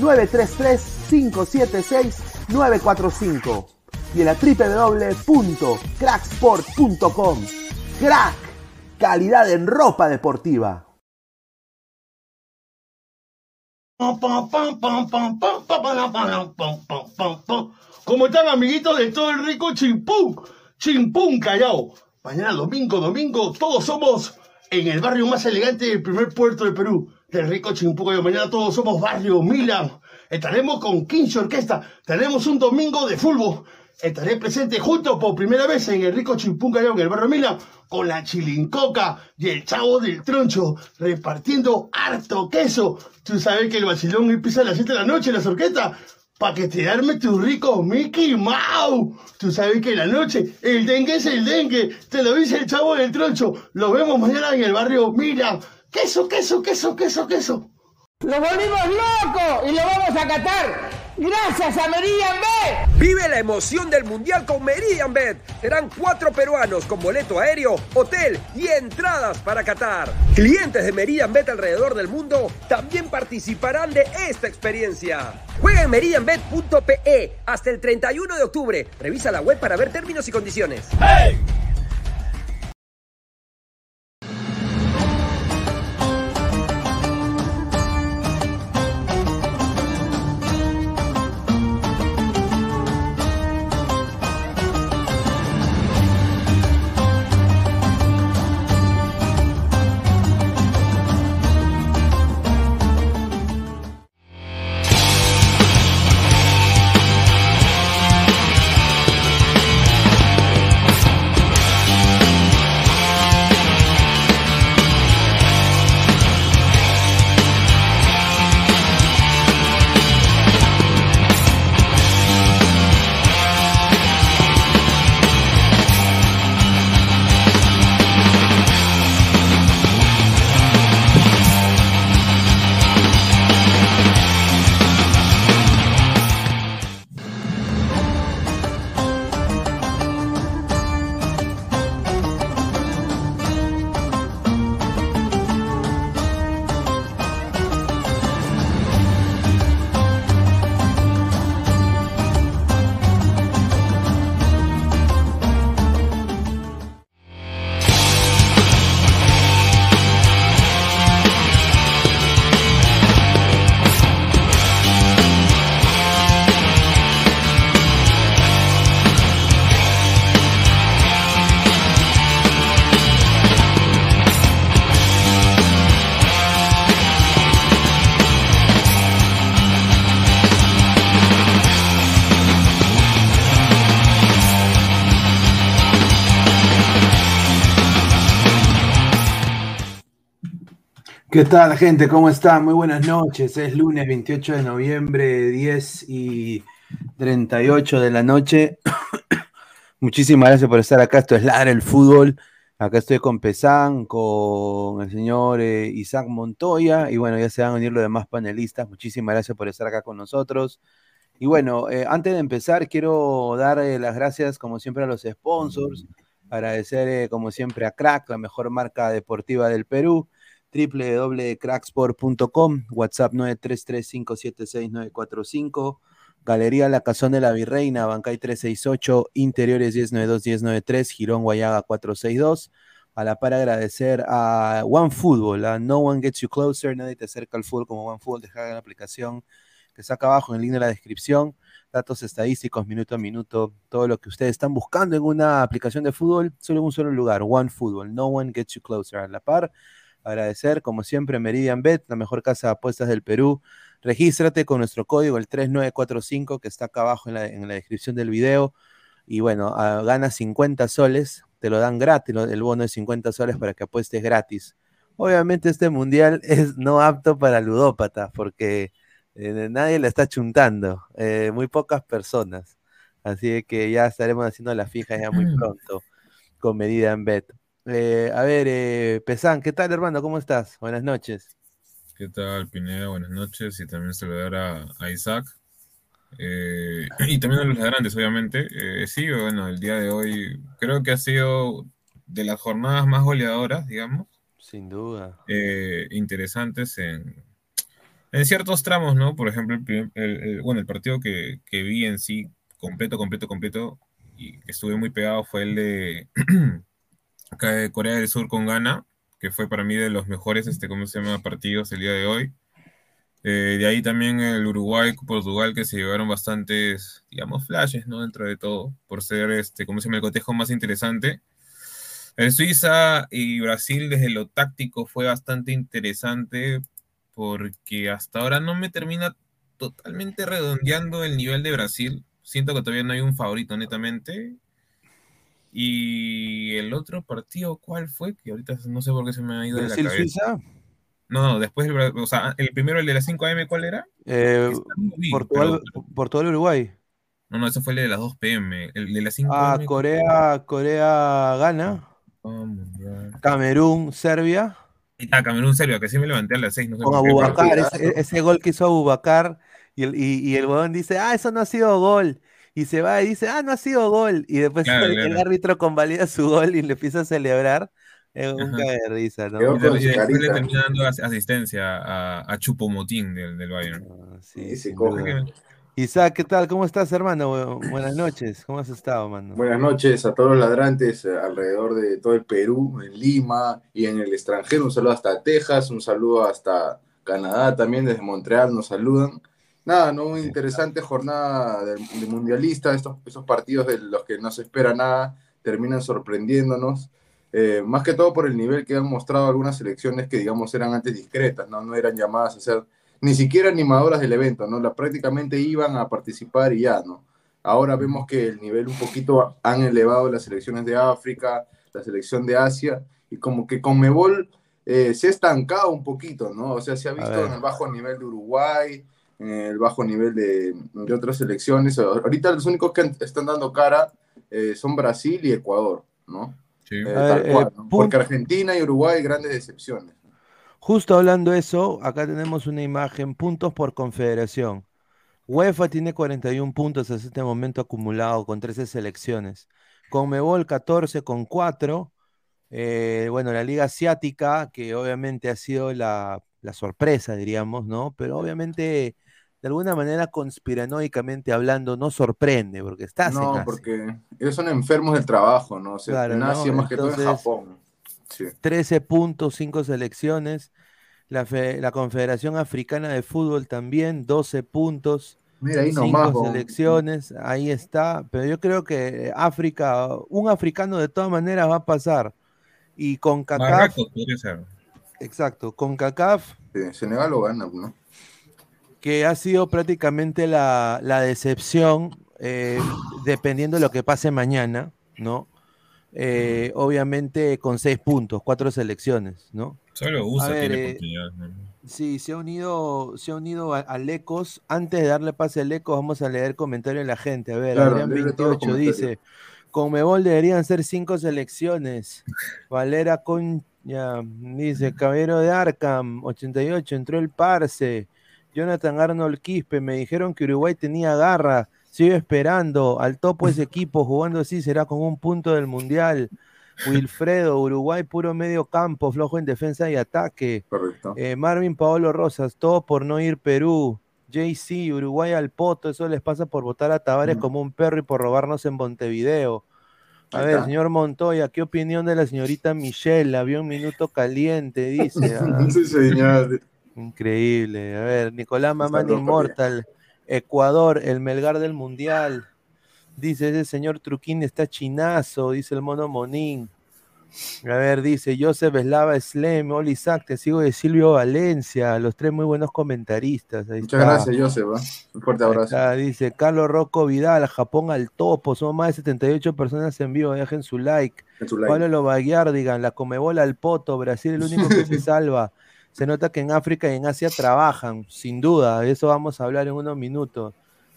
933-576-945 y en la www.cracksport.com. Crack, calidad en ropa deportiva. ¿Cómo están amiguitos de todo el rico Chimpún? Chimpún Callao. Mañana domingo, domingo, todos somos en el barrio más elegante del primer puerto de Perú, del rico Chimpún Callao. Mañana todos somos barrio Milan. Estaremos con 15 Orquesta. Tenemos un domingo de fútbol. Estaré presente juntos por primera vez en el rico Chimpún Callao, en el barrio Milan, con la chilincoca y el chavo del troncho, repartiendo harto queso. Tú sabes que el vacilón empieza a las 7 de la noche en la orquestas para que te arme tu rico Mickey Mouse. Tú sabes que en la noche el dengue es el dengue. Te lo dice el chavo del troncho. Lo vemos mañana en el barrio Milan. Queso, queso, queso, queso, queso. ¡Lo volvimos loco! ¡Y lo vamos a catar! ¡Gracias a Meridian Bet! Vive la emoción del Mundial con Meridian Bet. Serán cuatro peruanos con boleto aéreo, hotel y entradas para Qatar. Clientes de Meridian Bet alrededor del mundo también participarán de esta experiencia. Juega en meridianbet.pe hasta el 31 de octubre. Revisa la web para ver términos y condiciones. ¿Qué tal, gente? ¿Cómo están? Muy buenas noches. Es lunes 28 de noviembre, 10 y 38 de la noche. Muchísimas gracias por estar acá. Esto es Ladra el Fútbol. Acá estoy con Pesán, con el señor eh, Isaac Montoya. Y bueno, ya se van a unir los demás panelistas. Muchísimas gracias por estar acá con nosotros. Y bueno, eh, antes de empezar, quiero dar eh, las gracias, como siempre, a los sponsors. Agradecer, eh, como siempre, a Crack, la mejor marca deportiva del Perú www.cracksport.com, WhatsApp 933576945, Galería La Cazón de la Virreina, Bancay 368, Interiores 1092-1093, Girón Guayaga 462. A la par agradecer a OneFootball, a No One Gets You Closer, nadie te acerca al fútbol como OneFootball, dejar la aplicación que está acá abajo en el link de la descripción. datos estadísticos minuto a minuto, todo lo que ustedes están buscando en una aplicación de fútbol, solo en un solo lugar, One Football, no one gets you closer. A la par, agradecer, como siempre, Meridian Bet, la mejor casa de apuestas del Perú. Regístrate con nuestro código, el 3945, que está acá abajo en la, en la descripción del video. Y bueno, ah, ganas 50 soles, te lo dan gratis, el bono de 50 soles para que apuestes gratis. Obviamente este mundial es no apto para ludópatas porque eh, nadie le está chuntando, eh, muy pocas personas. Así que ya estaremos haciendo la fija ya muy pronto con medida en bet. Eh, a ver, eh, Pesán, ¿qué tal hermano? ¿Cómo estás? Buenas noches. ¿Qué tal, Pineda? Buenas noches y también saludar a, a Isaac eh, y también a los ladrantes, obviamente. Eh, sí, bueno, el día de hoy creo que ha sido de las jornadas más goleadoras, digamos, Sin duda. interesantes en, en ciertos tramos, ¿no? Por ejemplo, el, prim- el- el- bueno, el partido que, que vi en sí, completo, completo, completo, y que estuve muy pegado fue el de Corea del Sur con Ghana, que fue para mí de los mejores, este, ¿cómo se llama?, partidos el día de hoy. Eh, de ahí también el Uruguay-Portugal, que se llevaron bastantes, digamos, flashes, ¿no? Dentro de todo, por ser, este, ¿cómo se llama?, el cotejo más interesante. El Suiza y Brasil desde lo táctico fue bastante interesante porque hasta ahora no me termina totalmente redondeando el nivel de Brasil. Siento que todavía no hay un favorito netamente. Y el otro partido, ¿cuál fue? Que ahorita no sé por qué se me ha ido de la cabeza. Brasil-Suiza, No, no, después, el, o sea, el primero, el de las 5 AM, ¿cuál era? eh, Portugal, pero- Portugal-Uruguay. no, no, ese fue el de las 2 PM. El de las 5 Ah, AM. Corea, Corea gana. Ah. Camerún, Serbia. Ah, Camerún, Serbia, que sí me levanté a las 6, no sé Con Abubakar, ese, ese gol que hizo Abubakar. Y el, y, y el huevón dice, ah, eso no ha sido gol. Y se va y dice, ah, no ha sido gol. Y después Claro, el, árbitro convalida su gol y le empieza a celebrar. Es un cague de risa, ¿no? Y y después le termina dando as- asistencia a, a Chupomotín del, del Bayern. Ah, Sí, coge. Isaac, ¿qué tal? ¿Cómo estás, hermano? Bu- Buenas noches. ¿Cómo has estado, mano? Buenas noches a todos los ladrantes eh, alrededor de todo el Perú, en Lima y en el extranjero. Un saludo hasta Texas, un saludo hasta Canadá también, desde Montreal nos saludan. Nada, no muy interesante jornada de, de mundialista. Estos, estos partidos de los que no se espera nada terminan sorprendiéndonos. eh, más que todo por el nivel que han mostrado algunas selecciones que, digamos, eran antes discretas, ¿no? No eran llamadas a ser ni siquiera animadoras del evento, ¿no? La, prácticamente iban a participar y ya, ¿no? Ahora vemos que el nivel un poquito han elevado las selecciones de África, la selección de Asia, y como que Conmebol eh, se ha estancado un poquito, ¿no? O sea, se ha visto en el bajo nivel de Uruguay, el bajo nivel de, de otras selecciones. Ahorita los únicos que están dando cara eh, son Brasil y Ecuador, ¿no? Sí. Eh, A tal ver, cual, eh, ¿no? pun- Porque Argentina y Uruguay, grandes decepciones. Justo hablando de eso, acá tenemos una imagen, puntos por confederación. UEFA tiene 41 puntos hasta este momento acumulado con 13 selecciones. Conmebol 14 con 4. Eh, bueno, la Liga Asiática, que obviamente ha sido la, la sorpresa, diríamos, ¿no? Pero obviamente, de alguna manera, conspiranoicamente hablando, no sorprende, porque estás en No, porque ellos son enfermos del trabajo, ¿no? O sea, Claro, en más que todo en Japón. Sí. 13 puntos, 5 selecciones. La, fe- la Confederación Africana de Fútbol también, 12 puntos, Mira, ahí 5 nomás. selecciones, ahí está. Pero yo creo que África, un africano de todas maneras va a pasar. Y con CACAF, Marruecos podría ser. exacto, con CACAF, Sí, Senegal lo gana, ¿no? Que ha sido prácticamente la, la decepción, eh, dependiendo de lo que pase mañana, ¿no? Eh, obviamente con 6 puntos, 4 selecciones, ¿no? Solo USA ver, tiene eh, oportunidades. ¿no? Sí, se ha unido, se ha unido a- al Ecos. Antes de darle pase al Ecos, vamos a leer comentarios de la gente. A ver, Claro, Adrián léele todos los 28 dice: Conmebol deberían ser cinco selecciones. Valera Coña dice: Caballero de Arkham, 88, entró el Parse. Jonathan Arnold Quispe, me dijeron que Uruguay tenía garra. Sigo esperando. Al topo ese equipo jugando así será con un punto del Mundial. Wilfredo, Uruguay puro medio campo, flojo en defensa y ataque. Correcto. Eh, Marvin Paolo Rosas, todo por no ir Perú. JC, Uruguay al poto, eso les pasa por votar a Tavares Mm. como un perro y por robarnos en Montevideo. A ver, señor Montoya, ¿qué opinión de la señorita Michelle? La vio un minuto caliente, dice. Ah, Sí, señor. Increíble. A ver, Nicolás Mamán loco, Immortal. Ecuador, el Melgar del Mundial. Dice ese señor Truquín está chinazo, dice el mono Monín. A ver, dice Joseph Eslava Slem, Oli Isaac, te sigo de Silvio Valencia, los tres muy buenos comentaristas. Ahí Muchas está. gracias, Joseph. ¿eh? Un fuerte abrazo. está, dice Carlos Rocco Vidal, Japón al topo, somos más de 78 personas en vivo, dejen su like. En su like. Pablo Lobaguiar, digan, la comebola al poto, Brasil el único que se salva. Se nota que en África y en Asia trabajan, sin duda, de eso vamos a hablar en unos minutos.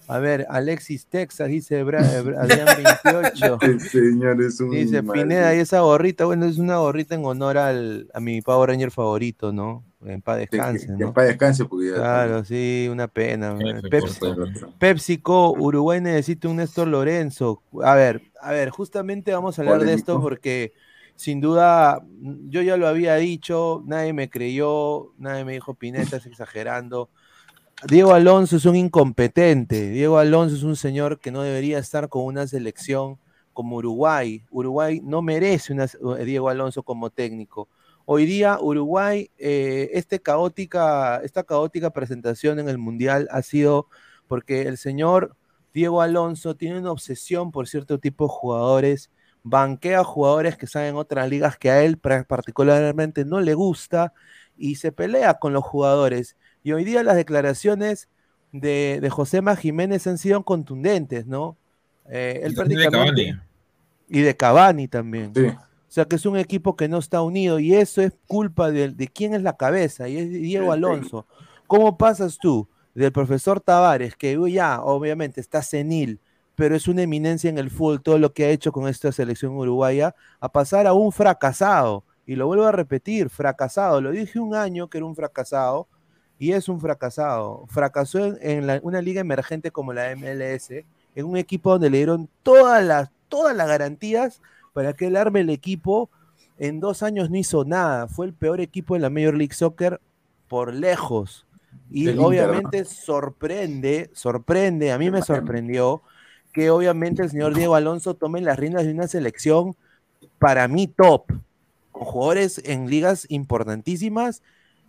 A ver, Alexis Texas dice eh, Adrián 28. El señor es un. Dice. Pineda, y esa gorrita, bueno, es una gorrita en honor al, a mi Power Ranger favorito, ¿no? En paz descanse, ¿no? en paz descanse, porque. Claro, sí, una pena. Pepsi. PepsiCo, Uruguay necesita un Néstor Lorenzo. A ver, a ver, justamente vamos a hablar de esto porque sin duda yo ya lo había dicho, nadie me creyó, nadie me dijo Pineta, estás exagerando. Diego Alonso es un incompetente. Diego Alonso es un señor que no debería estar con una selección como Uruguay. Uruguay no merece una, eh, Diego Alonso como técnico. Hoy día Uruguay, eh, este caótica, esta caótica presentación en el Mundial ha sido porque el señor Diego Alonso tiene una obsesión por cierto tipo de jugadores, banquea jugadores que están en otras ligas que a él particularmente no le gusta y se pelea con los jugadores. Y hoy día las declaraciones de, de Josema Jiménez han sido contundentes, ¿no? Eh, él Y de prácticamente... Cavani. Y de Cavani también. Sí. O sea que es un equipo que no está unido y eso es culpa de, de quién es la cabeza y es Diego Alonso. ¿Cómo pasas tú del profesor Tavares, que uy, ya obviamente está senil, pero es una eminencia en el fútbol, todo lo que ha hecho con esta selección uruguaya, a pasar a un fracasado? Y lo vuelvo a repetir, fracasado. Lo dije un año que era un fracasado y es un fracasado. Fracasó en, en la- una liga emergente como la MLS, en un equipo donde le dieron todas las, todas las garantías para que él arme el equipo. En dos años no hizo nada. Fue el peor equipo en la Major League Soccer por lejos. Y Inter, obviamente sorprende, sorprende, a mí me sorprendió que obviamente el señor Diego Alonso tome las riendas de una selección para mí top, con jugadores en ligas importantísimas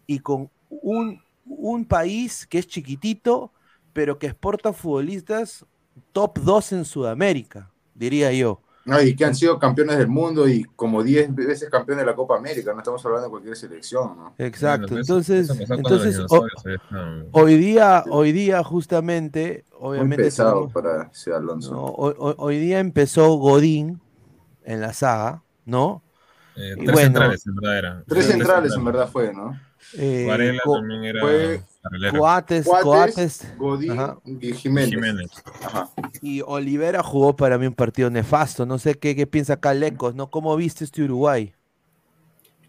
y con un, un país que es chiquitito, pero que exporta futbolistas top 2 en Sudamérica, diría yo. No, y que han sido campeones del mundo y como 10 veces campeones de la Copa América. No estamos hablando de cualquier selección, ¿no? Exacto. Bueno, entonces, entonces hoy día, hoy día justamente, Muy obviamente pesado tenemos- para ese Alonso. no, hoy, día empezó Godín en la saga, ¿no? Eh, Y tres bueno, centrales, en verdad era. Tres centrales en verdad fue, ¿no? Eh, Varela Co- también era fue. Coates, Coates, Coates, Godín ajá. y Jiménez. Jiménez. Ajá. y Olivera jugó para mí un partido nefasto. No sé qué, qué piensa acá Lecos, ¿no? ¿Cómo viste este Uruguay?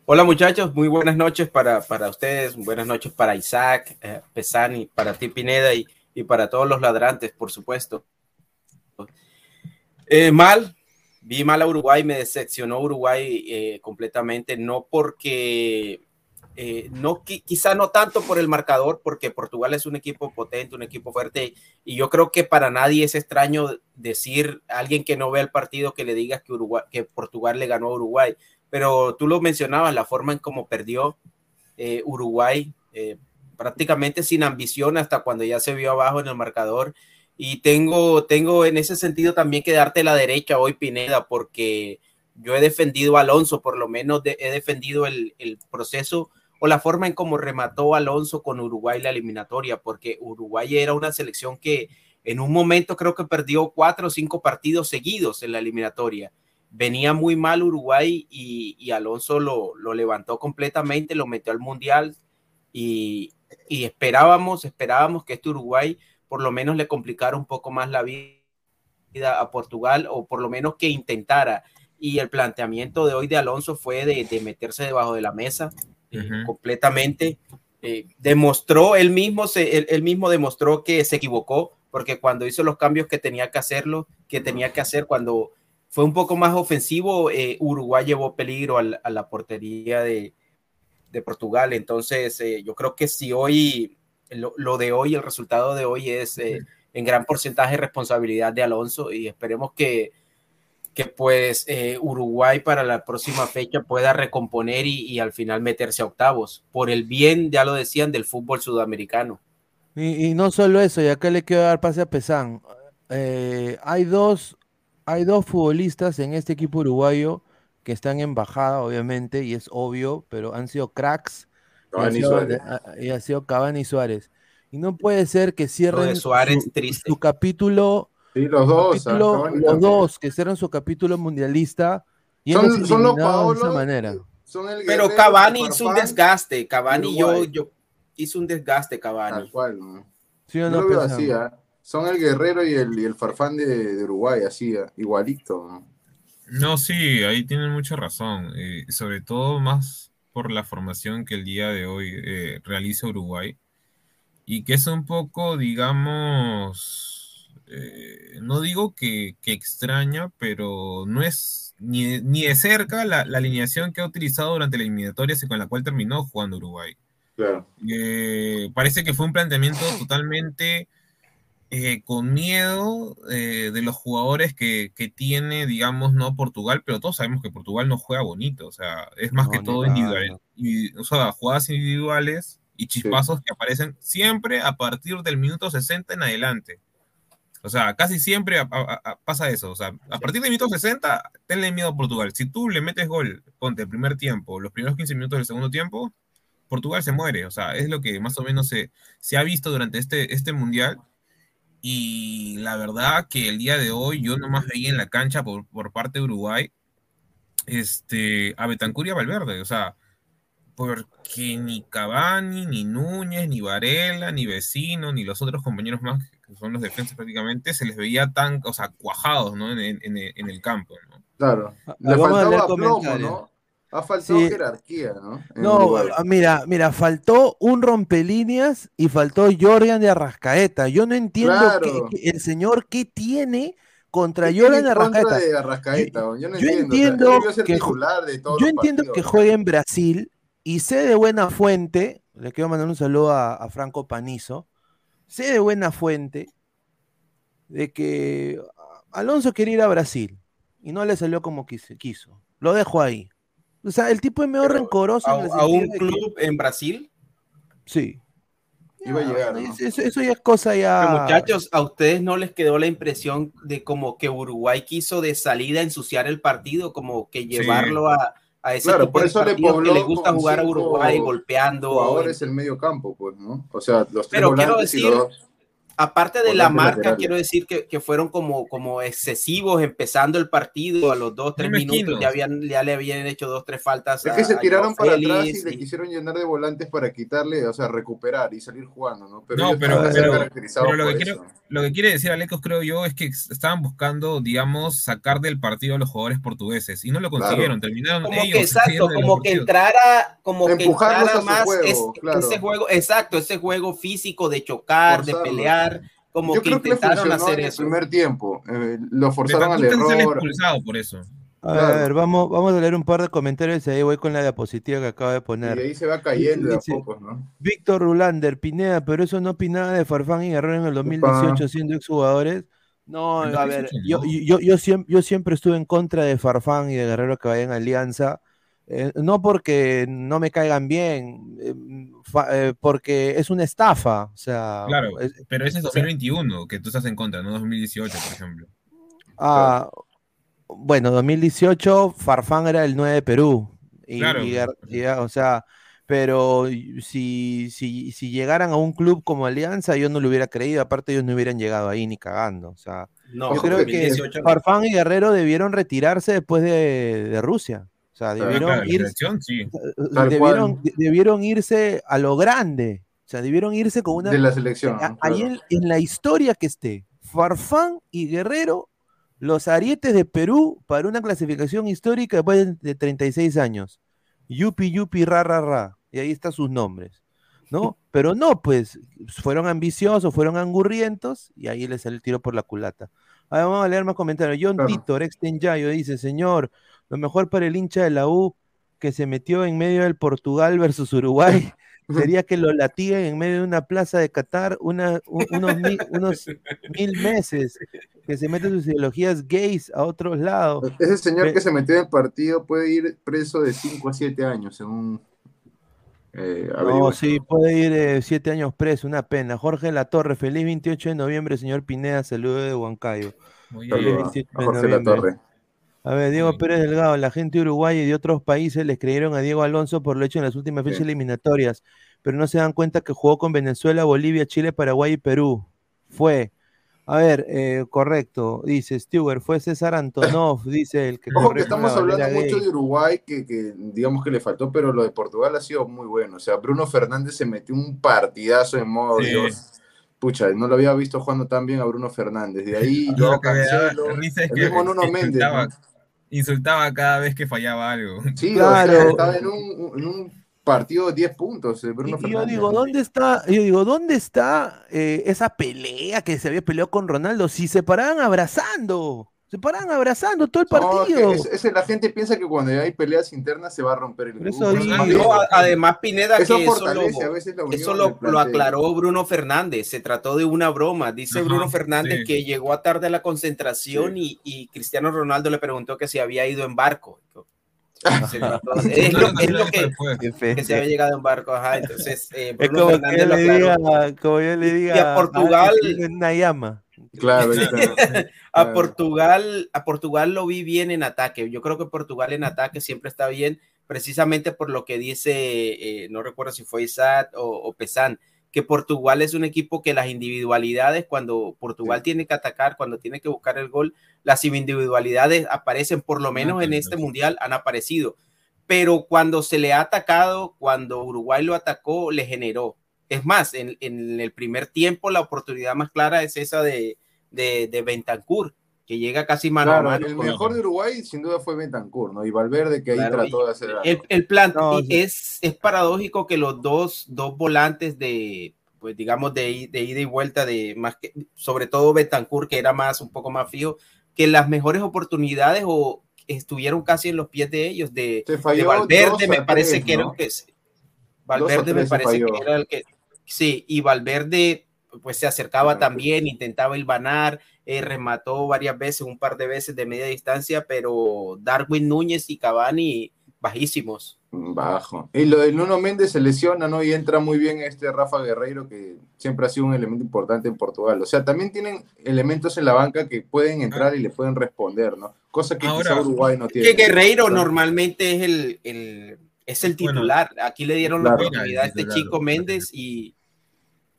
Hola muchachos, muy buenas noches para, para ustedes, buenas noches para Isaac, eh, Pesani, para ti Pineda y, y para todos los ladrantes, por supuesto. Eh, mal, vi mal a Uruguay, me decepcionó Uruguay eh, completamente, no porque, eh, no qui- quizá no tanto por el marcador, porque Portugal es un equipo potente, un equipo fuerte, y yo creo que para nadie es extraño decir a alguien que no ve el partido que le digas que, Uruguay, que Portugal le ganó a Uruguay pero tú lo mencionabas, la forma en cómo perdió eh, Uruguay, eh, prácticamente sin ambición hasta cuando ya se vio abajo en el marcador. Y tengo, tengo en ese sentido también que darte la derecha hoy, Pineda, porque yo he defendido a Alonso, por lo menos de- he defendido el, el proceso o la forma en cómo remató Alonso con Uruguay la eliminatoria, porque Uruguay era una selección que en un momento creo que perdió cuatro o cinco partidos seguidos en la eliminatoria venía muy mal Uruguay y, Alonso lo, levantó completamente, lo metió al Mundial y, y, esperábamos, esperábamos que este Uruguay por lo menos le complicara un poco más la vida a Portugal o por lo menos que intentara. Y el planteamiento de hoy de Alonso fue de, de meterse debajo de la mesa uh -huh. eh, completamente. Eh, demostró, él mismo, se, él, él mismo demostró que se equivocó porque cuando hizo los cambios que tenía que hacerlo, que tenía que hacer cuando fue un poco más ofensivo, eh, Uruguay llevó peligro al, a la portería de, de Portugal. Entonces, eh, yo creo que si hoy, lo, lo, de hoy, el resultado de hoy es eh, en gran porcentaje responsabilidad de Alonso y esperemos que, que pues eh, Uruguay para la próxima fecha pueda recomponer y, y, al final meterse a octavos, por el bien, ya lo decían, del fútbol sudamericano. Y, y no solo eso, y acá le quiero dar pase a Pesán. Eh, hay dos, hay dos futbolistas en este equipo uruguayo que están en bajada, obviamente, y es obvio, pero han sido cracks. y Cavani han y sido- Suárez. a- y ha sido Cavani y Suárez. Y no puede ser que cierren Suárez, su, triste. su capítulo, Sí, los dos. capítulo- los dos, que cierren su capítulo mundialista y Son, son los de esa Paolo. manera. Son el Pero Cavani hizo un desgaste. Cavani yo, yo hizo un desgaste, Cavani. Tal cual, ¿no? ¿Sí o Yo no, lo veo así, ¿ah? Son el Guerrero y el, y el Farfán de, de Uruguay, así, ¿ah? igualito. ¿no? No, sí, ahí tienen mucha razón. eh, sobre todo más por la formación que el día de hoy eh, realiza Uruguay. Y que es un poco, digamos, eh, no digo que, que extraña, pero no es ni de, ni de cerca la, la alineación que ha utilizado durante la eliminatoria y con la cual terminó jugando Uruguay. Claro. Eh, parece que fue un planteamiento totalmente eh, con miedo eh, de los jugadores que, que tiene, digamos, no Portugal, pero todos sabemos que Portugal no juega bonito, o sea, es más No, que todo individual, y, o sea, jugadas individuales y chispazos que aparecen siempre a partir del minuto 60 en adelante. O sea, casi siempre pasa eso. O sea, a partir del minuto 60, tenle miedo a Portugal. Si tú le metes gol, ponte el primer tiempo, los primeros 15 minutos del segundo tiempo, Portugal se muere. O sea, es lo que más o menos se, se ha visto durante este, este mundial. Y la verdad que el día de hoy yo nomás veía en la cancha por, por parte de Uruguay este, a Betancur y a Valverde. O sea, porque ni Cavani, ni Núñez, ni Varela, ni Vecino, ni los otros compañeros más, que son los defensas prácticamente, se les veía tan, o sea, cuajados, ¿no? En, en- en el- campo, ¿no? Claro. Ah, Le vamos a leer faltaba plomo, comentarios. ¿no? Ha faltado Sí. jerarquía, ¿no? En No, Uruguay. ah, mira, mira, faltó un rompelíneas y faltó Jordan de Arrascaeta. Yo no entiendo Claro. qué- qué- el señor qué tiene contra ¿Qué Jordan tiene de Arrascaeta. de Arrascaeta? Yo, yo no yo entiendo. o sea, que ju- titular de todos Yo los entiendo que partidos. juega en Brasil y sé de buena fuente, le quiero mandar un saludo a, a Franco Panizo, sé de buena fuente de que Alonso quería ir a Brasil y no le salió como quise- quiso. Lo dejo ahí. O sea, el tipo es medio Pero, rencoroso. ¿A, en a un que- club en Brasil? Sí. Iba a llegar, ¿no? Eso, eso- eso ya es cosa ya. Pero, muchachos, ¿a ustedes no les quedó la impresión de como que Uruguay quiso de salida ensuciar el partido, como que llevarlo a, a ese Claro, tipo por de eso le que les gusta jugar a Uruguay golpeando? Jugadores el medio campo, pues, ¿no? O sea, los tres Pero quiero y decir, los dos- Aparte de la marca, laterales. quiero decir que, que fueron como, como excesivos empezando el partido. A los dos, tres minutos ya, habían, ya le habían hecho dos, tres faltas. Es a- que se tiraron para atrás y le quisieron llenar de volantes para quitarle, o sea, recuperar y salir jugando, ¿no? Pero No, ellos pero, estaban pero- caracterizados pero lo, que quiero, lo que quiere decir Alecos, creo yo, es que estaban buscando, digamos, sacar del partido a los jugadores portugueses y no lo Claro. consiguieron. Terminaron como ellos. que exacto, como que entrara, como que Empujarlos entrara a su más juego, es- claro. ese juego, exacto, ese juego físico de chocar, de Forzarlos. Como Yo que creo que le intentaron hacer en el eso. primer tiempo. eh, lo forzaron al error. expulsado por eso. A Claro. ver, vamos, vamos a leer un par de comentarios y ahí voy con la diapositiva que acabo de Y poner. ahí se va cayendo de a pocos, ¿no? Víctor Rulander, Pineda, pero eso no opinaba de Farfán y Guerrero en el 2018 siendo exjugadores. No, a ver, 2018 yo, yo, yo, siempre, yo siempre estuve en contra de Farfán y de Guerrero que vayan a Alianza. Eh, no porque no me caigan bien, eh, fa- eh, porque es una estafa. O sea, Claro, es- pero ese es o sea- 2021, que tú estás en contra, no 2018, por ejemplo. Ah, bueno, 2018 Farfán era el 9 de Perú. Y, Claro. y Guer- y, o sea, pero si, si, si llegaran a un club como Alianza, yo no lo hubiera creído. Aparte, ellos no hubieran llegado ahí ni cagando. O sea, No, yo creo que 2018 no. Farfán y Guerrero debieron retirarse después de, de Rusia. O sea, debieron, irse, sí. Debieron, debieron irse a lo grande. O sea, debieron irse con una De la selección. a- ahí en, en la historia que esté, Farfán y Guerrero, los arietes de Perú para una clasificación histórica después de, de 36 años. Yupi, yupi, ra, ra, ra. Y ahí están sus nombres. ¿No? Pero no, pues, fueron ambiciosos, fueron angurrientos, y ahí les salió el tiro por la culata. Ahora vamos a leer más comentarios. John Claro. Titor, ex dice, señor, lo mejor para el hincha de la U que se metió en medio del Portugal versus Uruguay sería que lo latiguen en medio de una plaza de Qatar una- unos, mil, unos mil meses, que se meten sus ideologías gays a otros lados. Ese señor que se metió en el partido puede ir preso de 5 a 7 años, según. Eh, No, sí, puede ir eh, siete años preso, una pena. Jorge Latorre, feliz 28 de noviembre, señor Pineda, saludo de Huancayo. Muy Feliz Saludos 28 a de Jorge noviembre. Latorre. A ver, Diego Sí. Pérez Delgado, la gente de Uruguay y de otros países les creyeron a Diego Alonso por lo hecho en las últimas fechas Sí. eliminatorias, pero no se dan cuenta que jugó con Venezuela, Bolivia, Chile, Paraguay y Perú. Fue. A ver, eh, correcto, dice Stewart, fue César Antonov, dice el que Ojo que estamos hablando mucho gay. de Uruguay, que, que digamos que le faltó, pero lo de Portugal ha sido muy bueno. O sea, Bruno Fernández se metió un partidazo en modo Sí. Dios. Pucha, no lo había visto jugando tan bien a Bruno Fernández. De ahí yo que Cancelo, es el que mismo Nuno Méndez. Insultaba cada vez que fallaba algo. Sí, Claro. o sea, estaba en un, en un partido de 10 puntos, eh, Bruno Y- y yo digo, ¿dónde está? Yo digo, ¿dónde está eh, esa pelea que se había peleado con Ronaldo? Si se paraban abrazando, se paraban abrazando todo el No, es partido. es- es- la gente piensa que cuando hay peleas internas se va a romper el grupo. digo. Más No, bien, a- además, Pineda, eso que eso, a lo, veces la unión eso lo, aclaró Bruno Fernández. Se trató de una broma. Dice Ajá, Bruno Fernández sí. que llegó a tarde a la concentración y, y Cristiano Ronaldo le preguntó que si había ido en barco. Es, No, lo, no, es no, lo no, que, se había llegado en barco. Ajá, entonces eh, Es como que Fernández lo le aclaró. diga, como yo le diga Y a Portugal- ah, en una llama. Claro, claro. A. Portugal, a Portugal lo vi bien en ataque. Yo creo que Portugal en ataque siempre está bien, precisamente por lo que dice, eh, no recuerdo si fue Isaac o, o Pesan, que Portugal es un equipo que las individualidades, cuando Portugal Sí. tiene que atacar, cuando tiene que buscar el gol, las individualidades aparecen, por lo menos en este mundial han aparecido. Pero cuando se le ha atacado, cuando Uruguay lo atacó, le generó. Es más, en, en el primer tiempo la oportunidad más clara es esa de, de, de Bentancur, que llega casi mano Claro, a mano. el mejor de Uruguay sin duda fue Bentancur, ¿no? Y Valverde que ahí Claro, trató de hacer algo. el, el plan No, sí. es, es paradójico que los dos, dos volantes de, pues digamos, de, de ida y vuelta, de más que, sobre todo Bentancur, que era más, un poco más fijo, que las mejores oportunidades o estuvieron casi en los pies de ellos, de, de Valverde, me parece tres, que era ¿no? el que Valverde me parece falló. que era el que sí, y Valverde pues se acercaba también, intentaba hilvanar, eh, remató varias veces, un par de veces de media distancia, pero Darwin Núñez y Cavani bajísimos. Bajo. Y lo del Nuno Méndez se lesiona, ¿no? Y entra muy bien este Rafa Guerreiro, que siempre ha sido un elemento importante en Portugal. O sea, también tienen elementos en la banca que pueden entrar y le pueden responder, ¿no? Cosa que Ahora, quizá Uruguay no tiene. Que Guerreiro normalmente es el, el- es el Bueno, titular. Aquí le dieron claro. la oportunidad a este chico Méndez y,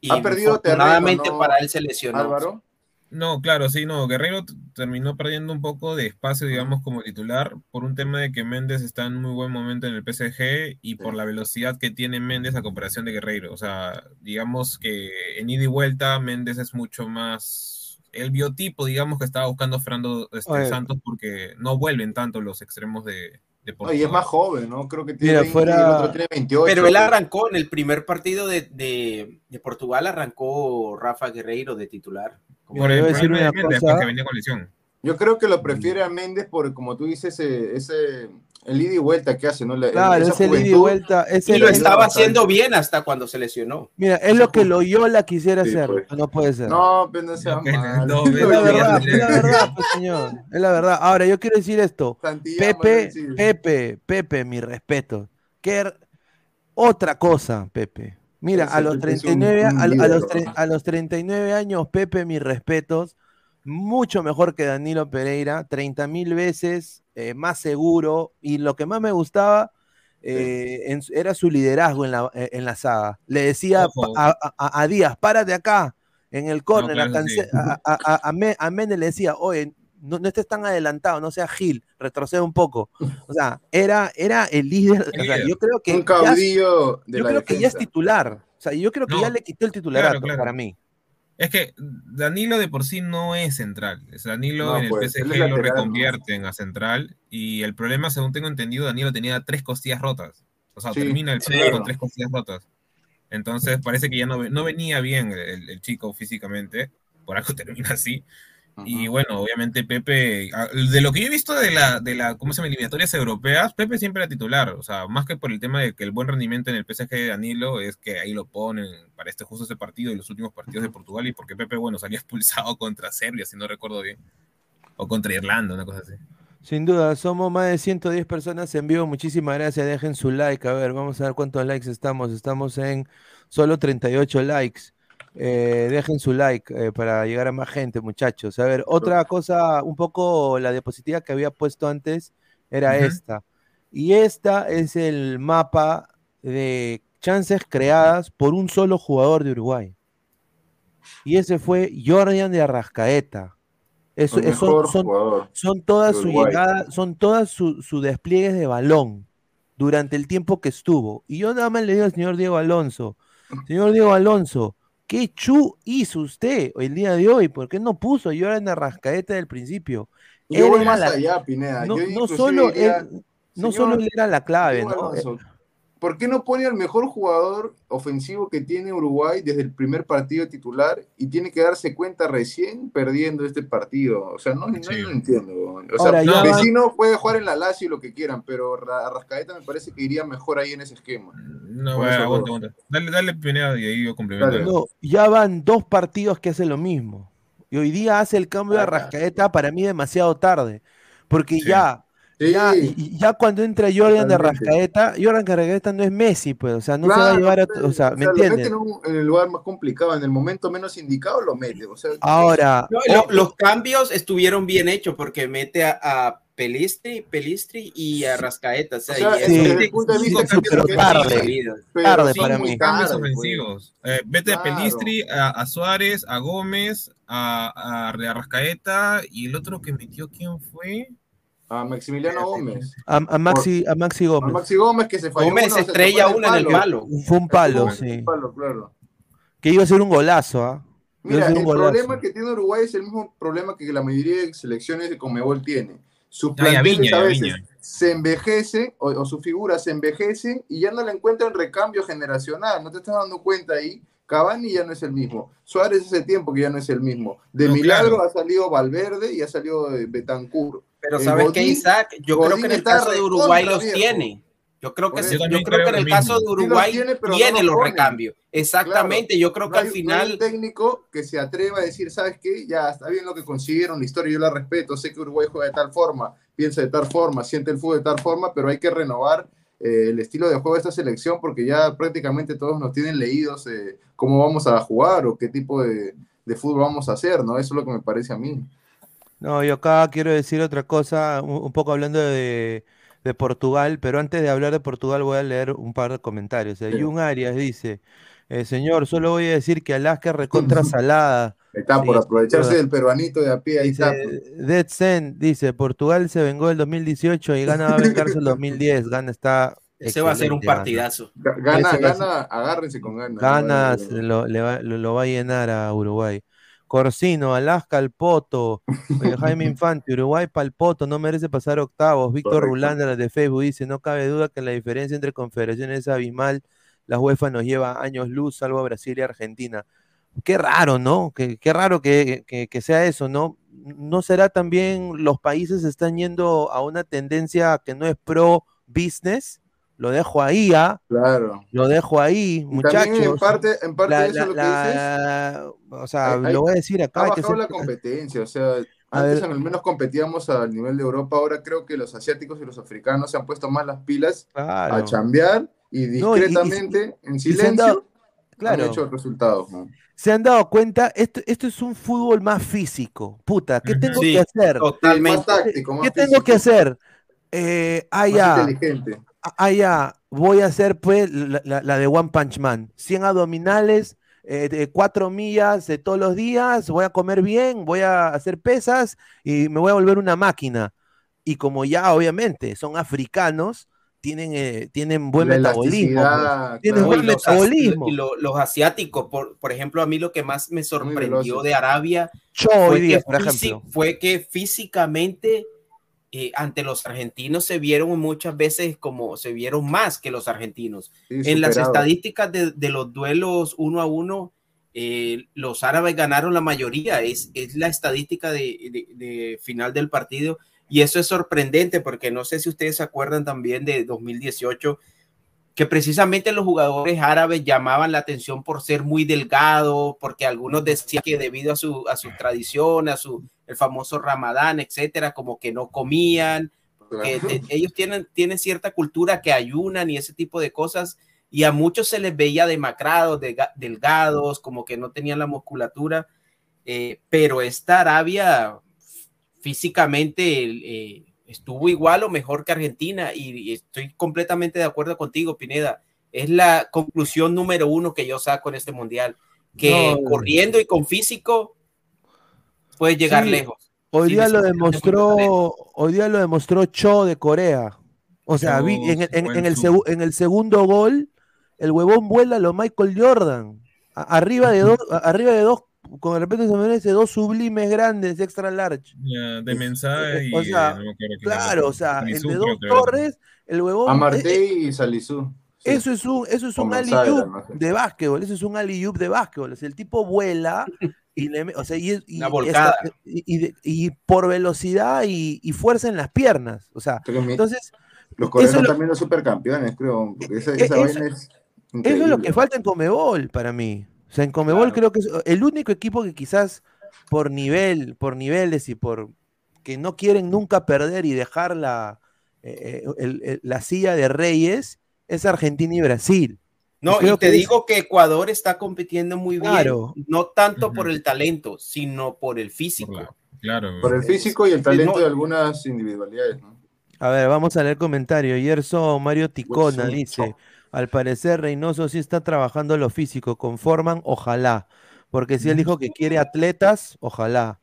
y Ha perdido terreno, ¿no? para él se lesionó. Álvaro. No, claro, sí, no. Guerrero terminó perdiendo un poco de espacio, digamos, como titular, por un tema de que Méndez está en muy buen momento en el PSG y por la velocidad que tiene Méndez a comparación de Guerreiro. O sea, digamos que en ida y vuelta Méndez es mucho más el biotipo, digamos, que estaba buscando Fernando este. Santos porque no vuelven tanto los extremos de No, y es más joven, ¿no? Creo que tiene Mira, 20 y fuera- el otro tiene 28. Pero él arrancó en el primer partido de, de- de Portugal, arrancó Rafa Guerreiro de titular. Como- Por Mira, el yo voy a decir una Méndez, cosa. porque venía con lesión. Yo creo que lo prefiere a Méndez por, como tú dices, ese, ese el ida y vuelta que hace, ¿no? La- Claro, esa es el ida y vuelta. Es y lo es- estaba bastante. haciendo bien hasta cuando se lesionó. Mira, es lo que Loyola quisiera Sí, hacer, pues. no puede ser. No, pero no sea No, que- mal. no, Es pero la verdad, es la verdad, pues, señor. Es la verdad. Ahora, yo quiero decir esto. Pepe. Pepe, Pepe, mi respeto. Que otra cosa, Pepe. Mira, a los Pepe es un- 39, un a, a los a los 39 años, Pepe, mis respetos. Mucho mejor que Danilo Pereira, 30 mil veces eh, más seguro. Y lo que más me gustaba eh, en era su liderazgo en la, eh, en la saga. Le decía a, a- a Díaz, párate acá, en el córner. claro, a Cance- sí. a, a, a, a Me- a Méndez le decía, oye, no, no estés tan adelantado, no seas Gil, retrocede un poco. O sea, era, era el líder. o sea, líder. yo creo que Un ya- caudillo de yo la creo que ya es titular. O sea, yo creo que No, ya le quitó el titularato claro. para mí. Es que Danilo de por sí no es central. Danilo No, en el pues, PSG es lo lateral, ¿no? reconvierten a central. Y el problema, según tengo entendido, Danilo tenía tres costillas rotas. O sea, Sí, termina el sí. juego con tres costillas rotas. Entonces parece que ya no, no venía bien el, el chico físicamente. Por algo termina así. Y bueno, obviamente Pepe, ah, de lo que yo he visto de la, de la, ¿cómo se llama? Eliminatorias europeas, Pepe siempre era titular, o sea, más que por el tema de que el buen rendimiento en el PSG de Danilo es que ahí lo ponen para este justo ese partido y los últimos partidos de Portugal y porque Pepe, bueno, salía expulsado contra Serbia, si no recuerdo bien, o contra Irlanda, una cosa así. Sin duda, somos más de 110 personas en vivo. Muchísimas gracias. Dejen su like. A ver, vamos a ver cuántos likes estamos. Estamos en solo 38 likes. Eh, dejen su like eh, para llegar a más gente, muchachos. A ver, otra cosa, un poco la diapositiva que había puesto antes era esta. Y esta es el mapa de chances creadas por un solo jugador de Uruguay. Y ese fue Jordan de Arrascaeta. Son, son todas Uruguay. llegadas, son todas sus su despliegues de balón durante el tiempo que estuvo. Y yo nada más le digo al señor Diego Alonso, señor Diego Alonso, ¿qué chu hizo usted el día de hoy? ¿Por qué no puso a Jordan Arrascaeta del principio? Yo voy más la- allá, Pineda. no, Yo no inclusive solo diría, él, no solo él era la clave, ¿no? Alonso, ¿Por qué no pone al mejor jugador ofensivo que tiene Uruguay desde el primer partido titular y tiene que darse cuenta recién perdiendo este partido? O sea, no, no, Sí. no entiendo. O sea, Ahora, vecino puede jugar en la Lazio lo que quieran, pero Ra- Arrascaeta me parece que iría mejor ahí en ese esquema. No, va, esos aguanta. Dale, dale Pineda y ahí yo complemento. Dale. No, ya van dos partidos que hace lo mismo. Y hoy día hace el cambio de. Arrascaeta para mí demasiado tarde. Porque Sí. ya, Sí, ya, y- ya cuando entra Jordan de. Arrascaeta, Jordan de Arrascaeta no es Messi, pues, o sea, no se va a llevar a, pues, o sea, ¿me entiendes? mete en, un- en el lugar más complicado, en el momento menos indicado lo mete. O sea, Ahora, No, lo- los cambios estuvieron bien hechos porque mete a, a Pelistri, Pelistri y a Rascaeta. O sea, O sea, Sí. eso- desde el punto de vista sí, pero tarde. pero tarde sí, para muy mí. cambios tarde, pues. ofensivos. Eh, vete a. Pelistri, a, a Suárez, a Gómez, a, a Arrascaeta y el otro que metió, ¿quién fue? A Maximiliano Gómez. a, a Maxi, a Maxi A Gómez. Maxi Gómez que se falló. Gómez uno, se estrella tocó una en el palo. Fue un palo, Fue sí. un palo, claro. Que iba a ser un golazo, ¿ah? A Mira, el golazo. problema que tiene Uruguay es el mismo problema que la mayoría de selecciones de Conmebol tiene. Sus planteles Viña, a veces se envejecen o, o sus figuras se envejecen y ya no le encuentran recambio generacional. ¿No te estás dando cuenta ahí? Cavani ya no es el mismo. Suárez hace tiempo que ya no es el mismo. De No, milagro claro. ha salido Valverde y ha salido eh, Betancourt. Pero ¿sabes qué, Godín- Isaac? Yo Godín creo que en el caso de Uruguay los viejo. tiene. Yo creo que, Por sí, eso. yo Yo también creo que en el caso de. Uruguay Sí los tiene, pero no tiene los recambios. Exactamente, yo creo que No al hay- no hay final un técnico que se atreva a decir, ¿sabes qué? Ya está bien lo que consiguieron, la historia yo la respeto, sé que Uruguay juega de tal forma, piensa de tal forma, siente el fútbol de tal forma, pero hay que renovar eh, el estilo de juego de esta selección porque ya prácticamente todos nos tienen leídos eh, cómo vamos a jugar o qué tipo de, de fútbol vamos a hacer, ¿no? Eso es lo que me parece a mí. No, yo acá quiero decir otra cosa, un, un poco hablando de, de Portugal, pero antes de hablar de Portugal voy a leer un par de comentarios. Eh, Sí. Jun Arias dice, eh, señor, solo voy a decir que Alaska recontra salada. Está Sí, por aprovecharse del peruanito de a pie, ahí Dice, está. Dead Zen dice, Portugal se vengó el 2018 y Gana va a vengarse el 2010. Gana está ese va a ser un partidazo. Ga- Gana, gana, agárrense con ganas. Ganas lo, le va, lo, lo va a llenar a Uruguay. Corsino, Alaska al Poto, Jaime Infante, Uruguay para el Poto, no merece pasar octavos. Víctor. Rulander de Facebook dice, no cabe duda que la diferencia entre confederaciones es abismal. La UEFA nos lleva años luz, salvo a Brasil y Argentina. Qué raro, ¿no? Qué, qué raro que, que- que sea eso, ¿no? ¿No será también los países están yendo a una tendencia que no es pro business? Lo dejo ahí, ¿ah? Claro. Lo dejo ahí, también muchachos. en parte, en parte La- eso la- lo que dices. la- o sea, Hay- lo voy a decir acá. Ha que bajado la competencia, o sea, A antes ver. al menos competíamos al nivel de Europa, ahora creo que los asiáticos y los africanos se han puesto más las pilas Claro. a chambear y No, y- y- discretamente, en silencio, dado- han claro. hecho resultados. ¿no? Se han dado cuenta, esto, esto es un fútbol más físico. Puta, ¿qué tengo Sí, que hacer? Totalmente. más táctico, más ¿Qué tengo que hacer? Eh, ah, Más ya, inteligente. Ah, ya, voy a hacer pues la, la- la de One Punch Man. 100 abdominales, eh, de 4 millas de todos los días, voy a comer bien, voy a hacer pesas y me voy a volver una máquina. Y como ya obviamente son africanos, tienen, eh, tienen buen La metabolismo. pues. Tienes claro. buen y los, metabolismo. y lo- los asiáticos, por, por ejemplo, a mí lo que más me sorprendió de Arabia fue que, por fisi- ejemplo. fue que físicamente eh, ante los argentinos se vieron muchas veces como se vieron más que los argentinos. Sí, En las estadísticas de, de los duelos uno a uno, eh, los árabes ganaron la mayoría. Es, es la estadística de, de- de final del partido. Y eso es sorprendente porque no sé si ustedes se acuerdan también de 2018, que precisamente los jugadores árabes llamaban la atención por ser muy delgados, porque algunos decían que debido a su, a su tradición, a su el famoso ramadán, etcétera, como que no comían, que te- ellos tienen, tienen cierta cultura que ayunan y ese tipo de cosas, y a muchos se les veía demacrados, delga- delgados, como que no tenían la musculatura, eh, pero esta Arabia físicamente eh, estuvo igual o mejor que Argentina y, y estoy completamente de acuerdo contigo, Pineda. Es la conclusión número uno que yo saco en este mundial, que No. corriendo y con físico puedes llegar Sí, lejos. Hoy Sí, día lo demostró, hoy día lo demostró Cho de Corea. O sea, vi- en, el- en- en el en el segundo gol, el huevón vuela a lo Michael Jordan. A- arriba de dos, a- arriba de dos, con repente se merece dos sublimes grandes, extra large. De mensaje y O sea, eh, no Claro, o sea, entre dos torres, el huevón. eh, Amartey y Salizú. Sí. Eso es un, eso es un sé. de básquetbol, eso es un alley-oop de básquetbol. O sea, el tipo vuela y le, me- o sea, y, es- y- Una y volcada. y- y de- y por velocidad y, y fuerza en las piernas. O sea, entonces, Los coreanos lo- también los supercampeones, creo. Porque esa, E- esa eso- vaina es. eso es lo que falta en Comebol para mí. O sea, en Comebol Claro. creo que es el único equipo que quizás por nivel, por niveles y por que no quieren nunca perder y dejar la, eh, eh, el- el- la silla de reyes es Argentina y Brasil. No, y te que es- digo que Ecuador está compitiendo muy bien, Claro. no tanto por el talento, sino por el físico. Por la- Claro. Por el físico y el talento no. de algunas individualidades, ¿no? A ver, vamos a leer comentario. Yerso Mario Ticona dice, al parecer Reynoso sí está trabajando lo físico, conforman, ojalá. Porque si él dijo que quiere atletas, ojalá.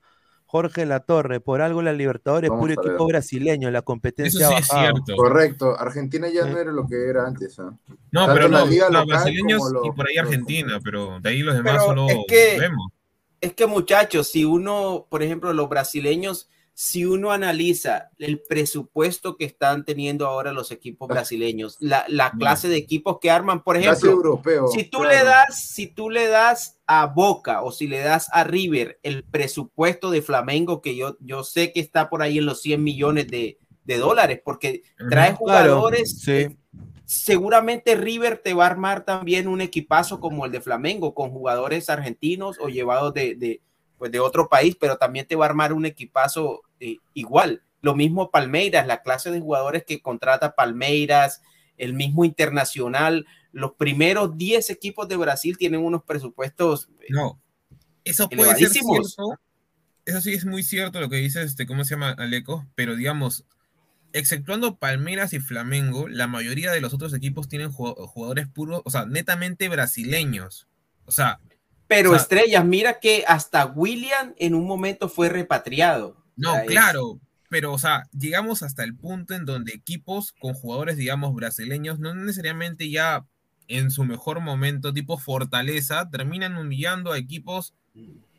Jorge Latorre, por algo la Libertadores, Vamos puro equipo brasileño, la Eso competencia sí ha es cierto. Correcto. Argentina ya Sí. no era lo que era antes. ¿ah? No, Tanto pero no, los local brasileños y los- por ahí los- Argentina, pero de ahí los demás Pero solo es que- vemos. Es que muchachos, si uno, por ejemplo, los brasileños, si uno analiza el presupuesto que están teniendo ahora los equipos brasileños, la, la clase de equipos que arman, por ejemplo, europeo. si tú claro. le das, si tú le das a Boca o si le das a River el presupuesto de Flamengo, que yo, yo sé que está por ahí en los 100 millones de, de dólares, porque trae. Claro, jugadores, sí. seguramente River te va a armar también un equipazo como el de Flamengo, con jugadores argentinos o llevados de, de, pues de otro país, pero también te va a armar un equipazo eh, igual. Lo mismo Palmeiras, la clase de jugadores que contrata Palmeiras, el mismo Internacional, los primeros 10 equipos de Brasil tienen unos presupuestos. eh, No, eso puede ser cierto. Eso sí es muy cierto lo que dice este, ¿cómo se llama Aleco? Pero digamos, exceptuando Palmeiras y Flamengo, la mayoría de los otros equipos tienen ju- jugadores puros, o sea, netamente brasileños. O sea, Pero O sea- estrellas, mira que hasta William en un momento fue repatriado. no, claro, pero o sea, llegamos hasta el punto en donde equipos con jugadores, digamos, brasileños, no necesariamente ya en su mejor momento, tipo Fortaleza, terminan humillando a equipos,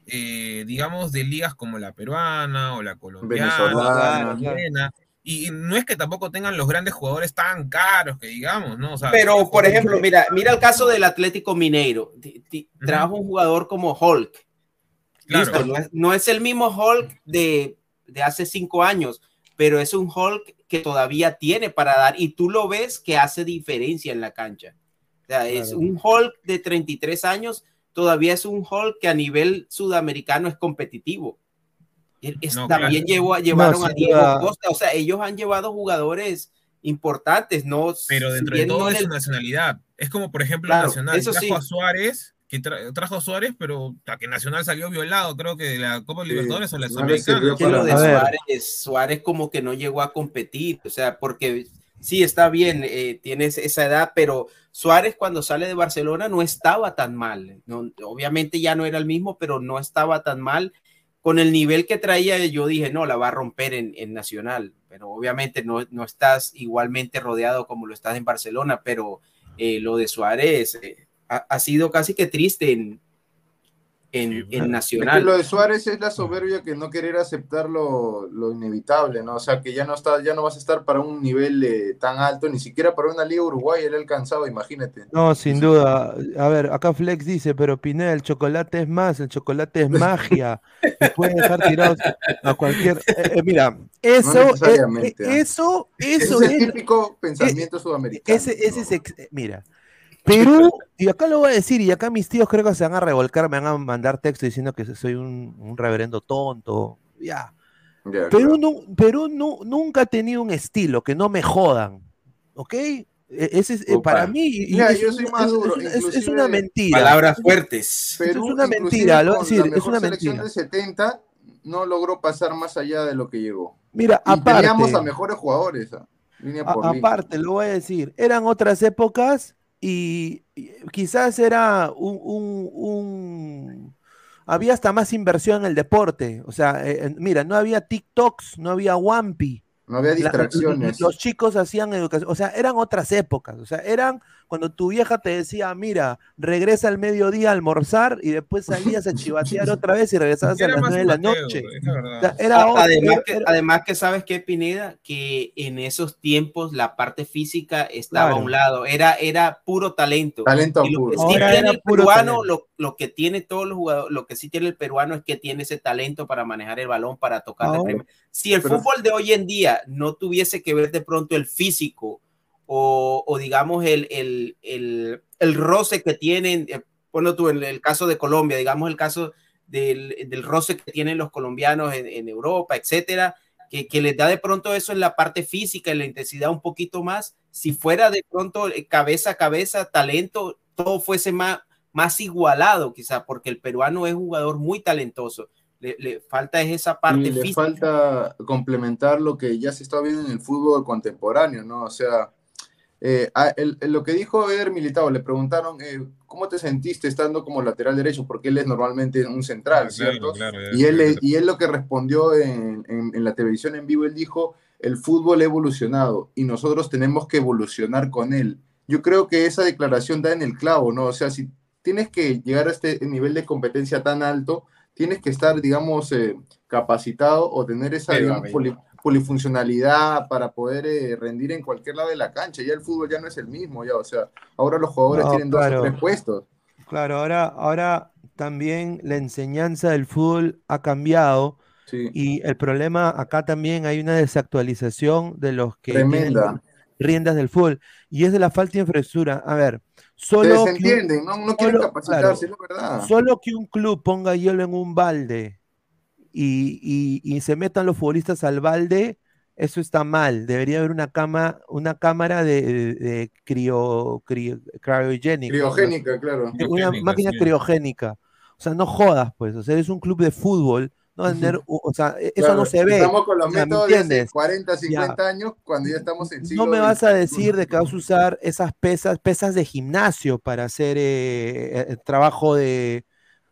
eh, digamos, de ligas como la peruana o la colombiana, Venezolana. la chilena. Y no es que tampoco tengan los grandes jugadores tan caros que digamos, ¿no? O sea, Pero, por ejemplo, mira, mira el caso del Atlético Mineiro. Ti- ti- Ujú. Trajo un jugador como Hulk. Claro. Listo, no, es, no es el mismo Hulk de, de hace cinco años, pero es un Hulk que todavía tiene para dar y tú lo ves que hace diferencia en la cancha. O sea, es Claro. un Hulk de 33 años, todavía es un Hulk que a nivel sudamericano es competitivo. Es- No, también claro. llevó, llevaron sin a Diego duda. Costa, o sea, ellos han llevado jugadores importantes, ¿no? pero Si dentro de no todo es el- su nacionalidad. Es como, por ejemplo, Claro, Nacional eso trajo sí. a Suárez, que tra- trajo a Suárez, pero a que Nacional salió violado, creo que de la Copa Sí, Libertadores o la no Sudamericana. que lo para de. Suárez, Suárez como que no llegó a competir, o sea, porque sí está bien, eh, tienes esa edad, pero Suárez cuando sale de Barcelona no estaba tan mal, no, obviamente ya no era el mismo, pero no estaba tan mal. Con el nivel que traía, yo dije, no, la va a romper en, en Nacional, pero obviamente no, no estás igualmente rodeado como lo estás en Barcelona, pero eh, lo de Suárez eh, ha, ha sido casi que triste en, en, Es que Nacional. lo de Suárez es la soberbia que no querer aceptar lo, lo inevitable, ¿no? O sea, que ya no está, ya no vas a estar para un nivel eh, tan alto, ni siquiera para una liga uruguaya, él ha alcanzado, imagínate. No, sin duda. A ver, acá Flex dice, pero Pineda, el chocolate es más, el chocolate es magia. Me pueden dejar tirados a cualquier. Eh, eh, mira, eso, eh, necesariamente, eh, ¿ah? eso, Ese eso es el típico pensamiento sudamericano. Ese, ese es ex- mira, Perú, y acá lo voy a decir, y acá mis tíos creo que se van a revolcar, me van a mandar texto diciendo que soy un, un reverendo tonto. Ya. Ya, Perú, nu- Perú nu- nunca ha tenido un estilo, que no me jodan. ¿Ok? E- Ese es, eh, Opa. para mí, Mira, es, yo soy más duro, es- es- una mentira. Palabras fuertes. Perú, es una mentira, lo voy a decir, la es una selección mentira. de 70 no logró pasar más allá de lo que llegó. Mira, Y teníamos aparte, a mejores jugadores, ¿ah? línea a- por línea. aparte, lo voy a decir, eran otras épocas y, quizás era un, un- Había hasta más inversión en el deporte. O sea, eh, mira, no había TikToks, no había Wampi. No había La- distracciones. los chicos hacían educación, o sea, eran otras épocas, o sea, eran cuando tu vieja te decía, mira, regresa al mediodía a almorzar y después salías a chivatear otra vez y regresabas a Era las más 9 de la noche. la. O sea, era además, era- que, era- además que sabes que Pineda, que en esos tiempos la parte física estaba Claro. a un lado, era, era puro talento. Talento Y lo que puro. sí Ahora tiene el peruano, lo, lo que tiene todos los jugadores, lo que sí tiene el peruano es que tiene ese talento para manejar el balón, para tocar de. Si el Pero- fútbol de hoy en día no tuviese que ver de pronto el físico o, digamos el, el, el, el roce que tienen, eh, ponlo tú en el caso de Colombia, digamos el caso del, del roce que tienen los colombianos en, Europa, etcétera, que, que les da de pronto eso en la parte física, en la intensidad un poquito más. Si fuera de pronto eh, cabeza a cabeza, talento, todo fuese más, más igualado, quizá, porque el peruano es jugador muy talentoso. Le, le falta es esa parte Y le física. falta complementar lo que ya se está viendo en el fútbol contemporáneo, ¿no? O sea, eh, a- el- el- lo que dijo Eder Militao, le preguntaron, eh, ¿cómo te sentiste estando como lateral derecho? Porque él es normalmente un central, Ah, claro, ¿cierto? claro, ya y, él, sé. y él lo que respondió en, en- en la televisión en vivo, él dijo, el fútbol ha evolucionado y nosotros tenemos que evolucionar con él. Yo creo que esa declaración da en el clavo, ¿no? O sea, si tienes que llegar a este nivel de competencia tan alto, tienes que estar, digamos, eh, capacitado o tener esa digamos, poli- polifuncionalidad para poder eh, rendir en cualquier lado de la cancha. Ya el fútbol ya no es el mismo, ya, o sea, ahora los jugadores No, tienen claro. dos o tres puestos. Claro, ahora, ahora también la enseñanza del fútbol ha cambiado Sí, y el problema acá también hay una desactualización de los que tienen tremenda. riendas del fútbol y es de la falta de infraestructura. A ver, solo que un- desentienden, no, no quieren solo- capacitarse, claro, es la verdad. Solo que un club ponga hielo en un balde y, y- y se metan los futbolistas al balde, eso está mal. Debería haber una cama, una cámara de, de, de crio, crio- cryogénica, Criogénica, claro. una Criogénica, máquina sí. criogénica. O sea, no jodas, pues. O sea, eres un club de fútbol. No tener, o sea, e- eso Claro, no se ve. Estamos con los o sea, ¿me métodos de hace entiendes? 40, 50 años, cuando ya estamos en siglo No me vas a decir de que vas a usar esas pesas, pesas de gimnasio para hacer eh, eh, trabajo de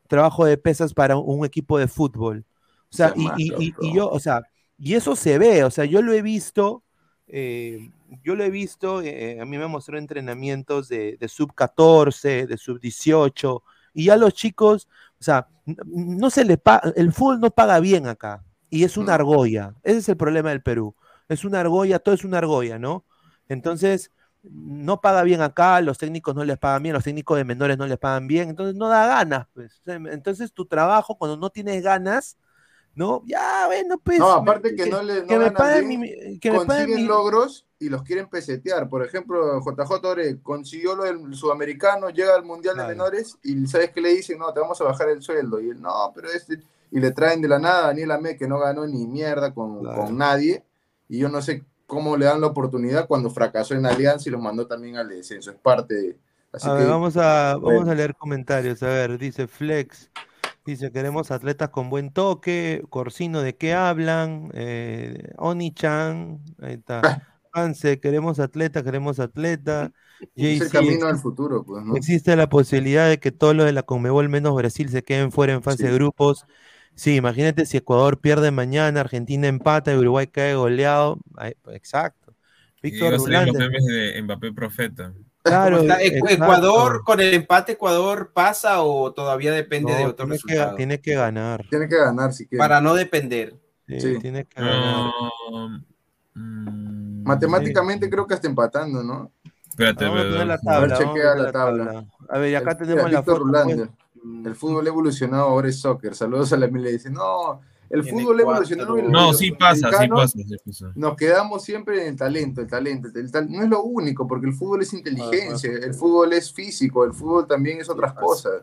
trabajo de pesas para un, equipo de fútbol. O sea, y, y- y- y yo, o sea, y eso se ve, o sea, yo lo he visto, eh, yo lo he visto, eh, a mí me mostró entrenamientos de, de sub 14, de sub 18, y ya los chicos, o sea, no se le paga, el fútbol no paga bien acá, y es una No. argolla, ese es el problema del Perú, es una argolla, todo es una argolla, ¿no? Entonces, no paga bien acá, los técnicos no les pagan bien, los técnicos de menores no les pagan bien, entonces no da ganas, pues. Sea, Entonces tu trabajo, cuando no tienes ganas, ¿no? Ya, bueno, pues. No, aparte que no le no que me paguen bien, mi- que me paguen mi- logros y los quieren pesetear. Por ejemplo, JJ Ore consiguió lo del sudamericano, llega al Mundial Claro. de Menores y ¿sabes qué le dicen? No, te vamos a bajar el sueldo. Y él, no, pero este... Y le traen de la nada a Daniel Amé, que no ganó ni mierda con, Claro. con nadie. Y yo no sé cómo le dan la oportunidad cuando fracasó en Alianza y los mandó también al descenso. Es parte de... Así A que, ver, vamos a, vamos a leer comentarios. A ver, dice Flex. Dice, queremos atletas con buen toque. Corsino, ¿de qué hablan? Eh, Oni-chan. Ahí está. Queremos atleta, queremos atleta. es el camino al futuro, pues, ¿no? existe la posibilidad de que todos los de la Conmebol menos Brasil se queden fuera en fase de Sí. grupos. Sí, imagínate si Ecuador pierde mañana, Argentina empata y Uruguay cae goleado. Ay, pues, exacto. Víctor los memes de Mbappé Profeta. Claro. Ecuador, con el empate, Ecuador pasa o todavía depende de No, otro tiene que, resultado. tiene que ganar. Tiene que ganar si quiere. Para no depender. Sí, Sí. tiene que ganar. Mm, Matemáticamente creo que hasta empatando, ¿no? Espérate, Vamos a poner la tabla. A ver, a chequea poner la tabla. A ver, y acá El- tenemos mira, la foto. pues. Rulander. El fútbol ha evolucionado, ahora es soccer. Saludos a la Emilia. Dice, no, el fútbol los No, sí pasa, sí pasa, sí pasa. Nos quedamos siempre en el talento, el talento. el tal- No es lo único, porque el fútbol es inteligencia, el fútbol es físico, el fútbol también es otras cosas.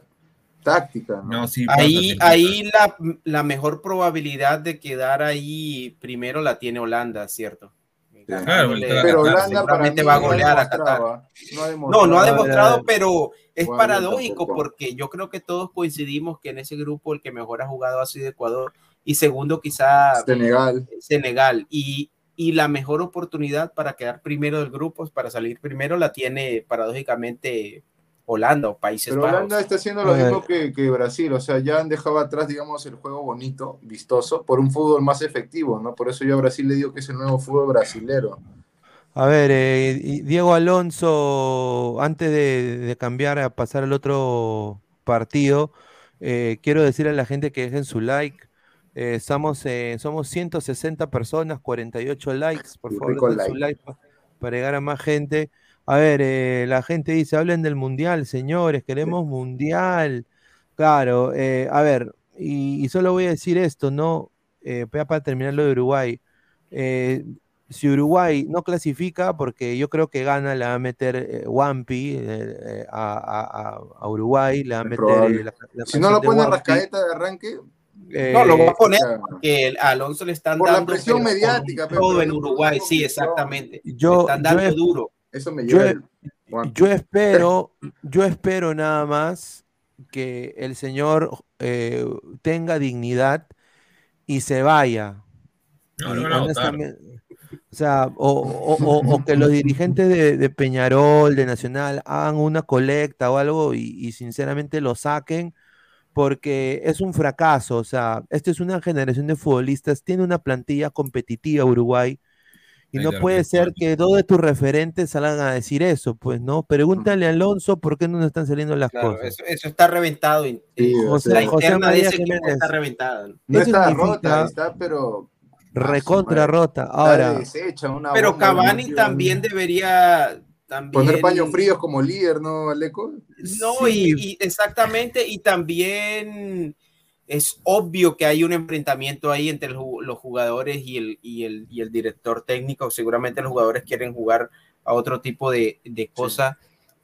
Táctica. ¿no? No, sí Ahí, pasa. ahí la, la mejor probabilidad de quedar ahí primero la tiene Holanda, ¿cierto? Claro, pero Holanda seguramente va a golear a Qatar. No ha No, demostrado. no ha demostrado, pero es Bueno, paradójico tampoco. porque yo creo que todos coincidimos que en ese grupo el que mejor ha jugado ha sido Ecuador y segundo quizá Senegal. Senegal y, y la mejor oportunidad para quedar primero del grupo, para salir primero la tiene paradójicamente Holanda o Países Pero Bajos. Holanda está haciendo lo mismo que, que Brasil, o sea, ya han dejado atrás, digamos, el juego bonito, vistoso, por un fútbol más efectivo, ¿no? Por eso yo a Brasil le digo que es el nuevo fútbol brasilero. A ver, eh, Diego Alonso, antes de, de cambiar a pasar al otro partido, eh, quiero decir a la gente que dejen su like. Eh, estamos, eh, somos 160 personas, 48 likes. Por favor, dejen su like. like pa- para llegar a más gente. A ver, eh, la gente dice, hablen del mundial, señores, queremos mundial. Claro, eh, a ver, y, y solo voy a decir esto, ¿no? Eh, para terminar lo de Uruguay. Eh, si Uruguay no clasifica, porque yo creo que gana, le va a meter eh, Wampi eh, eh, a, a- a- Uruguay, le va a meter eh, la, la Si no lo pone. Rascaeta de arranque, No, lo voy a poner o sea, porque a Alonso le están Por la dando presión pero con mediática, pero- todo pero en Uruguay, sí, exactamente. Yo- le están dando yo he- duro. Eso me Yo, lleva. el- yo espero, yo espero nada más que el señor eh, tenga dignidad y se vaya. No, votar. honestamente, o sea, o, o- o- o que los dirigentes de, de Peñarol, de Nacional, hagan una colecta o algo y, y sinceramente lo saquen, porque es un fracaso. O sea, esta es una generación de futbolistas, tiene una plantilla competitiva Uruguay, y no puede ser que dos de tus referentes salgan a decir eso, pues, ¿no? Pregúntale a Alonso por qué no nos están saliendo las Claro, cosas. eso, eso está reventado. Sí, o José- sea, la José interna de María ese equipo está reventada. no Eso está rota, está, pero. Recontra rota. Ahora, deshecha, una Pero Cavani también debería también Poner paños fríos como líder, ¿no, Aleco? No, Sí. y, y exactamente, y también es obvio que hay un enfrentamiento ahí entre los jugadores y el, y, el, y el director técnico. Seguramente los jugadores quieren jugar a otro tipo de, de cosas,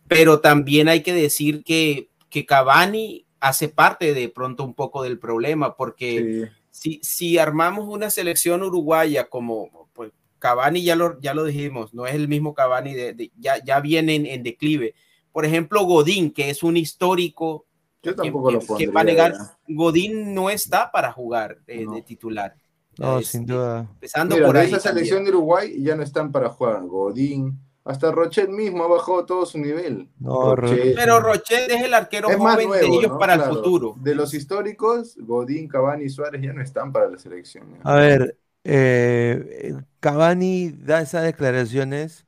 pero también hay que decir que, que Cavani hace parte de pronto un poco del problema, porque Sí. si, si armamos una selección uruguaya como pues, Cavani, ya lo, ya lo dijimos, no es el mismo Cavani, de, de- ya, ya viene en, en declive. Por ejemplo, Godín, que es un histórico, Yo tampoco lo pondría. va a negar, ya. Godín no está para jugar eh, No. de titular. no, Es- sin duda. Empezando Mira, por ahí. esa también. selección de Uruguay ya no están para jugar. Godín, hasta Rochet mismo ha bajado todo su nivel. No, Ro- Rochet. Pero Rochet es el arquero es más joven nuevo, de ellos ¿no? para Claro. el futuro. De los históricos, Godín, Cavani y Suárez ya no están para la selección. A ver, eh, Cavani da esas declaraciones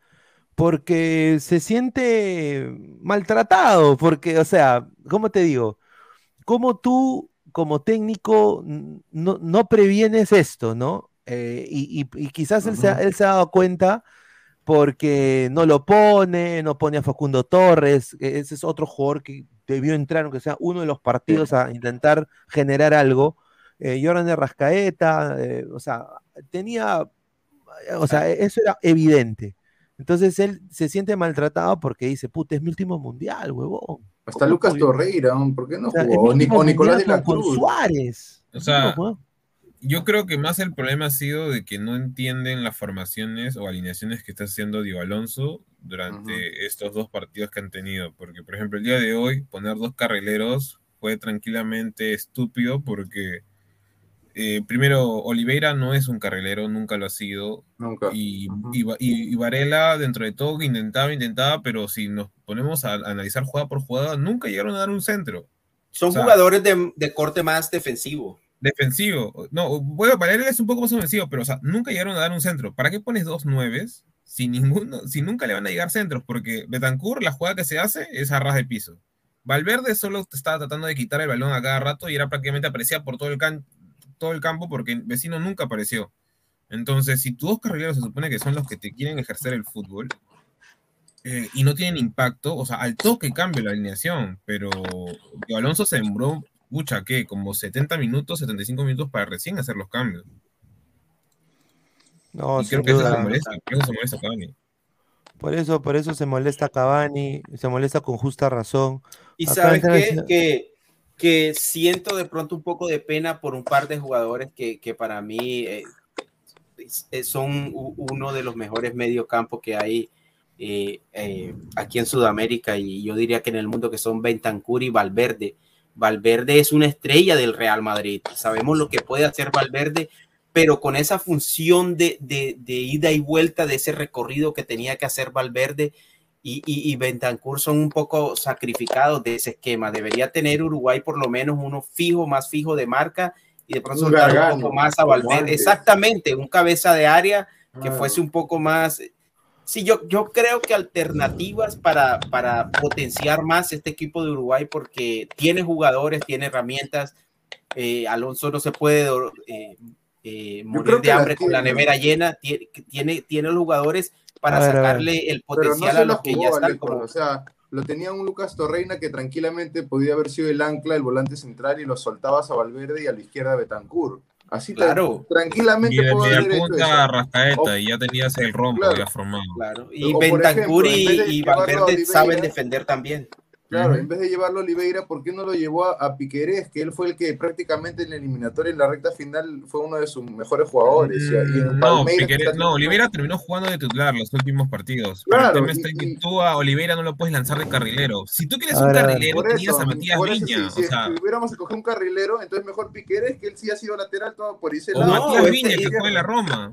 porque se siente maltratado, porque, o sea, ¿cómo te digo? ¿Cómo tú, como técnico, no, no previenes esto, ¿no? Eh, y, y- y quizás él, se, ha- él se ha dado cuenta porque no lo pone, no pone a Facundo Torres, que ese es otro jugador que debió entrar, aunque sea uno de los partidos, a intentar generar algo. Eh, Jordan de Rascaeta, eh, o sea, tenía, o sea, eso era evidente. Entonces él se siente maltratado porque dice, puta, es mi último mundial, huevón. Hasta ¿Cómo Lucas Torreira, ¿por qué no o sea, jugó? o Nicolás de la con, Cruz. Suárez. O sea. Yo creo que más el problema ha sido de que no entienden las formaciones o alineaciones que está haciendo Diego Alonso durante estos dos partidos que han tenido. Porque, por ejemplo, el día de hoy, poner dos carrileros fue tranquilamente estúpido porque, eh, primero, Oliveira no es un carrilero, nunca lo ha sido. Nunca. Y, y, Va- y- y Varela, dentro de todo, intentaba, intentaba, pero si nos ponemos a, analizar jugada por jugada, nunca llegaron a dar un centro. Son O sea, jugadores de, de corte más defensivo. defensivo. No, bueno, Varela es un poco más ofensivo, pero o sea, nunca llegaron a dar un centro. ¿Para qué pones dos nueves si, ninguno, si nunca le van a llegar centros, porque Betancourt, la jugada que se hace es a ras de piso. Valverde solo estaba tratando de quitar el balón a cada rato y era prácticamente aparecía por todo el, can- todo el campo porque el vecino nunca apareció. Entonces, si tus dos carrileros se supone que son los que te quieren ejercer el fútbol eh, y no tienen impacto, o sea, al toque cambia la alineación, pero Alonso se demoró, mucha, ¿qué? Como 70 minutos, 75 minutos para recién hacer los cambios. No, y creo que eso se molesta, por eso se molesta Cavani. Por eso, por eso se molesta Cavani, se molesta con justa razón. Y Acá sabes qué? que, que siento de pronto un poco de pena por un par de jugadores que, que para mí eh, es- son uno de los mejores mediocampos que hay eh, eh, aquí en Sudamérica y yo diría que en el mundo que son Bentancur y Valverde. Valverde es una estrella del Real Madrid. Sabemos lo que puede hacer Valverde, pero con esa función de- de ida y vuelta de ese recorrido que tenía que hacer Valverde y, y, y Bentancur son un poco sacrificados de ese esquema. Debería tener Uruguay por lo menos uno fijo, más fijo de marca y de pronto Un soltar un Gargano, poco más a Valverde. Exactamente, un cabeza de área que Ah. fuese un poco más. Sí, yo, yo creo que alternativas para, para potenciar más este equipo de Uruguay porque tiene jugadores, tiene herramientas. Eh, Alonso no se puede eh, eh, morir de la hambre con la nevera llena. Tiene, tiene, tiene los jugadores para ver, sacarle el Pero no potencial se a lo los que ya están. Alejo, Como, O sea, lo tenía un Lucas Torreina que tranquilamente podía haber sido el ancla, el volante central, y lo soltabas a Valverde y a la izquierda a Betancourt. Así tra- Claro. tranquilamente Y media haber hecho punta eso. a Rascaeta O- y ya tenías el rombo Claro. ya formado. claro. Y Bentancur y, y Valverde saben defender también. Claro, en vez de llevarlo a Oliveira, ¿por qué no lo llevó a, a Piquerés? Que él fue el que prácticamente en la eliminatoria, en la recta final, fue uno de sus mejores jugadores. y- y en Mm, No, Piquerés- no, Oliveira terminó jugando de titular los últimos partidos. Claro, pero el tema y- está en que tú a Oliveira no lo puedes lanzar de carrilero. Si tú quieres un ver, carrilero, tenías eso, a Matías Viña. si, si o sea, hubiéramos escogido un carrilero, entonces mejor Piquerés, que él sí ha sido lateral todo por ese o lado. Matías este- Viña, que izquierda. fue en la Roma.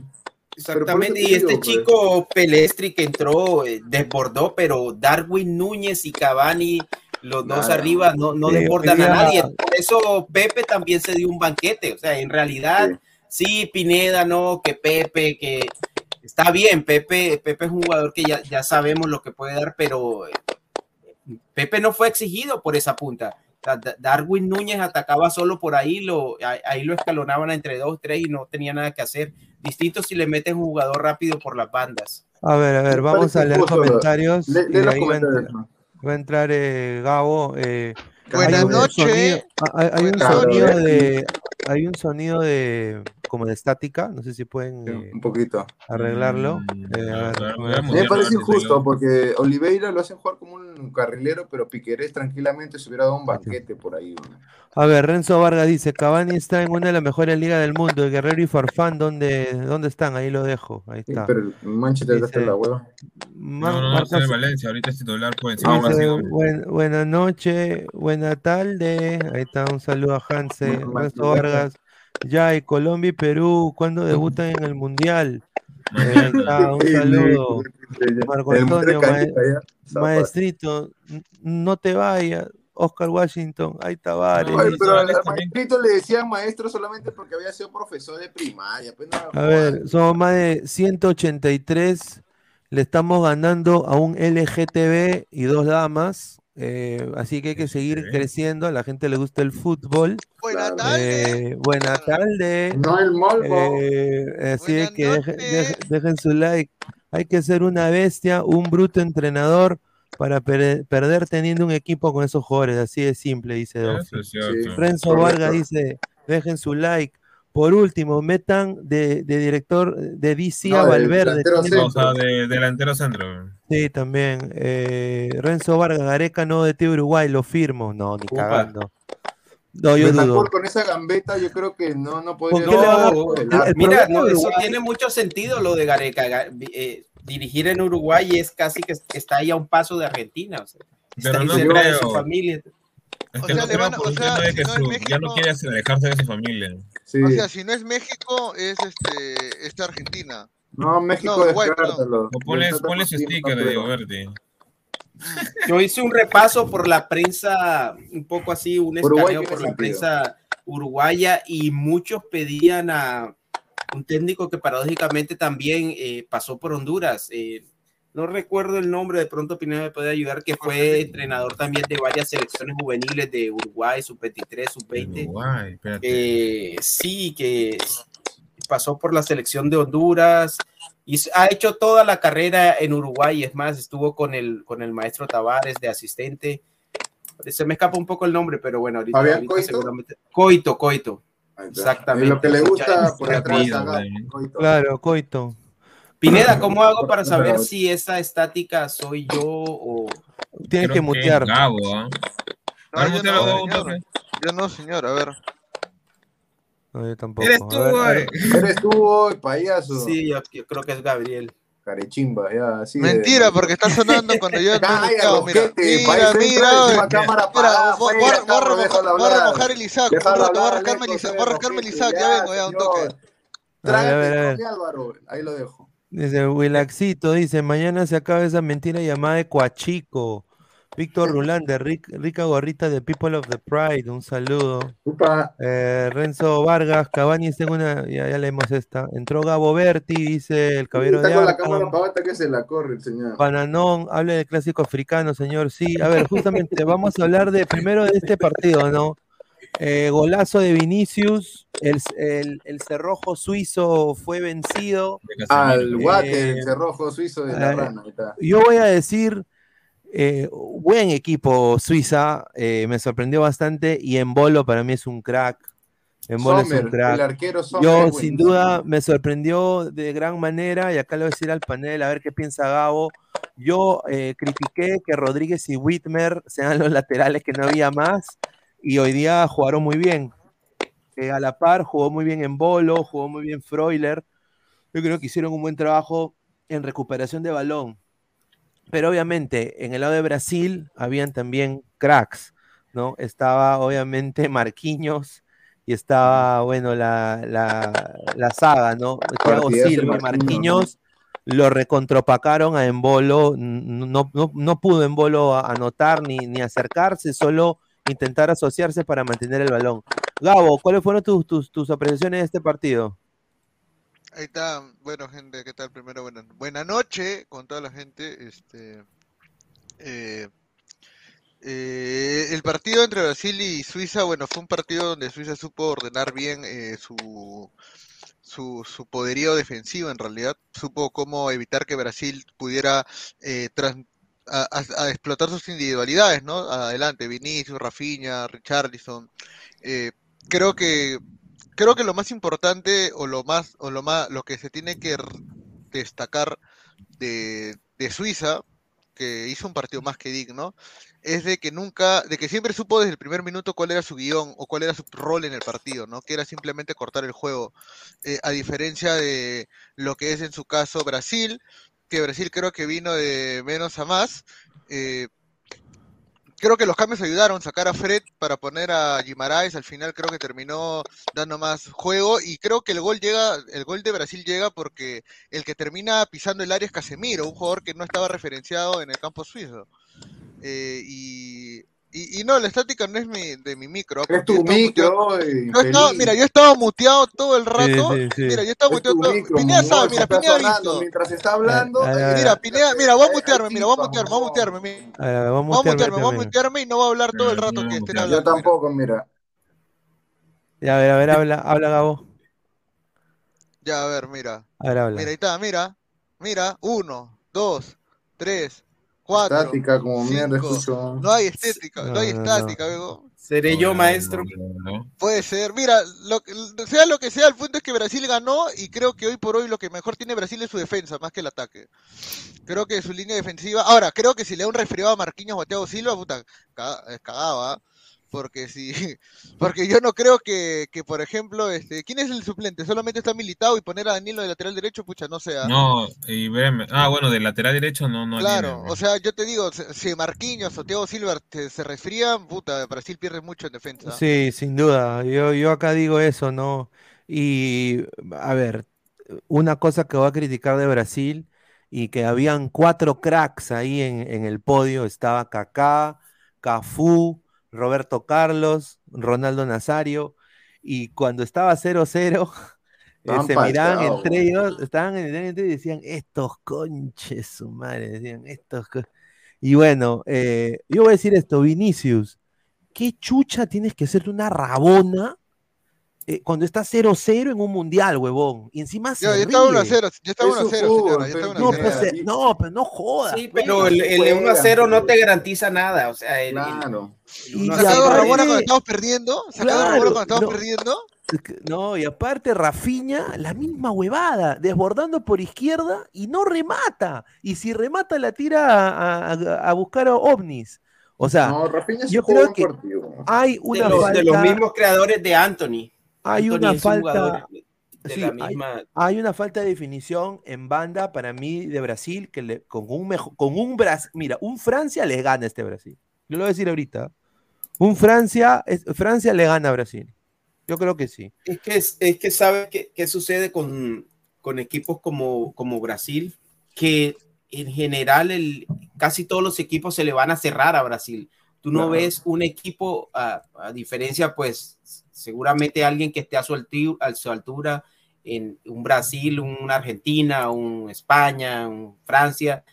Exactamente, te y este digo, pues. chico Pelestri que entró, eh, desbordó, pero Darwin Núñez y Cavani, los dos arriba, no, no Sí, desbordan a nadie. Por eso Pepe también se dio un banquete. O sea, en realidad, sí, Pineda, no, que Pepe, que está bien, Pepe, Pepe es un jugador que ya, ya sabemos lo que puede dar, pero eh, Pepe no fue exigido por esa punta. Darwin Núñez atacaba solo por ahí, lo, ahí- ahí lo escalonaban entre dos, tres y no tenía nada que hacer. Distinto si le metes un jugador rápido por las bandas. A ver, a ver, vamos a leer justo, comentarios. Le- los ahí va a entrar, ¿no? va a entrar, eh, Gabo. eh, Buenas noches. hay, hay un sonido noches. de, hay un sonido de como de estática. No sé si pueden eh, Un poquito. arreglarlo. Mm, Eh. Me parece injusto lo- porque Oliveira lo hacen jugar como un carrilero, pero Piquerés tranquilamente se hubiera dado un banquete por ahí. ¿no? A ver, Renzo Vargas dice, Cavani está en una de las mejores ligas del mundo. El Guerrero y Farfán, ¿dónde, ¿dónde están? Ahí lo dejo. Ahí Sí, está. pero el Manchester está Dice- en la hueva. Mar- No, no, no, Marcos- está en Valencia, ahorita es titular por encima de dice, buen- buena noche, buena tarde. Ahí está, un saludo a Hanse, Renzo. Vargas. Ya, y Colombia y Perú, ¿cuándo debutan en el Mundial? Eh, está, un saludo. Marco Antonio, zapa. maestrito, no te vayas. Oscar Washington, ahí Tavares. Dice. pero al maestrito le decían maestro solamente porque había sido profesor de primaria. pues, no, A ver, somos más de 183. Le estamos ganando a un LGTB y dos damas. Eh, así que hay que seguir LGTB. creciendo. A la gente le gusta el fútbol. Tardes. Eh, buena tarde. No el molvo. Eh, así es Buenas que deje- noches. deje- dejen su like. Hay que ser una bestia, un bruto entrenador para per- perder teniendo un equipo con esos jugadores. Así de simple, dice cierto. Renzo. Vargas dice, dejen su like. Por último, metan de, de director de DC No, a de Valverde. delantero O sea, de delantero centro. Sí, también. Eh, Renzo Vargas, Gareca no de ti Uruguay, lo firmo. No, ni Upa. cagando. No, yo dudo. Con esa gambeta yo creo que no, no podría ¿Por qué le van a- No, mira, no, eso tiene mucho sentido lo de Gareca. Ga- eh, dirigir en Uruguay es casi que está ahí a un paso de Argentina. o sea, está Pero ahí no cerca de creo. su familia. Es O que sea, no le creo van a- por o sea, tema de que ya no quiere alejarse de su familia. Sí. O sea, si no es México, es este, esta Argentina. no, México no, descártalo. Ponle, su sticker de. Diego Verde. Yo hice un repaso por la prensa, un poco así, un escaneo por la sentido. prensa uruguaya y muchos pedían a, un técnico que paradójicamente también eh, pasó por Honduras. eh, no recuerdo el nombre, de pronto Pineda me puede ayudar, que fue entrenador también de varias selecciones juveniles de Uruguay, sub-23, sub-20. Uruguay, espérate. Eh, sí, que pasó por la selección de Honduras y ha hecho toda la carrera en Uruguay. Es más, estuvo con el, con el maestro Tavares de asistente. Se me escapa un poco el nombre, pero bueno, ahorita, ¿Fabián ahorita Coito? seguramente. Coito, Coito. Exactamente. Lo que le gusta por atrás Coito. Claro, coito. Pineda, ¿cómo hago para saber si esa estática soy yo o Tienes Creo que mutear. Gabo, ¿ah? No, yo mutealo, no, Gabo, señor. toque. Yo no, señor, a ver. No, yo tampoco. Eres tú, güey. Eres tú, hoy, payaso. Sí, yo, yo creo que es Gabriel. Carechimba, ya, así. de- Mentira, porque está sonando cuando yo no Calla, muteado, mira. Mira, mira, cámara voy, a- remojar- el Isaac, un Déjalo rato, voy a rascarme el Isaac, voy a rascarme el Isaac, ya vengo, ya un toque. Jorge Álvaro, ahí lo dejo. Dice Wilaxito, dice, mañana se acaba esa mentira llamada de Coachico. Víctor ric- rica gorrita de People of the Pride, un saludo. Eh, Renzo Vargas, Cabañas, tengo una, ya, ya leemos esta. Entró Gabo Berti, dice el caballero Está de con la cámara que se la corre el señor. Bananón, hable del clásico africano, señor. Sí, a ver, justamente vamos a hablar de primero de este partido, ¿no? Eh, golazo de Vinicius, el, el, el cerrojo suizo fue vencido. Al guate, Eh, el cerrojo suizo de la eh, rana. Yo voy a decir, eh, buen equipo Suiza, eh, me sorprendió bastante y Embolo para mí es un crack. Embolo es Sommer, un crack. el arquero Sommer Yo sin duda me sorprendió de gran manera y acá le voy a decir al panel a ver qué piensa Gabo. Yo eh, critiqué que Rodríguez y Whitmer sean los laterales que no había más y hoy día jugaron muy bien. Eh, a la par jugó muy bien en Bolo, jugó muy bien Freuler. Yo creo que hicieron un buen trabajo en recuperación de balón. Pero obviamente en el lado de Brasil habían también cracks, ¿no? Estaba obviamente Marquinhos y estaba, bueno, la, la, la saga, ¿no? Thiago Silva Marquinhos, lo recontropacaron a Embolo, no, no, no pudo Embolo anotar ni, ni acercarse, solo intentar asociarse para mantener el balón. Gabo, ¿cuáles fueron tus, tus, tus apreciaciones de este partido? Ahí está, bueno gente, ¿qué tal? Primero, buena, buena noche con toda la gente. Este, eh, eh, el partido entre Brasil y Suiza, bueno, fue un partido donde Suiza supo ordenar bien eh, su, su, su poderío defensivo en realidad, supo cómo evitar que Brasil pudiera eh, tras- a, explotar sus individualidades, ¿no? Adelante, Vinicius, Rafinha, Richarlison. Eh, creo que creo que lo más importante o lo más o lo más lo que se tiene que destacar de, de Suiza que hizo un partido más que digno es de que nunca de que siempre supo desde el primer minuto cuál era su guion o cuál era su rol en el partido no que era simplemente cortar el juego Eh, a diferencia de lo que es en su caso Brasil que Brasil creo que vino de menos a más eh, creo que los cambios ayudaron, sacar a Fred para poner a Guimaraes, al final creo que terminó dando más juego y creo que el gol llega, el gol de Brasil llega porque el que termina pisando el área es Casemiro, un jugador que no estaba referenciado en el campo suizo. Eh, y, y, y no, la estática no es mi, de mi micro. Es tu yo micro, eh, yo estaba- mira, yo estaba muteado todo el rato. sí, sí. Mira, yo estaba Es muteado todo. micro, Pineda sabe, mira, Pineda ha visto. Mientras está hablando, Mira, Pineda, mira, voy a mutearme, mira, voy a mutearme, voy a mutearme. Voy a mutear, mutearme, voy a mutearme. y no voy a hablar todo el rato no, que estén yo Yo hablando. mira. tampoco, mira. Ya, a ver, a ver, habla, habla Gabo. Ya, a ver, mira. A ver, habla. Mira, ahí está, mira. Mira, uno, dos, tres, cuatro, Estática como mierda, cinco. escucho. No hay estética, no, No, hay no, estática, amigo. Seré yo, maestro. Puede ser. Mira, lo, que- sea lo que sea, el punto es que Brasil ganó y creo que hoy por hoy lo que mejor tiene Brasil es su defensa, más que el ataque. Creo que su línea defensiva. Ahora, creo que si le da un resfriado a Marquinhos o Silva, puta, ca- eh, cagaba. Porque si, porque yo no creo que, que, por ejemplo, este, ¿quién es el suplente? Solamente está militado y poner a Danilo de lateral derecho, pucha, no sea. No, y Bremer. Ah, bueno, del lateral derecho no, no Claro, viene, o sea, yo te digo, si si Marquinhos o Thiago Silva te- se resfrían, puta, Brasil pierde mucho en defensa. Sí, sin duda. Yo, yo acá digo eso, ¿no? Y a ver, una cosa que voy a criticar de Brasil y que habían cuatro cracks ahí en, en el podio, estaba Kaká, Cafú, Roberto Carlos, Ronaldo Nazario, y cuando estaba 0-0, Estaban se miraban entre ellos, estaban en ellos y decían, estos conches su madre, decían, estos co-". Y bueno, eh, yo voy a decir esto, Vinicius, ¿qué chucha tienes que ser una rabona eh, cuando está 0-0 en un mundial, huevón? Y encima se Ya, ya está 1 a ríe. 0, ya está Es 1 a un 0, fútbol, señora, ya está pe, 1 No, a 0. pues, eh, no, pero no jodas. Sí, pues. pero el, el de 1 a 0 no te garantiza nada. O sea, el, el- Claro. A ya ¿Sacado Rabona cuando estamos perdiendo? ¿Sacado Claro, Rabona cuando estamos no. perdiendo? No, y aparte Rafiña, la misma huevada, desbordando por izquierda y no remata. Y si remata la tira a, a- a buscar a ovnis. O sea, No, yo creo que partido. hay de, una los, falta, de los mismos creadores de Anthony. Hay Anthony una un falta, de sí, la hay- misma. hay una falta de definición en banda para mí de Brasil que le- con un mejor, con un Brasil, mira, un Francia le gana a este Brasil. Yo lo voy a decir ahorita. Un Francia, es- Francia le gana a Brasil. Yo creo que sí. Es que, es, es que sabes qué, qué sucede con, con equipos como, como Brasil, que en general el, casi todos los equipos se le van a cerrar a Brasil. Tú no ves un equipo, a, a diferencia, pues seguramente alguien que esté a su, alti- a su altura en un Brasil, una Argentina, un España, un Francia,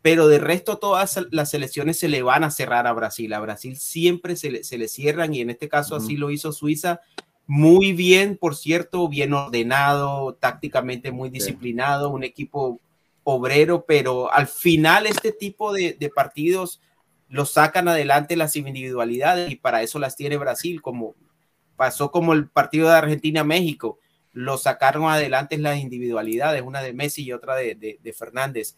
pero de resto todas las selecciones se le van a cerrar a Brasil. A Brasil siempre se le, se le cierran y en este caso así lo hizo Suiza. Muy bien, por cierto, bien ordenado, tácticamente muy disciplinado, un equipo obrero, pero al final este tipo de, de partidos los sacan adelante las individualidades y para eso las tiene Brasil, como pasó como el partido de Argentina-México, lo sacaron adelante las individualidades, una de Messi y otra de, de- de Fernández.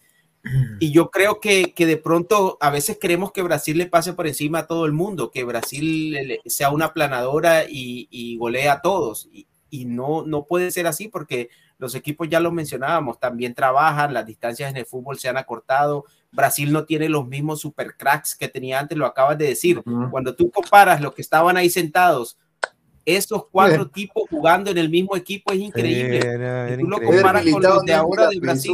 Y yo creo que, que de pronto a veces creemos que Brasil le pase por encima a todo el mundo, que Brasil sea una planadora y, y golea a todos. Y, y no, no puede ser así porque los equipos ya los mencionábamos, también trabajan, las distancias en el fútbol se han acortado. Brasil no tiene los mismos super cracks que tenía antes, lo acabas de decir. Cuando tú comparas los que estaban ahí sentados, esos cuatro tipos jugando en el mismo equipo es increíble. Era- Y era tú lo comparas con los de ahora de Brasil.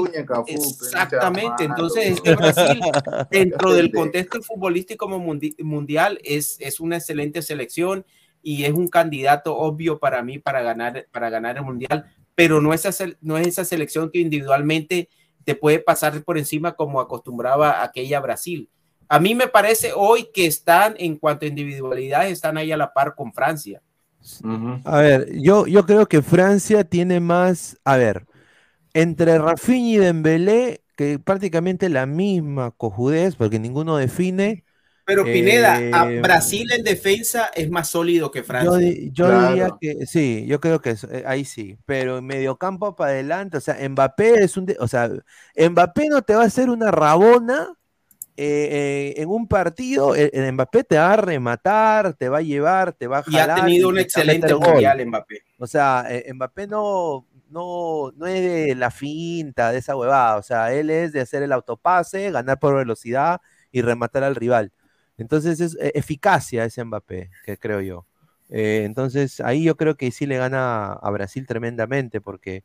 Exactamente. Entonces, este Brasil, dentro del contexto futbolístico mundi- mundial, es, es una excelente selección y es un candidato obvio para mí para ganar, para ganar el mundial, pero no es, esa, no es esa selección que individualmente te puede pasar por encima como acostumbraba aquella Brasil. A mí me parece hoy que están, en cuanto a individualidades, están ahí a la par con Francia. A ver, yo, yo creo que Francia tiene más, a ver, entre Rafinha y Dembélé, que prácticamente la misma cojudez, porque ninguno define. Pero Pineda, a eh, Brasil en defensa es más sólido que Francia. yo Claro. diría que sí, yo creo que eso, eh, ahí sí, pero en mediocampo para adelante, o sea, Mbappé es un, de- o sea, Mbappé no te va a hacer una rabona eh, eh, en un partido, el, el Mbappé te va a rematar, te va a llevar, te va a y ha jalar tenido un excelente mundial Mbappé. O sea, eh, Mbappé no, no, no es de la finta, de esa huevada. O sea, él es de hacer el autopase, ganar por velocidad y rematar al rival. Entonces es eh, eficacia ese Mbappé, que creo yo. Eh, entonces ahí yo creo que sí le gana a Brasil tremendamente porque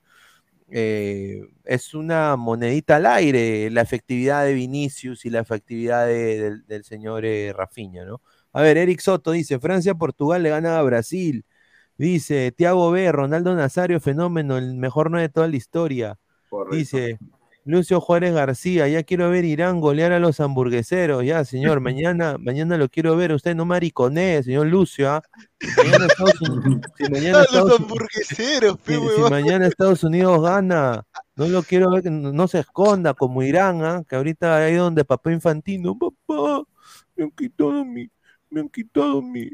eh, es una monedita al aire la efectividad de Vinicius y la efectividad de- del, del señor eh, Rafinha, ¿no? A ver, Eric Soto dice, Francia-Portugal le gana a Brasil. Dice, Tiago B, Ronaldo Nazario, fenómeno, el mejor no de toda la historia. Correcto. Dice, Lucio Juárez García, ya quiero ver Irán golear a los hamburgueseros, ya, señor, mañana, mañana lo quiero ver, usted no mariconee, señor Lucio, ¿ah? Mañana Estados Unidos, si mañana Estados los Unidos- hamburgueseros, pe, si, si huevón. mañana Estados Unidos gana, no lo quiero ver no, no se esconda como Irán, ¿ah? que ahorita ahí donde papá infantino, papá, me han quitado mi, me han quitado mi,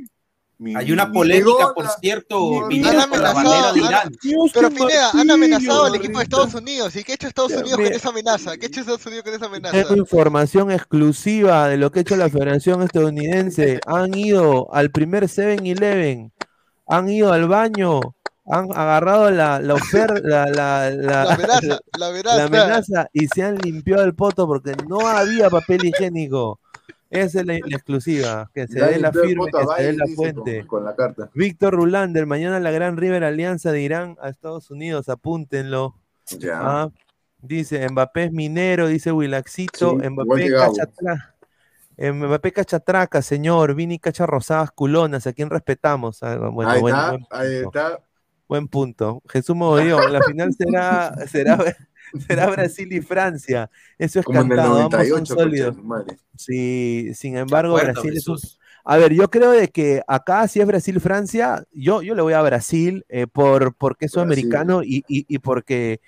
mi- Hay una mi- polémica, por cierto, mi- Han Pineda, por la bandera de Irán. Dios, Pero Pineda, han amenazado al equipo de. Estados Unidos. ¿Y qué ha hecho Estados Unidos con esa amenaza? ¿Qué ha hecho Estados Unidos con esa amenaza? Tengo información exclusiva de lo que ha hecho la Federación Estadounidense. Han ido al primer 7-Eleven, han ido al baño, han agarrado la, la oferta, la, la, la- La amenaza, la amenaza. la amenaza y se han limpiado el poto porque no había papel higiénico. Esa es la, la exclusiva, que se dé la limpió el firme, poto a que se dé la fuente. Con, con la carta. Víctor Rulander, mañana la Gran River Alianza de Irán a Estados Unidos, apúntenlo. Ya. Ah, dice Mbappé es minero, dice Wilaxito, Sí, Mbappé cachatraca, Mbappé cachatraca, señor, Vini cacha rosadas culonas, ¿a quién respetamos? Ah, bueno, ahí bueno, está, ahí está. Buen punto. Jesús Mogollón, la final será, será, será Brasil y Francia. Eso es Como en el cantado, ambos son 98, sólidos. Sí, sin embargo, acuerdo, Brasil es un... Jesús. A ver, yo creo de que acá si es Brasil-Francia, yo, yo le voy a Brasil eh, por, porque es Brasil. americano y, y, y porque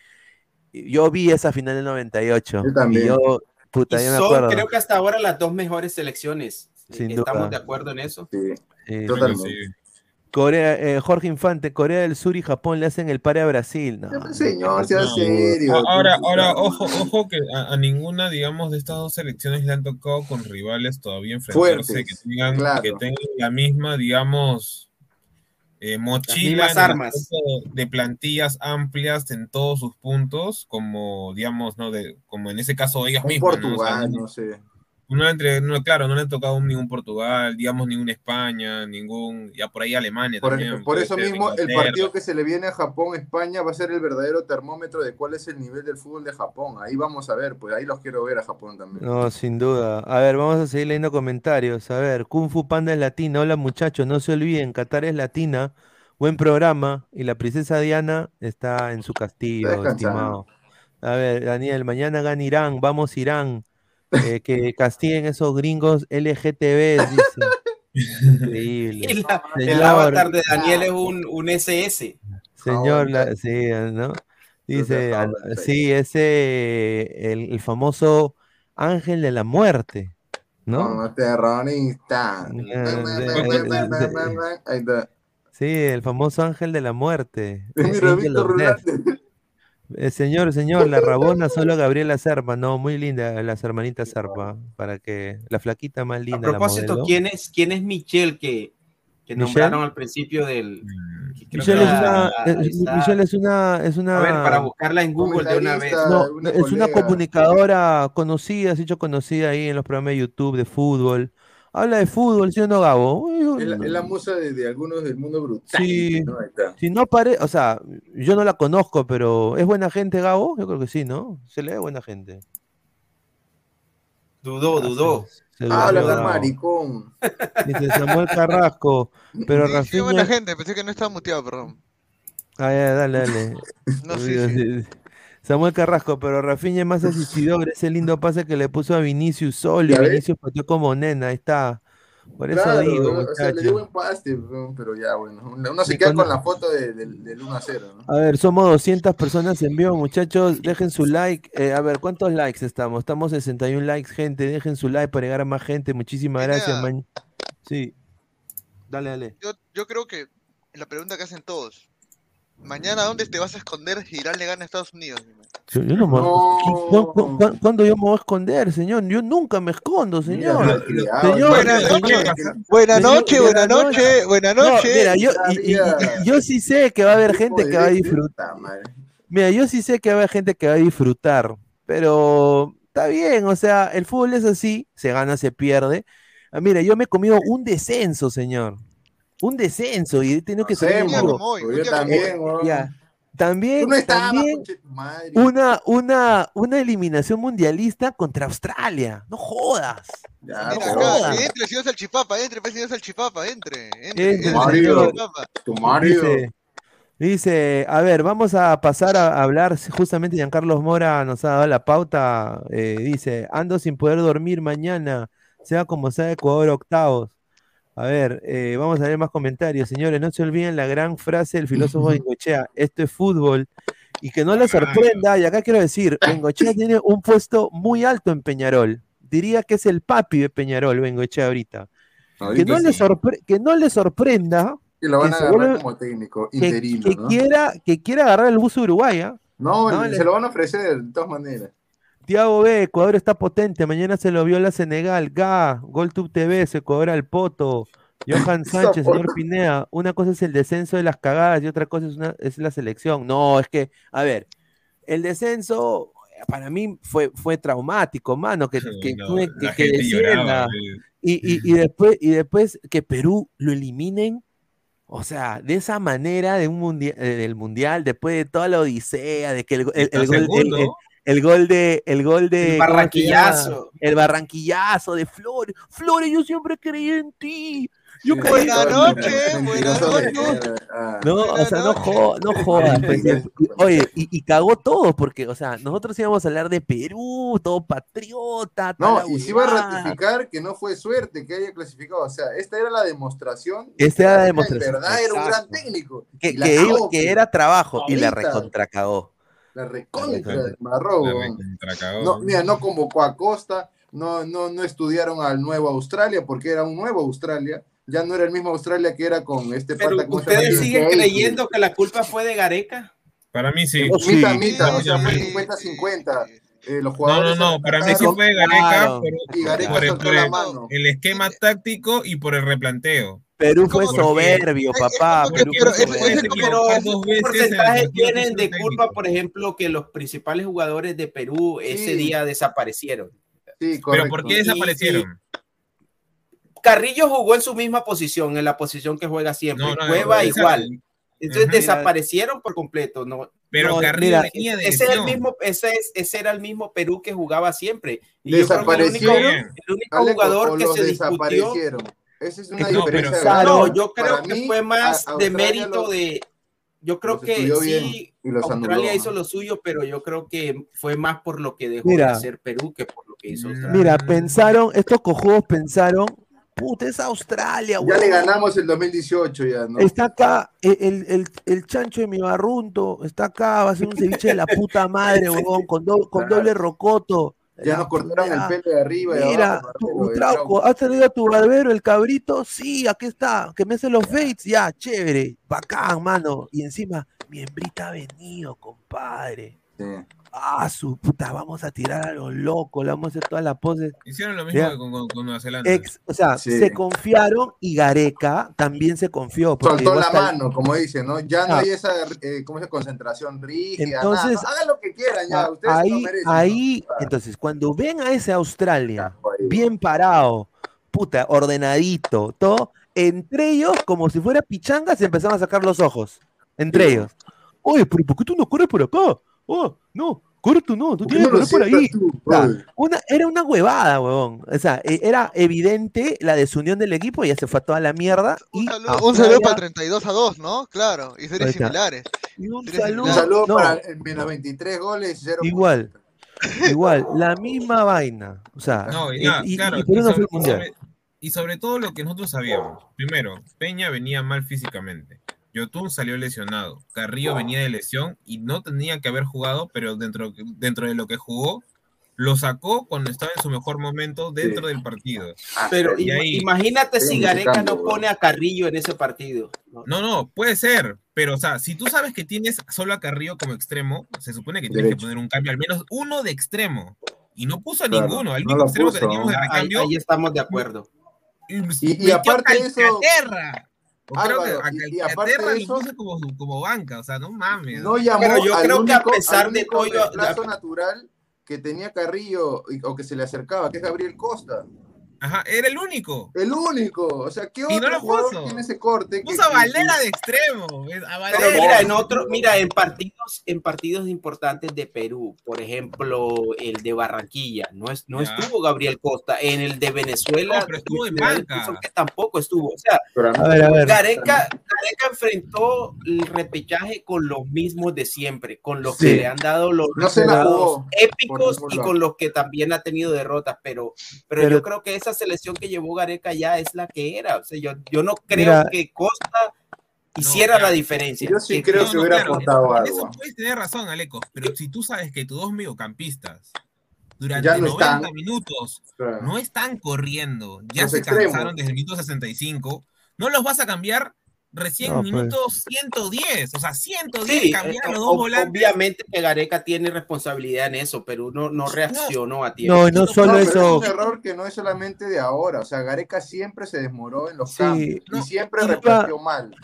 yo vi esa final del 98. Yo también. Y yo, puta, Y yo me son, acuerdo. creo que hasta ahora las dos mejores selecciones. Sin ¿Estamos duda. de acuerdo en eso? Sí, Eh, totalmente. Sí. Corea, eh, Jorge Infante, Corea del Sur y Japón le hacen el pare a Brasil. No, Señor, sea No. serio. Ahora, ahora, ojo, ojo que a, a ninguna, digamos, de estas dos selecciones le han tocado con rivales todavía enfrentarse Fuertes, que tengan, claro. que tengan la misma, digamos, eh, mochila armas. de plantillas amplias en todos sus puntos, como, digamos, no de, como en ese caso ellas Un mismas, ¿no? O sea, Portugal, no sé. No entre, no, claro, no le han tocado ningún Portugal, digamos, ningún España, ningún, ya por ahí Alemania Por, también. por eso ser, mismo, el partido que se le viene a Japón-España va a ser el verdadero termómetro de cuál es el nivel del fútbol de Japón. Ahí vamos a ver, pues ahí los quiero ver a Japón también. No, sin duda. A ver, vamos a seguir leyendo comentarios. A ver, Kung Fu Panda es latina. Hola muchachos, no se olviden, Qatar es latina. Buen programa. Y la princesa Diana está en su castillo, estimado. A ver, Daniel, mañana gana Irán. Vamos Irán. Eh, que castiguen esos gringos LGTB, dice. Increíble. El, avatar de Daniel es un, un SS. Señor, la- sí, ¿no? Dice, ah, sí, ese, el, el famoso ángel de la muerte, ¿no? Terrorista. Sí, el famoso ángel de la muerte. Mira, Víctor. Eh, señor, señor, la rabona solo Gabriela Serpa. No, muy linda las hermanitas Serpa. Para que la flaquita más A linda, la propósito. ¿quién es, quién es Michelle que, que ¿Michelle? nombraron al principio del... creo Michelle es una, es- está- Michelle es una, es una. A ver, para buscarla en Google de una vez. Comentarista, No, una es una comunicadora conocida, se ha hecho conocida ahí en los programas de YouTube de fútbol. Habla de fútbol, ¿sí o no, Gabo? Es la, es la musa de, de algunos del mundo brutal. Sí. Si no pare, o sea, yo no la conozco, pero ¿es buena gente, Gabo? Yo creo que sí, ¿no? Se le ve buena gente. Dudó, dudó. Se Ah, durmió, la Gabo. maricón. Dice Samuel Carrasco, pero Sí, sí, Rafinha... buena gente, pensé que no estaba muteado, perdón. Ah, ya, dale, dale. No, sí, sí. Samuel Carrasco, pero Rafinha es más asistidor, ese lindo pase que le puso a Vinicius solo. Vinicius pateó como nena, ahí está. Por eso Claro, digo, o sea, le dio buen paste, ¿no? pero ya, bueno. Uno se Sí, queda con- con la foto de- del- del 1 a 0, ¿no? A ver, somos 200 personas en vivo, muchachos. Dejen su like. Eh, a ver, ¿cuántos likes estamos? Estamos 61 likes, gente. Dejen su like para llegar a más gente. Muchísimas Mira. gracias, man. Sí. Dale, dale. Yo, yo creo que la pregunta que hacen todos. Mañana, ¿dónde te vas a esconder si Irán le gana a Estados Unidos? Yo, yo no me- ¿Cu- cu- cu- ¿Cuándo yo me voy a esconder, señor? Yo nunca me escondo, señor. malcriado, Señor, Buenas noches, buenas noches, buenas noches, buenas No, noches. mira, yo, y- y- y- yo sí sé que va a haber gente que va a disfrutar. Mira, yo sí sé que va a haber gente que va a disfrutar, pero está bien, o sea, el fútbol es así, se gana, se pierde. Ah, mira, yo me he comido un descenso, señor. Un descenso y he tenido que salir pues yo también. Ya. También, no madre. una, una, una eliminación mundialista contra Australia. No jodas. Ya, Mira pero- acá, entre, señor Salchipapa, entre, pues, señor Salchipapa, entre, entre, Entre, entre, Mario. Tu Mario. Dice, dice, a ver, vamos a pasar a hablar, justamente Giancarlos Mora nos ha dado la pauta, eh, dice, ando sin poder dormir mañana, sea como sea Ecuador octavos. A ver, eh, vamos a ver más comentarios. Señores, no se olviden la gran frase del filósofo Bengochea, esto es fútbol. Y que no les sorprenda, y acá quiero decir, Bengochea tiene un puesto muy alto en Peñarol. Diría que es el papi de Peñarol, Bengochea ahorita. Que no, le sí. que no le sorprenda Y lo van que a agarrar vuelve- como técnico, que, interino, que ¿no? quiera, que quiera agarrar el bus Uruguay, ¿ah? No, No, le- le- se lo van a ofrecer de todas maneras. Tiago B, Ecuador está potente, mañana se lo vio la Senegal, Ga, GolTube TV, se cobra el poto, Johan Sánchez, señor Pinea, una cosa es el descenso de las cagadas y otra cosa es, una, es la selección. No, es que, a ver, el descenso eh, para mí fue, fue traumático, mano, que, que, No, que- la que lloraba. eh. Y, y- y después, y después que Perú lo eliminen, o sea, de esa manera de un mundial, del mundial, después de toda la odisea, de que el, el- el gol, el- gol de, el gol de. El ¿cómo se barranquillazo. El barranquillazo de Flores. Flores, yo siempre creí en ti. Yo creí Buenas noches, buenas noches. No, o sea, no, jo- no jodas. pues, Oye, y, y cagó todo, porque, o sea, nosotros íbamos a hablar de Perú, todo patriota, No, y se iba a ratificar que no fue suerte que haya clasificado. O sea, esta era la demostración. Esta era la de demostración, En verdad era un gran técnico. Que, cagó, pues. era trabajo, y la Ahorita. La recontra de Marrobo. No, mira, no convocó a Costa, no, no, no estudiaron al nuevo Australia porque era un nuevo Australia. Ya no era el mismo Australia que era con este Pero ustedes siguen Casey. creyendo que la culpa fue de Gareca. Para mí sí. Sí, sea, fue sí. 50-50. Eh, los No, no, no, para mí sí fue Gareca Claro. por, Y Gareca por el, por esquema táctico y por el replanteo. Perú fue soberbio, papá. Perú pero ¿qué porcentaje tienen de técnico. culpa, por ejemplo, que los principales jugadores de Perú ese día desaparecieron? Sí, Pero. ¿por qué Y- desaparecieron? Carrillo jugó en su misma posición, en la posición que juega siempre. No, no, Cueva igual. Entonces desaparecieron por completo. No, Pero No, Carrillo mira, venía de ese, era el mismo, ese, es- ese era el mismo Perú que jugaba siempre. Y yo creo que el único, Desaparecieron. el único Aleco, jugador que se discutió. desaparecieron. Esa es una que diferencia. No, yo creo Para que mí, fue más a- de mérito los- de. Yo creo que sí, y los Australia anuló. hizo lo suyo, pero yo creo que fue más por lo que dejó Mira. de hacer Perú que por lo que hizo Mm. Australia. Mira, pensaron, estos cojudos pensaron, puta, es Australia, Ya le ganamos el 2018 ya, ¿no? Está acá el, el, el- el chancho de mi barrunto, está acá, va a ser un ceviche de la puta madre, huevón, con, do- con Claro. doble rocoto. Ya nos cortaron el pelo de arriba y Mira, abajo. tu trauco. ¿has traído a tu barbero el cabrito? Sí, aquí está, que me hace los fates, ya, chévere, bacán, mano. Y encima, mi hembrita ha venido, compadre. Sí. Ah, su puta, vamos a tirar a los locos, le vamos a hacer todas las poses. Hicieron lo mismo Ya. que con, con- con Nueva Zelanda. Ex, o sea, Sí. se confiaron y Gareca también se confió. Soltó la el- mano, como dicen, ¿no? Ya no Ah. hay esa eh, concentración rígida. Entonces, nada. No, hagan lo que quieran ya, Ah, ustedes lo ahí, merecen. ¿no? ahí, Ah, entonces, cuando ven a ese Australia ahí. bien parado, puta, ordenadito, todo, entre ellos, como si fuera pichanga, se empezaron a sacar los ojos. Entre Sí. ellos. Oye, pero ¿por qué tú no corres por acá? Oh, no, corre tú no, tú ¿Por qué tienes que no por ahí. sientas tú? O sea, Oye. una, era una huevada, huevón. O sea, e- era evidente la desunión del equipo, ya se fue a toda la mierda. Un Y saludo, un Australia- saludo para el 32 a 2, ¿no? Claro, y series similares. y un saludo, Un saludo no, para menos 23 goles, 0 Igual. Igual, la misma vaina. O sea, No, y, eh, y, claro, y y sobre, y sobre- y sobre todo lo que nosotros sabíamos. Primero, Peña venía mal físicamente. Yotun salió lesionado. Carrillo venía de lesión y no tenía que haber jugado, pero dentro, dentro de lo que jugó, lo sacó cuando estaba en su mejor momento dentro del partido. Pero Y ahí- imagínate si Gareca no pone a Carrillo en ese partido. ¿no? No, no, puede ser, pero o sea, si tú sabes que tienes solo a Carrillo como extremo, se supone que tienes Derecho. que poner un cambio, al menos uno de extremo. Y no puso a Claro, ninguno, el no único lo extremo que puso. teníamos de Ahí, recambio. ahí estamos de acuerdo. Y- y a aparte de eso- Calcaterra. O creo que Álvaro, y- y aparte de eso- como, como banca, o sea, no mames. No llamó Pero yo al creo que a único- pesar de único todo, yo- reemplazo natural que tenía Carrillo y- o que se le acercaba, que es Gabriel Costa. Ajá, era el único. El único. O sea, ¿qué otro no lo jugador puso. tiene ese corte? que- Puso que- Valera de extremo. es- A Valera. Pero mira, en otro, mira, en partidos, en partidos importantes de Perú, por ejemplo, el de Barranquilla, no, es, no Ya. estuvo Gabriel Costa, en el de Venezuela, No, pero estuvo en banca. que tampoco estuvo. O sea, Pero a mí- A ver, a ver. Gareca, Gareca enfrentó el repechaje con los mismos de siempre, con los Sí. que le han dado los No épicos por y con los que también ha tenido derrotas, pero, pero, Pero- yo creo que esa selección que llevó Gareca ya es la que era. O sea, yo, yo no creo Mira. que Costa hiciera la diferencia. Yo sí Que- creo No, que hubiera claro, aportado en Eso algo. puedes tener razón, Aleco, pero si tú sabes que tus dos mediocampistas durante Ya no 90 están. minutos Claro. no están corriendo, ya Los se extremos. cansaron desde el minuto 65, no los vas a cambiar recién No, pues. minuto 110, o sea, 110 Sí, cambiar eh, los ob- dos volantes. obviamente que Gareca tiene responsabilidad en eso, pero uno no reaccionó a tiempo. No, no No, solo No, eso. es un error que no es solamente de ahora. O sea, Gareca siempre se desmoró en los Sí, cambios y no, siempre iba- replanteó mal.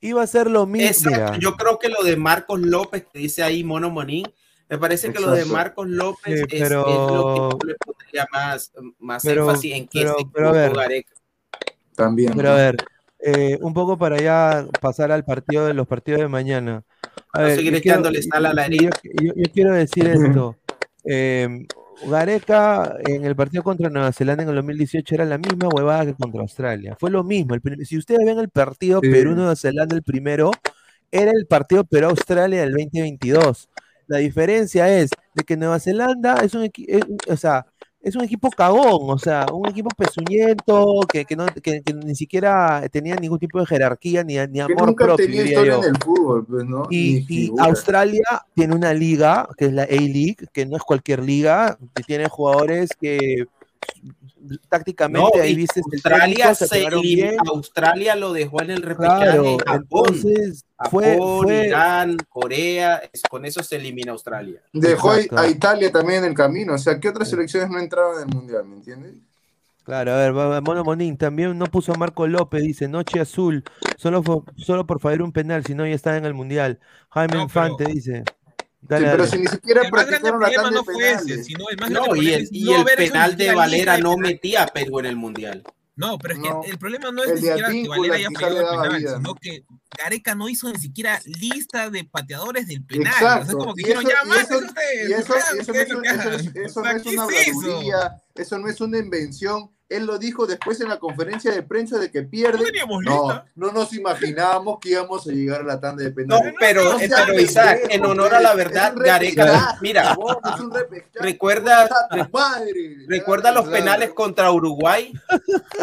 Iba a ser lo mismo. Exacto, yo creo que lo de Marcos López, que dice ahí Mono Monín, me parece que lo de Exacto. Marcos López Sí, es, pero- es lo que yo le pondría más, más Pero- énfasis en que pero- se pero a ver. Gareca. También. pero a ver, eh, un poco para ya pasar al partido de los partidos de mañana. A No ver, seguir yo quiero- echándole sal a la yo, yo- yo quiero decir esto. Eh, Gareca en el partido contra Nueva Zelanda en el 2018 era la misma huevada que contra Australia. Fue lo mismo. El si ustedes ven el partido Sí. Perú-Nueva Zelanda, el primero, era el partido Perú-Australia del 2022. La diferencia es de que Nueva Zelanda es un, equi- es un- o sea, es un equipo cagón, o sea, un equipo pezuñento que, que no, que, que ni siquiera tenía ningún tipo de jerarquía ni, ni Que amor nunca propio. tenía diría historia yo. en el fútbol, pues, ¿no? Y. Australia tiene una liga, que es la A-League, que no es cualquier liga, que tiene jugadores que tácticamente No, ahí viste el Australia, técnico, se bien. Australia lo dejó en el repechaje. Claro, Japón, entonces fue, Japón, fue Irán, Corea, es- con eso se elimina Australia. Dejó a- Exacto. a Italia también en el camino. O sea, ¿qué otras selecciones no entraron en el mundial? ¿Me entiendes? Claro, a ver, Mono Monín también no puso a Marco López, dice Noche Azul, solo, solo por fallar un penal, si no ya está en el Mundial. Jaime No, Infante dice. Dale, Sí, pero si ni siquiera El más grande practicaron la tanda no fue ese, sino el más No, grande y el, y no el penal de Valera no metía a Perú en el Mundial. No, pero es No. que el problema no es El ni siquiera que Valera haya fallado el penal, vida, sino ¿no? que Gareca no hizo ni siquiera lista de pateadores del penal. O sea, Exacto. es como que dijeron, eso, ya, más eso, eso, no es, eso no es ¿qué una habladuría, eso no es una invención. Él lo dijo después en la conferencia de prensa de que pierde. No No, no nos imaginábamos que íbamos a llegar a la tanda de No, penales. pero, No eh, pero Isaac, en honor a la verdad, Gareca, mira, recuerda, recuerda los penales contra Uruguay,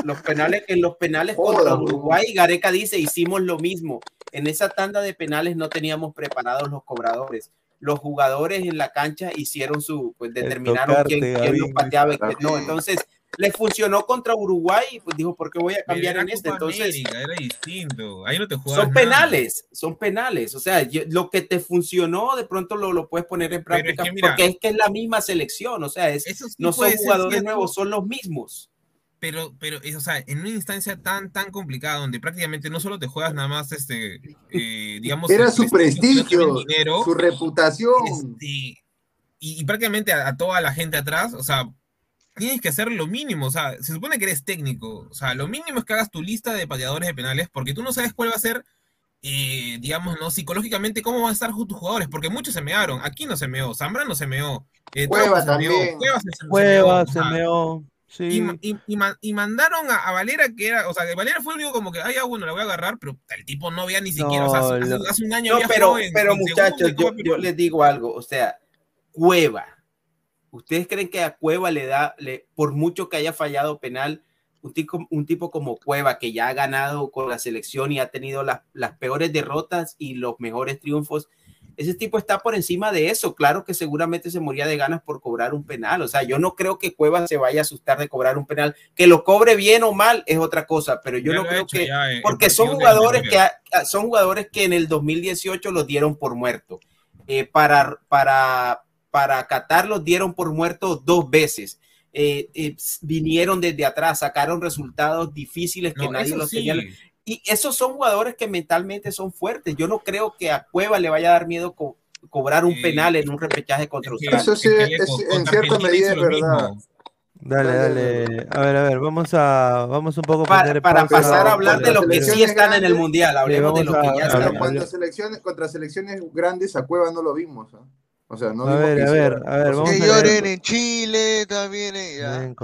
los penales, en los penales contra. Uruguay, Gareca dice, hicimos lo mismo. En esa tanda de penales no teníamos preparados los cobradores. Los jugadores en la cancha hicieron su, pues determinaron tocarte, quién, quién los pateaba y quién no. Entonces, le funcionó contra Uruguay y pues dijo, ¿por qué voy a cambiar era en este? Entonces, América, era distinto. Ahí no te son nada. penales, son penales. O sea, yo- lo que te funcionó, de pronto lo, lo puedes poner en es práctica que mira- porque es que es la misma selección. O sea, es, no son jugadores nuevos, son los mismos. Pero, pero, es, o sea, en una instancia tan, tan complicada donde prácticamente no solo te juegas nada más, este, eh, digamos, Era su prestigio, dinero, su reputación. este, y, y prácticamente a, a toda la gente atrás, o sea, tienes que hacer lo mínimo, o sea, se supone que eres técnico, o sea, lo mínimo es que hagas tu lista de pateadores de penales, porque tú no sabes cuál va a ser, eh, digamos, ¿no? Psicológicamente, cómo van a estar tus jugadores, porque muchos se mearon, aquí no se meó, Zambrano se meó, eh, Cueva se meó, también. Cueva se, se meó, Cueva, se meó. y, Sí. y- y ma- y mandaron a, a Valera, que era, o sea, que Valera fue el único como que, ah, ya, bueno, la voy a agarrar, pero el tipo no había ni siquiera, o sea, hace, No, hace un año No, había pero, pero en muchachos, yo, les digo algo. O sea, Cueva. ¿Ustedes creen que a Cueva le da, le, por mucho que haya fallado penal, un tipo, un tipo como Cueva, que ya ha ganado con la selección y ha tenido las, las peores derrotas y los mejores triunfos, ese tipo está por encima de eso. Claro que seguramente se moría de ganas por cobrar un penal. O sea, yo no creo que Cueva se vaya a asustar de cobrar un penal. Que lo cobre bien o mal es otra cosa, pero yo Ya no creo que... en Porque son jugadores que, ha- son jugadores que en el 2018 los dieron por muerto. Eh, para, para, para Qatar los dieron por muerto dos veces. Eh, eh, vinieron desde atrás, sacaron resultados difíciles que No, nadie los sí. tenía. Y esos son jugadores que mentalmente son fuertes. Yo no creo que a Cueva le vaya a dar miedo co- cobrar un penal en un repechaje contra Australia. Eso sí, es en contra cierta medida es verdad. mismo. Dale, Dale. A ver, a ver, vamos a, vamos un poco a Para, para pasar a a- hablar de los que sí están en el mundial, hablemos de los que ya están. Pero a- cuando selecciones, contra selecciones grandes a Cueva no lo vimos. ¿ah? O sea, no A ver, a ver, a ver, vamos Que a lloren leer. en Chile también. eh,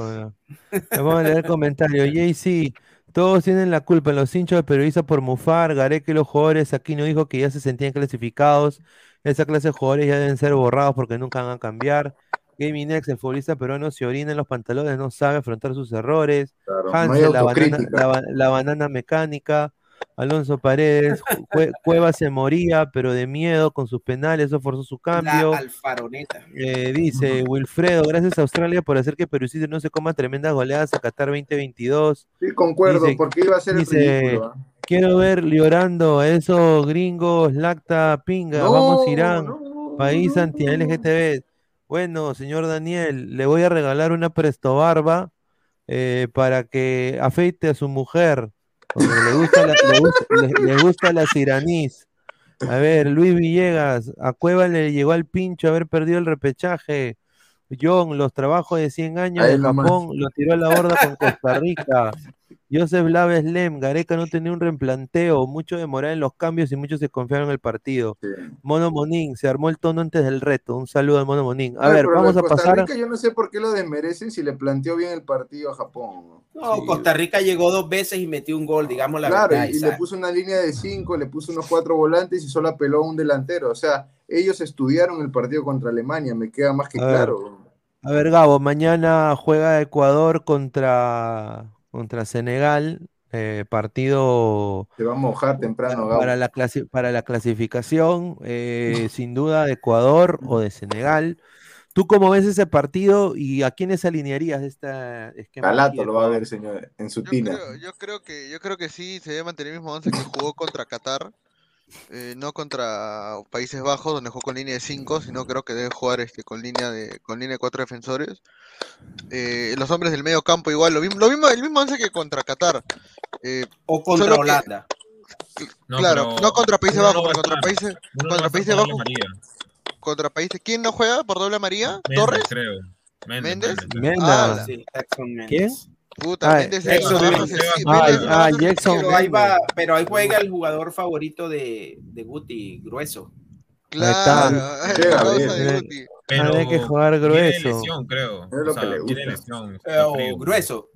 Vamos a leer el comentario. Jay-Z, todos tienen la culpa. Los hinchas de periodistas por mufar. Gareca y los jugadores aquí no dijo que ya se sentían clasificados. Esa clase de jugadores ya deben ser borrados porque nunca van a cambiar. Gaming X, el futbolista peruano, se orina en los pantalones, no sabe afrontar sus errores. Claro, no hay Hansel, la banana, autocrítica. la, ba- la banana mecánica. Alonso Paredes, Cue- Cueva se moría, pero de miedo con sus penales, eso forzó su cambio. La alfaroneta. Eh, dice Wilfredo, gracias a Australia por hacer que Perú no se coma tremendas goleadas a Qatar 2022. Sí, concuerdo, Dice- porque iba a ser el ridículo. ¿ah? Quiero ver llorando a esos gringos, lacta, pinga, vamos Irán, no, país no, anti no. LGTB. Bueno, señor Daniel, le voy a regalar una presto barba eh, para que afeite a su mujer, porque le gusta la, le gusta, le- le gusta las iraníes. A ver, Luis Villegas, a Cueva le llegó al pincho haber perdido el repechaje. John, los trabajos de 100 años Ahí de nomás. Japón lo tiró a la borda con Costa Rica. Joseph Laves Lem, Gareca no tenía un reemplanteo, mucho demorado en los cambios y muchos se confiaron en el partido. Mono Monín, se armó el tono antes del reto. Un saludo al Mono Monín. A ver, vamos a Costa pasar. Rica yo no sé por qué lo desmerecen si le planteó bien el partido a Japón. No, Costa Rica llegó dos veces y metió un gol, digamos la Claro, verdad. y, y le puso una línea de cinco, le puso unos cuatro volantes y solo apeló a un delantero. O sea, ellos estudiaron el partido contra Alemania, me queda más que A ver. claro. A ver, Gabo, mañana juega Ecuador contra, contra Senegal, eh, partido Se va a mojar temprano, Gabo. para la, clasi- para la clasificación, eh, sin duda de Ecuador o de Senegal. ¿Tú cómo ves ese partido y a quiénes alinearías esta esquema? Calato lo va a ver, señor, en su tina. Creo- yo creo que yo creo que sí se debe mantener el mismo once que jugó contra Qatar, eh, no contra Países Bajos donde jugó con línea de 5, sino creo que debe jugar este con línea de con línea de cuatro defensores. Eh, los hombres del medio campo igual, lo mismo, lo mismo el mismo once que contra Qatar. Eh, O contra que- Holanda. No, claro, no contra Países no Bajos, contra. Países no contra Países Bajos, María. contra Países, ¿quién no juega por doble María? Méndez, ¿Torres? creo. Méndez, ¿Méndez? Ah, Sí. ¿Quién? Puta, Jackson Ah, Pero ahí, Mendes. va, pero ahí juega el jugador favorito de, de Guti, Grueso. Claro, Llega, es la causa bien. de Guti. Pero Habría que jugar Tiene grueso. lesión, creo. Es lo O sea, que le tiene gusta. lesión. Eh, grueso.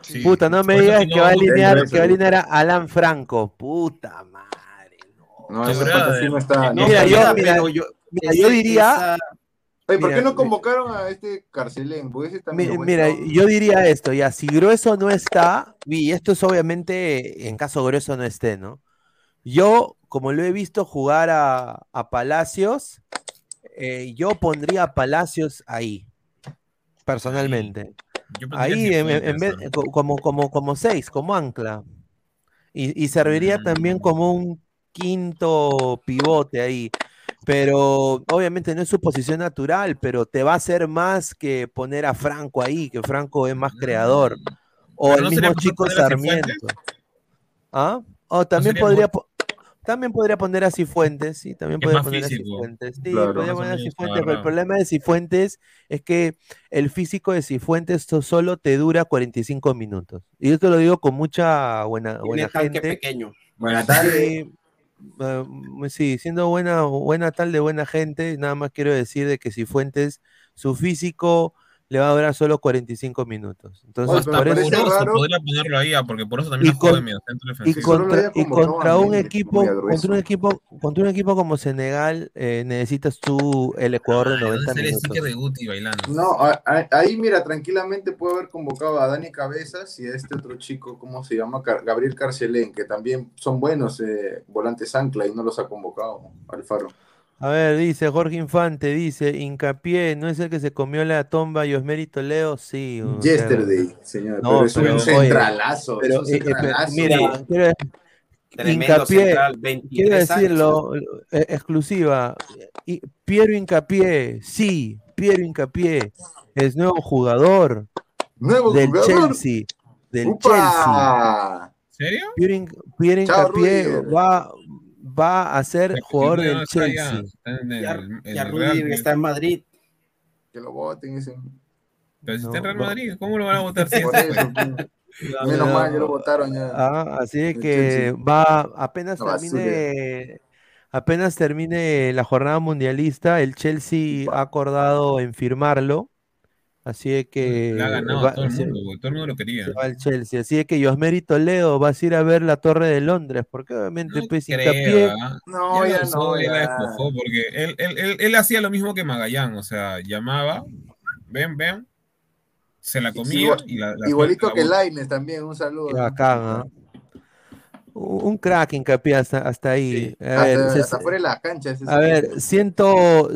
Sí. Puta, no me digas que va a no alinear, que va a alinear a Alan Franco. Puta madre. No, sí no está. No, no. Mira, yo- Mira, yo, Mira, ese- yo diría, esa- Oye, ¿por qué no convocaron a este Carcelén? Porque ese mi- también lo mira, yo diría esto, ya, si Grueso no está, y esto es obviamente en caso Grueso no esté, ¿no? Yo, como lo he visto jugar a, a Palacios, eh, yo pondría a Palacios ahí, personalmente. Yo Ahí, en, vez, como, como, como seis, como ancla. Y, y serviría Mm. también como un quinto pivote ahí. Pero obviamente no es su posición natural, pero te va a hacer más que poner a Franco ahí, que Franco es más creador. O Pero el ¿no mismo chico a Sarmiento. ¿Ah? O también podría, po- también podría poner a Cifuentes, sí, también Es podría poner a físico. Cifuentes. Sí, Claro. podría o poner a Cifuentes, pero el problema de Cifuentes es que el físico de Cifuentes solo te dura 45 minutos. Y yo te lo digo con mucha buena, tiene buena tanque gente. pequeño. Buenas tardes. Sí, eh, sí, siendo buena, buena tal de buena gente, nada más quiero decir de que Cifuentes, su físico le va a durar solo 45 minutos. Entonces, hasta por eso, raro. podría ponerlo ahí, ah, porque por eso también Y con- en mediocentro y, defensivo. Contra, y contra un equipo, contra un equipo, contra un equipo como Senegal, eh, necesitas tú el Ecuador de Ay, ¿dónde 90 sale el minutos. sticker de Guti bailando? No, a- a- ahí mira, tranquilamente puede haber convocado a Dani Cabezas y a este otro chico, ¿cómo se llama? Car- Gabriel Carcelén, que también son buenos eh, volantes ancla y no los ha convocado Alfaro. A ver, dice Jorge Infante, dice, hincapié, ¿no es el que se comió la tomba y Osmeri Toledo? Sí. o sea, Yesterday, señor, No, pero es pero, un oye, centralazo, pero, es un eh, eh, pero, centralazo. mira, quiero, Tremendo hincapié, central, quiero 23 años. decirlo, eh, exclusiva, y Piero Hincapié, sí, Piero Hincapié, es nuevo jugador Nuevo del jugador. Chelsea, del Chelsea. ¡Upa! ¿En serio? Piero, Piero Chao, Hincapié Rudiger. va, va a ser El jugador del Chelsea. está en el- Ya, ya Rudiger está en Madrid. Que lo voten ese. Pero si No, está en Real. Madrid, ¿cómo lo van a votar si Por eso, pues. Menos No, mal, ya lo votaron ya. Ah, así de El que Chelsea. va, apenas termine, apenas termine la jornada mundialista, el Chelsea ha acordado en firmarlo. Así de que ha ganado va- todo el mundo, todo el mundo lo quería. se va al Chelsea. Así de que Josmeri Toledo vas a ir a ver la Torre de Londres, porque obviamente No pues creo, hincapié. ¿ah? No, ya no, ya la ya. despojó, porque él, él, él, él hacía lo mismo que Magallán, o sea, llamaba, ven, ven, se la comía Igual- y la, la Igualito la que. Laines también, un saludo. Qué bacán, ¿ah? Un crack hincapié hasta, hasta ahí. A Hasta, ver, se- hasta fuera de las canchas. ese A ver, tipo. 100,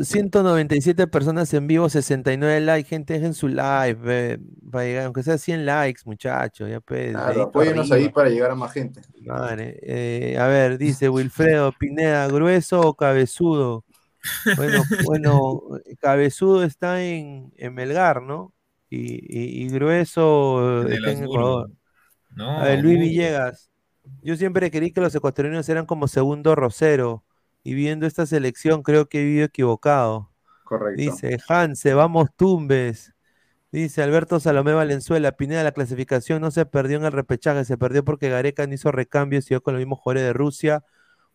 197 personas en vivo, 69 likes. Gente, dejen su like, ve, para llegar, aunque sea 100 likes, muchachos. Ya, pues, Claro, apóyenos ahí para llegar a más gente. Madre, eh, a ver, dice Wilfredo Pineda, ¿grueso o cabezudo? Bueno, bueno, cabezudo está en, en Melgar, ¿no? Y, y- y grueso En está en. Ecuador. No, A ver, Luis. Villegas. Yo siempre creí que los ecuatorianos eran como segundo rosero. Y viendo esta selección, creo que he vivido equivocado. Correcto. Dice Hanse, vamos Tumbes. Dice Alberto Salomé Valenzuela, Pineda, la clasificación no se perdió en el repechaje, se perdió porque Gareca no hizo recambio y siguió con los mismos jugadores de Rusia.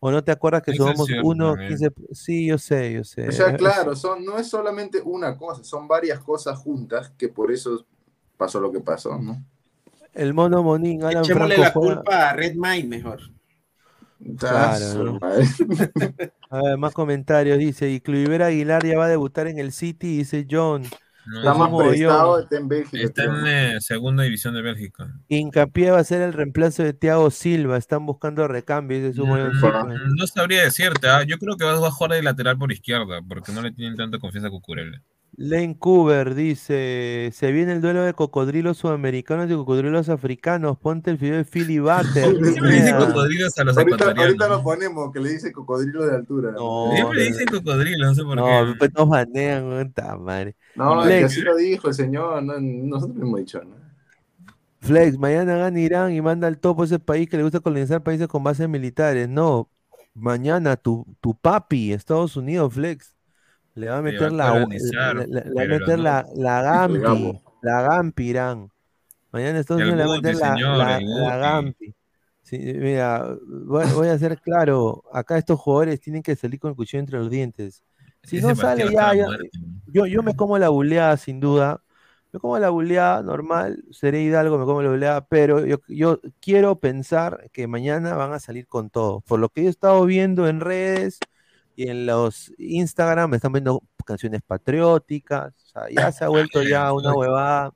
¿O no te acuerdas que somos uno, también. 15? Sí, yo sé, yo sé. O sea, Es- claro, son, no es solamente una cosa, son varias cosas juntas que por eso pasó lo que pasó, ¿no? El mono Monín, Alan Echémosle Franco la juega- culpa a Red Mind mejor. Claro, ¿no? A ver, más comentarios. Dice, y Cliver Aguilar ya va a debutar en el City, dice John. Está Es más un mogollón. prestado, está en Bélgica. Está en ¿no? eh, segunda división de Bélgica. Hincapié va a ser el reemplazo de Thiago Silva. Están buscando recambio, dice su buen Mm, No sabría decirte, ah, yo creo que va a jugar de lateral por izquierda, porque no le tienen tanta confianza a Cucurella. Lane Cooper dice: Se viene el duelo de cocodrilos sudamericanos y cocodrilos africanos. Ponte el video de Philly Butter. Siempre le dicen cocodrilos a los ahorita, ecuatorianos. ahorita lo ponemos, que le dice cocodrilo de altura. No, Siempre le dicen cocodrilo, no sé por No, qué. pues nos banean, weón, ta madre. No, es que Flex, así lo dijo el señor, no, nosotros no hemos dicho nada. Flex, mañana gana Irán y manda al topo ese país que le gusta colonizar países con bases militares. No, mañana tu, tu papi, Estados Unidos, Flex, le va a va meter a la, le- le- le va a meter no. la, la Gampi, la Gampi Irán. Mañana Estados Unidos le va a meter la, señor, la, la. Gampi. Sí, mira, voy, voy a ser claro, acá estos jugadores tienen que salir con el cuchillo entre los dientes. Si Ese no sale ya, ya- yo, yo me como la buleada sin duda. Me como la buleada normal, seré Hidalgo, me como la buleada, pero yo, yo quiero pensar que mañana van a salir con todo. Por lo que yo he estado viendo en redes y en los Instagram, me están viendo canciones patrióticas, o sea, ya se ha vuelto ya una huevada.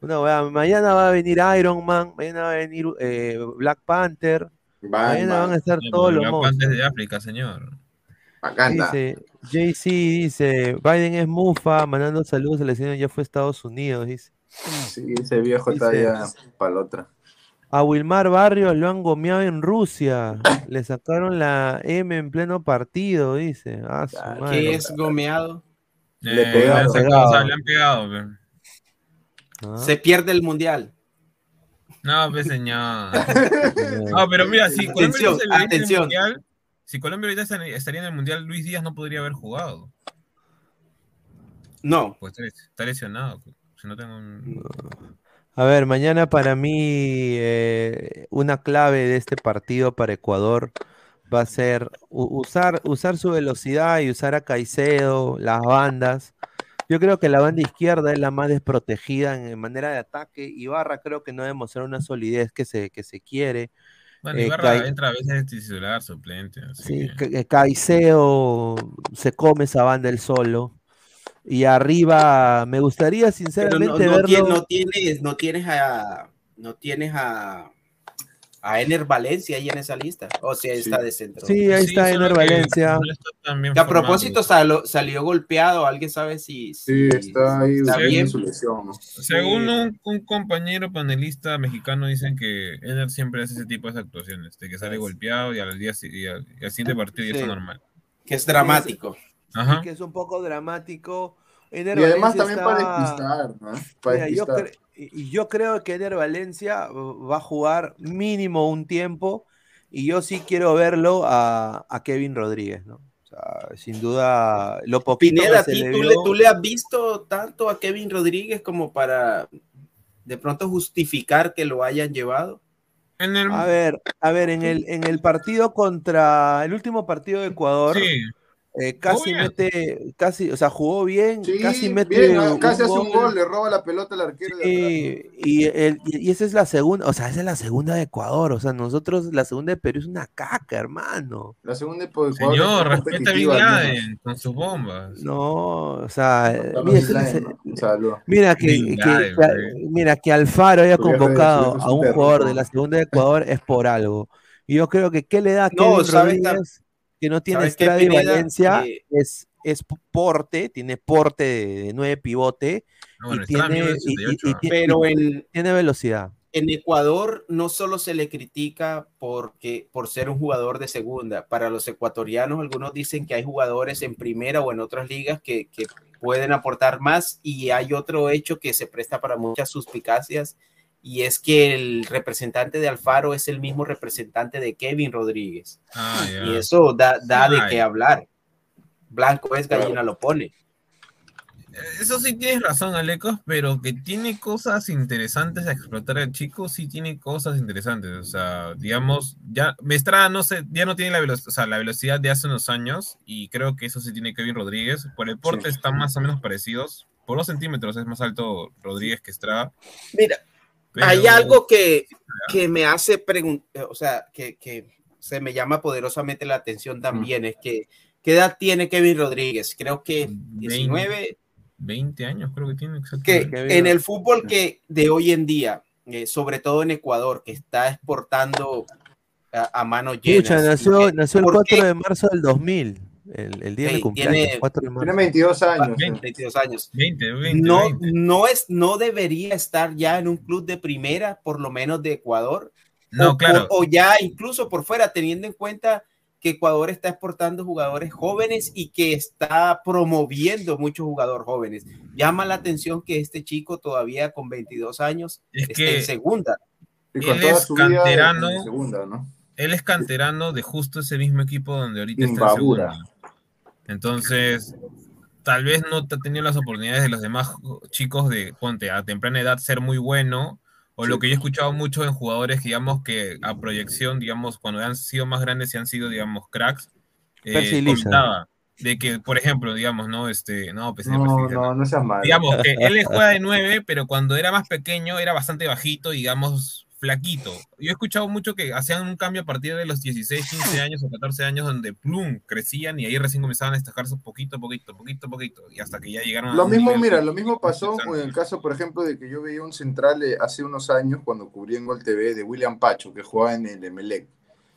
Una huevada. Mañana va a venir Iron Man, mañana va a venir eh, Black Panther, mañana van a estar todos los la monstruos. Panther de África, señor. Dice, JC dice, Biden es mufa, mandando saludos a la señora, ya fue a Estados Unidos, dice. Sí, ese viejo está Dice- ya para la otra. A Wilmar Barrios lo han gomeado en Rusia. Le sacaron la M en pleno partido, dice. Ah, su madre. ¿Qué es gomeado? Eh, Le pegaron. han sacado, o sea, le han pegado. pe. Ah. Se pierde el mundial. No, pues señor. No, pero mira, si Colombia Atención, el atención. mundial, si Colombia ahorita estaría en el mundial, Luis Díaz no podría haber jugado. No. Pues está, lesionado. Si no tengo un- A ver, mañana para mí eh, una clave de este partido para Ecuador va a ser usar, usar su velocidad y usar a Caicedo, las bandas. Yo creo que la banda izquierda es la más desprotegida en, manera de ataque. Ibarra creo que no demostró una solidez que se, que se quiere. Bueno, Eh, Ibarra entra a veces titular, suplente. así Sí, que- Ca- Caicedo se come esa banda él solo. Y arriba me gustaría Pero no, sinceramente no verlo. no tienes, no tienes a, no tienes a, a Ener Valencia ahí en esa lista. O sea, está de centro. Sí, ahí está solo Ener Valencia. está Que a propósito salió, salió golpeado. ¿Alguien sabe si, Sí, si está ahí está bien bien? su lesión. ¿no? Según un, un compañero panelista mexicano, dicen que Eder siempre hace ese tipo de actuaciones, de que sale golpeado y al, día, y al, y al siguiente partido ya Sí. está normal. Que es dramático. Ajá. que es un poco dramático. Y además Valencia también está- para despistar, ¿no? Para Mira, yo, despistar. cre- y yo creo que Ener Valencia va a jugar mínimo un tiempo y yo sí quiero verlo a, a Kevin Rodríguez, ¿no? O sea, sin duda, lo poquito Pineda, ¿a que se le tú, vio- le, tú le has visto tanto a Kevin Rodríguez como para de pronto justificar que lo hayan llevado? En el... A ver, a ver, en el, en el partido contra el último partido de Ecuador, Sí, eh, casi mete, casi, o sea, jugó bien, Sí, casi mete bien, un casi hace un gol. le roba la pelota al arquero. de y, el- y esa es la segunda, o sea, esa es la segunda de Ecuador, o sea, nosotros, la segunda de Perú es una caca, hermano. La segunda por Ecuador señor, respeta a Bin menos. con sus bombas. No, o sea, mira, que, Bin que- Laden, que- güey. mira que Alfaro haya convocado a un jugador de la segunda de Ecuador es por algo. Y yo creo que ¿qué le da a No, Kevin. Rodríguez que no tiene ¿Sabes qué, Estrada y? Valencia? Que- Es, es porte, tiene porte de, de nueve pivote No, y, tiene, y- y- 1988, y Pero en, tiene velocidad. en Ecuador no solo se le critica porque, por ser un jugador de segunda, para los ecuatorianos algunos dicen que hay jugadores en primera o en otras ligas que, que pueden aportar más y hay otro hecho que se presta para muchas suspicacias y es que el representante de Alfaro es el mismo representante de Kevin Rodríguez Ah, ya. y eso da, da de qué hablar. Blanco es gallina lo pone. Eso sí tienes razón, Alecos, pero que tiene cosas interesantes a explotar el chico, sí tiene cosas interesantes. O sea, digamos, ya Mestrada no sé, ya no tiene la velocidad, o sea, la velocidad de hace unos años, y creo que eso sí tiene Kevin Rodríguez. Por el porte están más o menos parecidos. Por dos centímetros es más alto Rodríguez que Estrada. Mira, Pero- hay algo que, que me hace preguntar, o sea, que, que se me llama poderosamente la atención también, es que, ¿qué edad tiene Kevin Rodríguez? Creo que 19, 20 años creo que tiene que en el fútbol que de hoy en día, eh, sobre todo en Ecuador, que está exportando a, a mano llena. Pucha, nació, nació el 4 de marzo del 2000, el, el día de mi cumpleaños, tiene- 4 de marzo. Tiene 22 años. 22 años. 20, 20, no, 20. no es, no debería estar ya en un club de primera, por lo menos de Ecuador. No, o, claro. o ya incluso por fuera, teniendo en cuenta que Ecuador está exportando jugadores jóvenes y que está promoviendo muchos jugadores jóvenes. Llama la atención que este chico todavía con 22 años Es esté que en segunda. Y con Él toda es su vida en- canterano. segunda, ¿no? Él es canterano de justo ese mismo equipo donde ahorita está en segunda. Entonces, tal vez no te ha tenido las oportunidades de los demás chicos de, ponte, a temprana edad ser muy bueno, o lo que yo he escuchado mucho en jugadores, digamos, que a proyección, digamos, cuando han sido más grandes y han sido, digamos, cracks, eh, comentaba de que, por ejemplo, digamos, no, este, no, pues, No, Lisa, no, no seas malo. digamos que él juega de 9, pero cuando era más pequeño era bastante bajito, digamos, flaquito. Yo he escuchado mucho que hacían un cambio a partir de los 16, 15 años o 14 años donde plum, crecían y ahí recién comenzaban a destacarse poquito, poquito, poquito, poquito, y hasta que ya llegaron a Lo mismo, mira, lo mismo pasó en el caso, por ejemplo, de que yo veía un central eh, hace unos años cuando cubrí en Gol TV de William Pacho, que jugaba en el Emelec.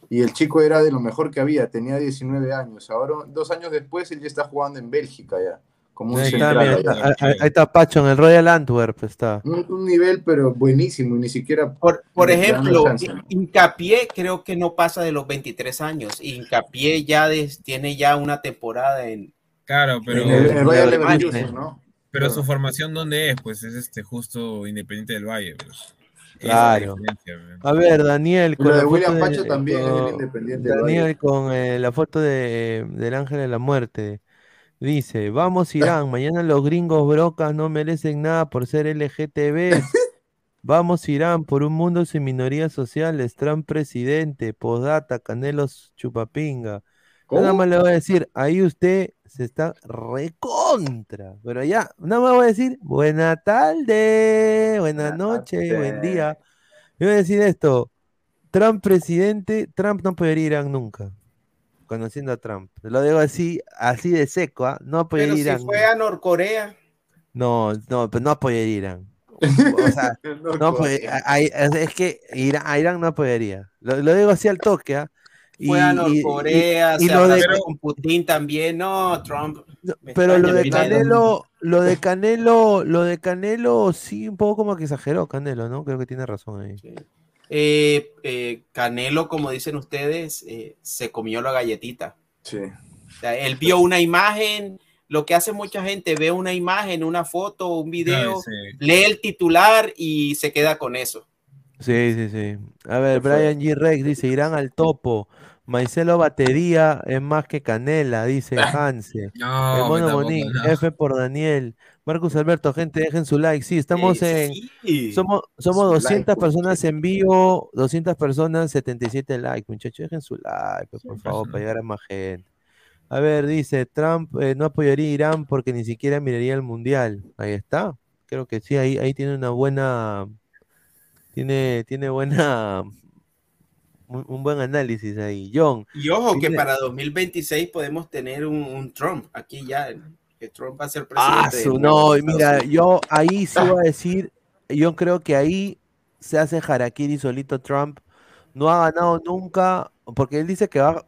Y el chico era de lo mejor que había, tenía 19 años. Ahora, dos años después, él ya está jugando en Bélgica ya, como un Ahí está, central mira, allá. ahí, ahí está Pacho en el Royal Antwerp, está. Un, un nivel, pero buenísimo, y ni siquiera... Por, por ejemplo. Hincapié creo que no pasa de los 23 años. Hincapié ya des- tiene ya una temporada en, Claro, pero, En el, en el Bayer Alemania. Leverkusen, ¿no? pero Claro. su formación, ¿dónde es? Pues es este justo Independiente del Valle. pues. Claro. A ver, Daniel. Con la de William foto Pacho también es el Independiente del Daniel con eh, la foto de, del Ángel de la Muerte. Dice, vamos Irán, mañana los gringos brocas no merecen nada por ser LGTB. Vamos Irán, por un mundo sin minorías sociales, Trump presidente, posdata, Canelos chupapinga. Nada más le voy a decir, ahí usted se está recontra. Pero ya, nada más voy a decir, buena tarde, buenas noches, buen día. Yo voy a decir esto, Trump presidente, Trump no apoyaría a Irán nunca. Conociendo a Trump. Lo digo así, así de seco, ¿ah? No pero apoyaría a si Irán. fue a Norcorea, No, no, pero no apoyaría Irán. O sea, no apoy- a- a- es que Irán, a Irán no apoyaría. Lo, lo digo así al toque, ¿ah? fue a Y- y- Norcorea, y- y se lo de- con Putin también. No, Trump. Pero lo de Canelo, lo de Canelo, lo de Canelo, sí, un poco como que exageró Canelo, ¿no? Creo que tiene razón ahí. Eh, eh, Canelo, como dicen ustedes, eh, se comió la galletita. Sí. O sea, él vio una imagen, lo que hace mucha gente, ve una imagen, una foto, un video, sí. lee el titular y se queda con eso. Sí, sí, sí. A ver, Brian G. Rex dice, irán al topo. Maicelo Batería es más que Canela, dice Hanse. Monín, no. F por Daniel. Marcus Alberto, gente, dejen su like. Sí, estamos en... sí. Somos, somos Su 200 like, personas en vivo, 200 personas, 77 likes, muchachos. Dejen su like, pues, por favor, para llegar a más gente. A ver, dice, Trump eh, no apoyaría a Irán porque ni siquiera miraría el Mundial. Ahí está. Creo que sí, ahí, ahí tiene una buena... Tiene, tiene buena... Un, un buen análisis ahí. John. Y ojo que para 2026 podemos tener un, un Trump aquí ya, que Trump va a ser Ah, presidente. su- de no, mira, yo ahí sí voy a decir, yo creo que ahí se hace Harakiri solito Trump. No ha ganado nunca, porque él dice que va,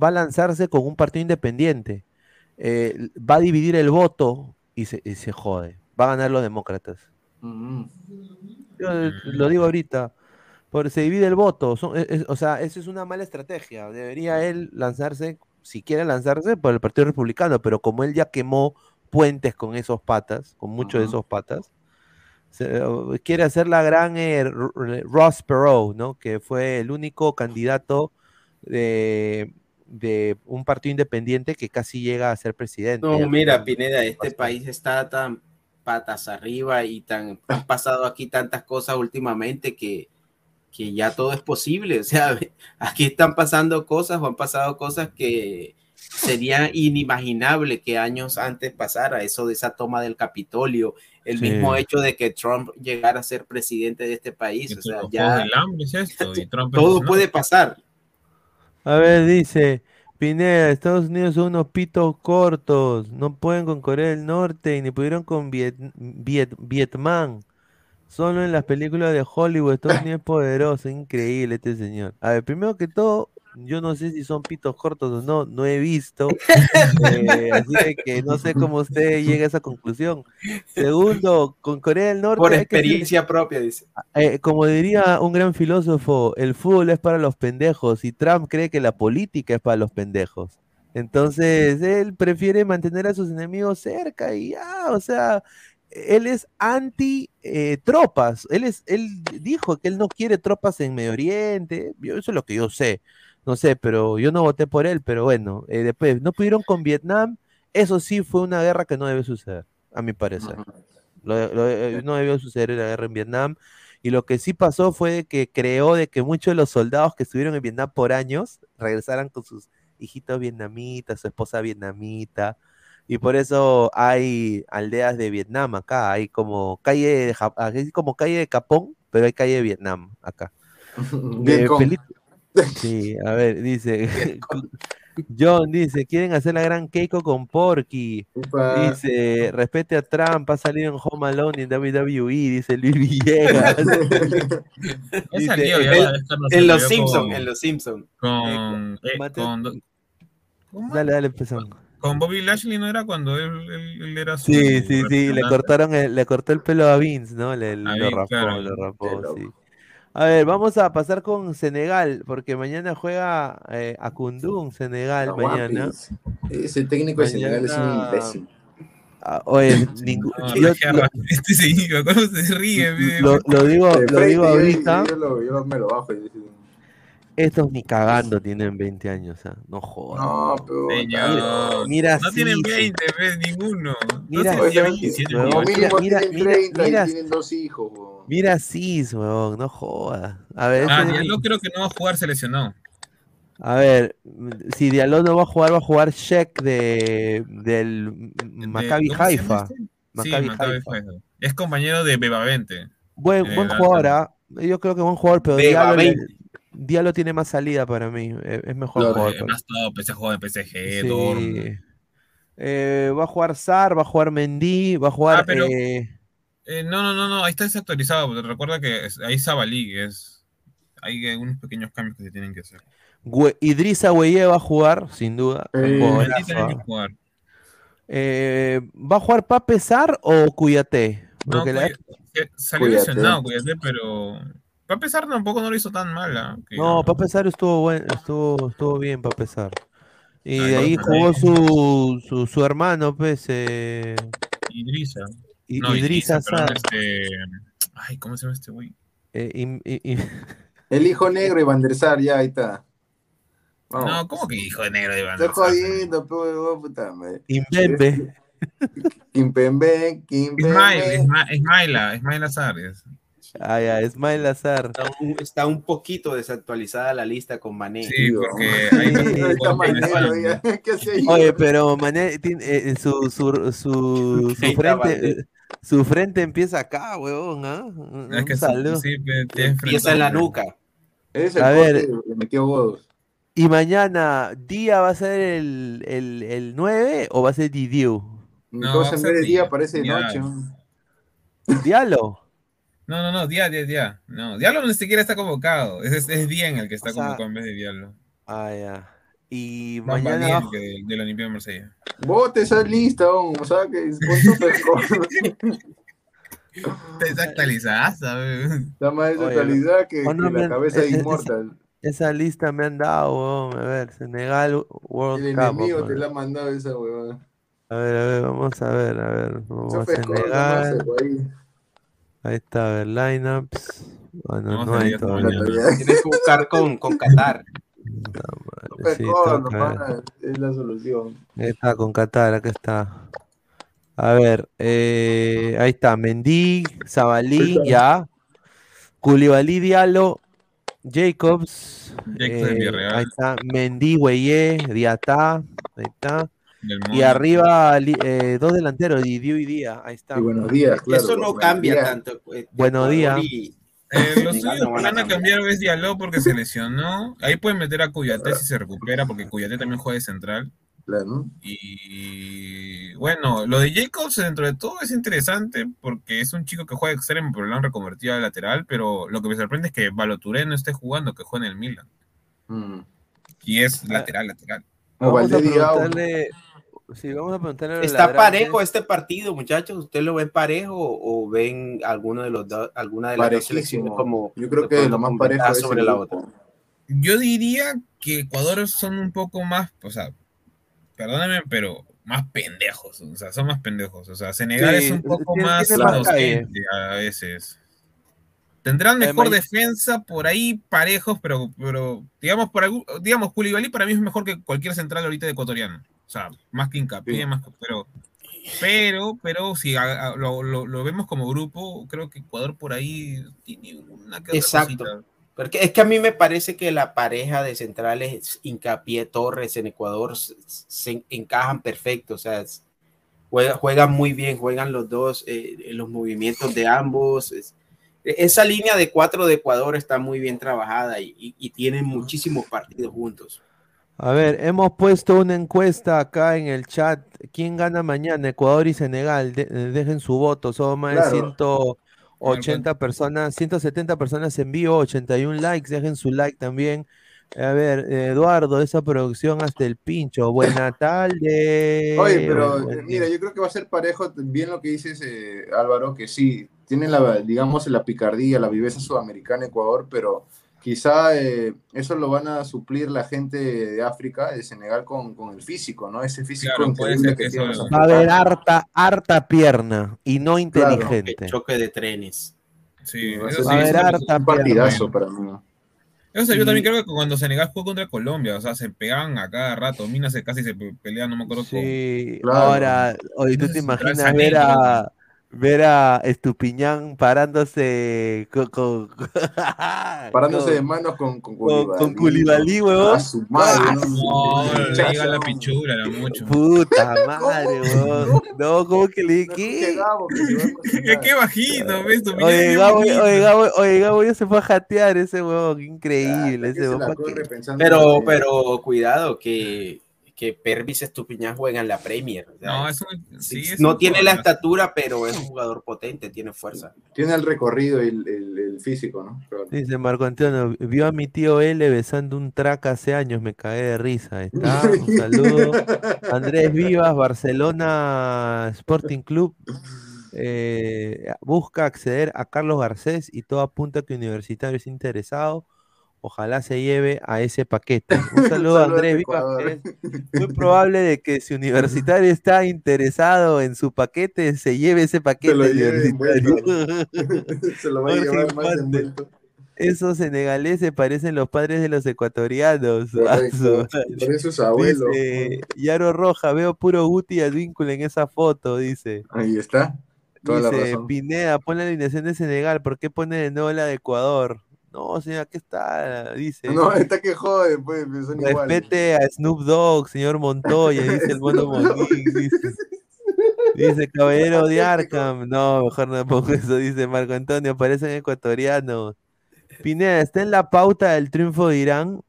a lanzarse con un partido independiente. Eh, va a dividir el voto y se, y se jode. Va a ganar los demócratas. Mm. Yo lo digo ahorita. Porque se divide el voto. son- es- es- o sea, eso es una mala estrategia. Debería él lanzarse, si quiere lanzarse, por el Partido Republicano. Pero como él ya quemó puentes con esos patas, con muchos de Ajá. esos patas, se- eh, quiere hacer la gran eh, Ross Perot, ¿no? Que fue el único candidato de, de un partido independiente que casi llega a ser presidente. No, mira, Pineda, este país está tan patas arriba y tan han pasado aquí tantas cosas últimamente que, que ya todo es posible. O sea, aquí están pasando cosas o han pasado cosas que sería inimaginable que años antes pasara. Eso de esa toma del Capitolio, el Sí. mismo hecho de que Trump llegara a ser presidente de este país. O sea, ya es esto, y Trump todo es- puede pasar. A ver, dice Pineda, Estados Unidos son unos pitos cortos, no pueden con Corea del Norte y ni pudieron con Viet- Viet- Vietnam. Solo en las películas de Hollywood, Unidos es poderoso, increíble este señor. A ver, primero que todo, yo no sé si son pitos cortos o no, no he visto. eh, así de que no sé cómo usted llega a esa conclusión. Segundo, con Corea del Norte. Por que experiencia propia, dice. eh, como diría un gran filósofo, el fútbol es para los pendejos y Trump cree que la política es para los pendejos. Entonces, él prefiere mantener a sus enemigos cerca y ya, o sea, él es anti eh, tropas. Él, es, él dijo que él no quiere tropas en Medio Oriente. Yo, eso es lo que yo sé. No sé, pero yo no voté por él, pero bueno, eh, después no pudieron con Vietnam. Eso sí fue una guerra que no debe suceder, a mi parecer. Lo- lo- eh, no debió suceder la guerra en Vietnam. Y lo que sí pasó fue que creó de que muchos de los soldados que estuvieron en Vietnam por años regresaran con sus hijitos vietnamitas, su esposa vietnamita. Y por eso hay aldeas de Vietnam acá. Hay como calle de, Ja- hay como calle de Capón, pero hay calle de Vietnam acá. Eh, Sí, a ver, dice. John dice, quieren hacer la gran Keiko con Porky. Upa. Dice, respete a Trump, ha salido en Home Alone y en WWE, dice Luis Villegas. Dice, salió, ya en- los Simpsons, con- en los Simpsons. Con, eh, con, Dale, dale, empezamos. Con Bobby Lashley no era cuando él, él- él era su Sí, sí, sí, le cortaron el, le cortó el pelo a Vince, ¿no? Le, A lo Vince, rapó, claro. lo rapó, sí. A ver, vamos a pasar con Senegal, porque mañana juega eh, a Kundun, Senegal, La mañana. Guapis. Ese técnico de Senegal es un Mañana- imbécil. Ah, oye, ningún- No, yo lo. Este señor, ¿cómo se ríe? lo- lo digo, lo digo yo- ahorita, Yo, lo- yo me lo bajo. y- estos ni cagando tienen 20 años, ah, no jodas. No, pero. Mira, no sí, tienen sí. 20, ¿ves? Ninguno. Mira, no sé, sí, ya 27, huevón, Como 28. mínimo mira, tienen mira, 30 mira. y tienen dos hijos. weón. Mira Cis, weón, no jodas. A ver, Ah, Diallo creo que no va a jugar, se lesionó. a ver, si Diallo no va a jugar, va a jugar Sheck de, del De- Maccabi ¿cómo se llama Haifa. este? Sí, Maccabi Maccabi Haifa. Haifa. Es compañero de Bebavente. Buen, Eh, buen jugador, ¿ah? Yo creo que buen jugador, pero Diallo, le- 20. Diallo tiene más salida para mí. Es, es mejor jugador. Eh, para más todo, PC juega en PSG, Sí. Eh, va a jugar Sar, va a jugar Mendy, va a jugar. Ah, pero- eh, Eh, no, no, no, no, ahí está desactualizado. pero Recuerda que es- ahí Sabalí, es. Hay algunos pequeños cambios que se tienen que hacer. Gue- Idrissa Gueye va a jugar, sin duda. Jugar. Eh, ¿Va a jugar Pape Sar o Cuyate? No, Porque la- salió lesionado, cuídate, pero. Para pesar tampoco no lo hizo tan mal. Que- No, Pape Sar estuvo buen, estuvo, estuvo bien Pape Sar. Y de ahí jugó su, su, su hermano, pues, eh, Idrissa. I- No, perdón, Sar. este. Ay, ¿cómo se llama este güey? Eh, El hijo negro y Van der Sar, ya ahí está. Vamos. No, ¿cómo que hijo de negro de Van Estoy der Sar? jodiendo, pe, huevón, puta madre. Kimpembe. Ismail, Isma- Ismaila, Ismaila. Ah, ya, Ismail Azar. Está un, está un poquito desactualizada la lista con Mané. Sí, Tío. porque ahí está Ahí está jugando en Manero, España. ya. ¿Qué hace ahí? Oye, pero Mané tiene eh, su, su, su, su está frente, eh, su frente empieza acá, huevón, ¿ah? Un Es que sí, saludo. sí, Empieza en la nuca. Es el A ver. le metió godos. Y mañana, ¿Día va a ser el, el, el 9 o va a ser Didiu? No, a en ser vez de día día, parece de día. noche. ¿no? Dialo. No, no, no, Día, Día, Día. No, Diablo ni siquiera está convocado. Es, es, es Día en el que está O sea, convocado en vez de Diablo. Ah, ya. Y Más mañana. que de, de la Olimpia de Marsella. Vote esa lista, ¿no? o sea que con tu pescado. Está más desactualizada que, oh, no, que la cabeza es- es- inmortal. Esa lista me han dado, weón. A ver, Senegal World El Cup. enemigo vamos a te la ha mandado esa huevada. A ver, a ver, vamos a ver, a ver. Vamos a Senegal. Ahí. Está, a ver, lineups. Bueno, no hay todavía. Tienes que buscar con, con Qatar. Toca Sí, es la solución. Ahí está, con Qatar, acá está. A ver, eh, ahí está, Mendy, Zabalí, ya. Koulibaly, Diallo, Jacobs. Eh, ahí está, Mendy, Gueye, Diatá, ahí está. Y arriba, li- eh, dos delanteros, Didiu y Día, ahí está. Y buenos días, claro. Eso no cambia tanto. eh, Buenos días. y- Eh, los suyos no van que a van a cambiar es Diallo porque se lesionó. Ahí pueden meter a Cuyate si se recupera, porque Cuyate también juega de central. Claro. Y bueno, lo de Jacobs dentro de todo es interesante porque es un chico que juega extremo, pero lo han reconvertido a lateral. Pero lo que me sorprende es que Baloturé no esté jugando, que juega en el Milan. Mm. Y es lateral, lateral. No, Vamos a Valdés Diao, preguntarle, sí, vamos a preguntarle a los Está parejo este partido, muchachos. ¿Usted lo ven parejo o ven alguno de los alguna de las dos selecciones como Yo creo que lo más parejo sobre la grupo. otra? Yo diría que Ecuador son un poco más, o sea, perdóname, pero más pendejos. O sea, son más pendejos. O sea, Senegal Sí, es un poco tiene- más tiene a veces. Tendrán Eh, mejor defensa por ahí parejos, pero, pero digamos, por algún- digamos, Koulibaly para mí es mejor que cualquier central ahorita de ecuatoriano. O sea, más que hincapié, Sí. más que, pero, pero, pero si a- a- lo, lo- lo vemos como grupo, creo que Ecuador por ahí tiene una que Exacto. Porque es que a mí me parece que la pareja de centrales Hincapié Torres en Ecuador se, se encajan perfecto, o sea, es- juega- juegan muy bien, juegan los dos, eh, los movimientos de ambos. es- esa línea de cuatro de Ecuador está muy bien trabajada y, y- y tienen muchísimos partidos juntos. A ver, hemos puesto una encuesta acá en el chat. ¿Quién gana mañana? Ecuador y Senegal. De- eh, dejen su voto. Son más de Claro. 180 personas, 170 personas en vivo, 81 likes. Dejen su like también. A ver, Eduardo, esa producción hasta el pincho. Buena tarde. Oye, pero eh, mira, yo creo que va a ser parejo, bien lo que dices, eh, Álvaro, que sí, tienen la, digamos, la picardía, la viveza sudamericana Ecuador, pero quizá eh, eso lo van a suplir la gente de África, de Senegal, con, con el físico, ¿no? Ese físico Claro, puede increíble ser que que lo- Va a haber harta, harta pierna y no inteligente. Choque de trenes. Sí, Va a eso ser sí, Va a haber harta un pierna. partidazo para mí. Eso yo también creo que cuando Senegal jugó contra Colombia, o sea, se pegaban a cada rato, Minas se casi se pe- pelean, no me acuerdo cómo. Sí, Claro. ahora, hoy tú te imaginas ver a ver a Estupiñán parándose con, con, Parándose con- de manos con, con huevón. A su madre, Ah, ¿no? No, le llega la pichula, era mucho. Puta madre, weón. No, ¿cómo que le No, qué? que bajito, ¿ves? Tu Oye, Gabo, oye. Gabo, oye, Gabo ya se fue a jatear ese huevón, qué increíble ese se huevón. la ¿pa' corre qué? Pero, pero cuidado que, que Pervis Estupiñán juega en la Premier. No, es un, sí, es no un tiene la estatura, pero es un jugador potente, tiene fuerza. Tiene el recorrido y el, el- el físico, ¿no? Claro. Dice Marco Antonio, vio a mi tío L besando un track hace años, me cagué de risa. Está, un saludo. Andrés Vivas, Barcelona Sporting Club, eh, busca acceder a Carlos Garcés y todo apunta que Universitario es interesado. Ojalá se lleve a ese paquete. Un saludo a Andrés muy probable de que si Universitario está interesado en su paquete, se lleve ese paquete Se lo. Se lo va a llevar más envuelto. Esos senegaleses parecen los padres de los ecuatorianos. Parecen sus abuelos. Yaro Roja, veo puro Guti y Advíncula en esa foto, dice. Ahí está. Toda la Dice, razón. Pineda, pon la alineación de Senegal, ¿por qué pone de nuevo la de Ecuador? No, señor, aquí está, dice. No, está que jode, pues, son iguales. Respete a Snoop Dogg, señor Montoya, dice el mono Monín, dice. Dice Caballero de Arkham. No, mejor no pongo eso, dice Marco Antonio, parecen ecuatorianos. Pineda, ¿está en la pauta del triunfo de Irán?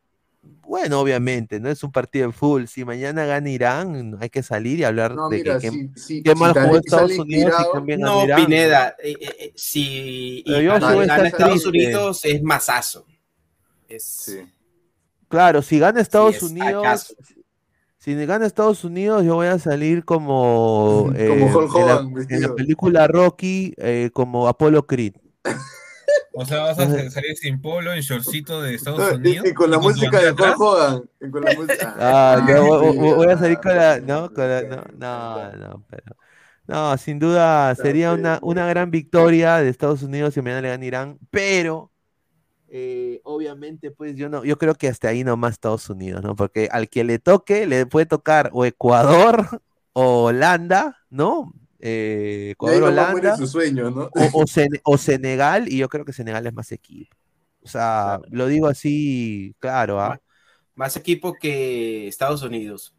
Bueno, obviamente, no es un partido de fútbol. Si mañana gana Irán, hay que salir y hablar No, de mira, que, si, si, qué si mal jugó Estados Unidos y también No, Irán. Pineda, eh, eh, eh, si gana- Estados triste. Unidos es masazo. Es, Sí. Claro, si gana Estados es Unidos, acaso. si gana Estados Unidos, yo voy a salir como, eh, Como Hulk en, la, en la película Rocky, eh, como Apollo Creed. O sea, vas a salir sin polo, en shortcito de Estados y- Unidos. y, con la música de Hulk Hogan. y con la música. Ah, yo voy, a salir con la, no, con la- no, no, no, pero, no, sin duda sería una, una gran victoria de Estados Unidos si mañana le gana Irán, pero eh, obviamente, pues yo no, yo creo que hasta ahí nomás Estados Unidos, ¿no? Porque al que le toque, le puede tocar o Ecuador o Holanda, ¿no? Eh, Ecuador, Holanda. su sueño, ¿no? O, o Sene- o Senegal, y yo creo que Senegal es más equipo. O sea, lo digo así, claro, ¿ah? Más equipo que Estados Unidos.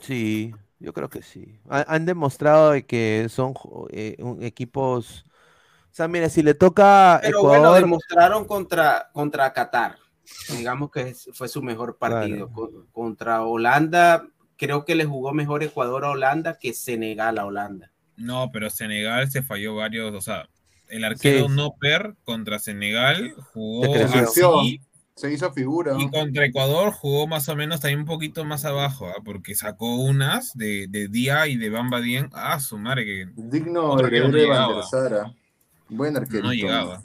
Sí, yo creo que sí. Ha- Han demostrado de que son eh, un- equipos. O sea, mira, si le toca Pero Ecuador, bueno, demostraron contra, contra Qatar. Digamos que fue su mejor partido. Con- contra Holanda, creo que le jugó mejor Ecuador a Holanda que Senegal a Holanda. No, pero Senegal se falló varios, o sea, el arquero Sí. Noper contra Senegal jugó creció. así Se hizo figura. y ¿no? contra Ecuador jugó más o menos también un poquito más abajo, ¿ah? porque sacó unas de, de Día y de Bamba Dien. Ah, su madre que Digno arquero no de llegaba. der Sara. Buen arquerito. No llegaba.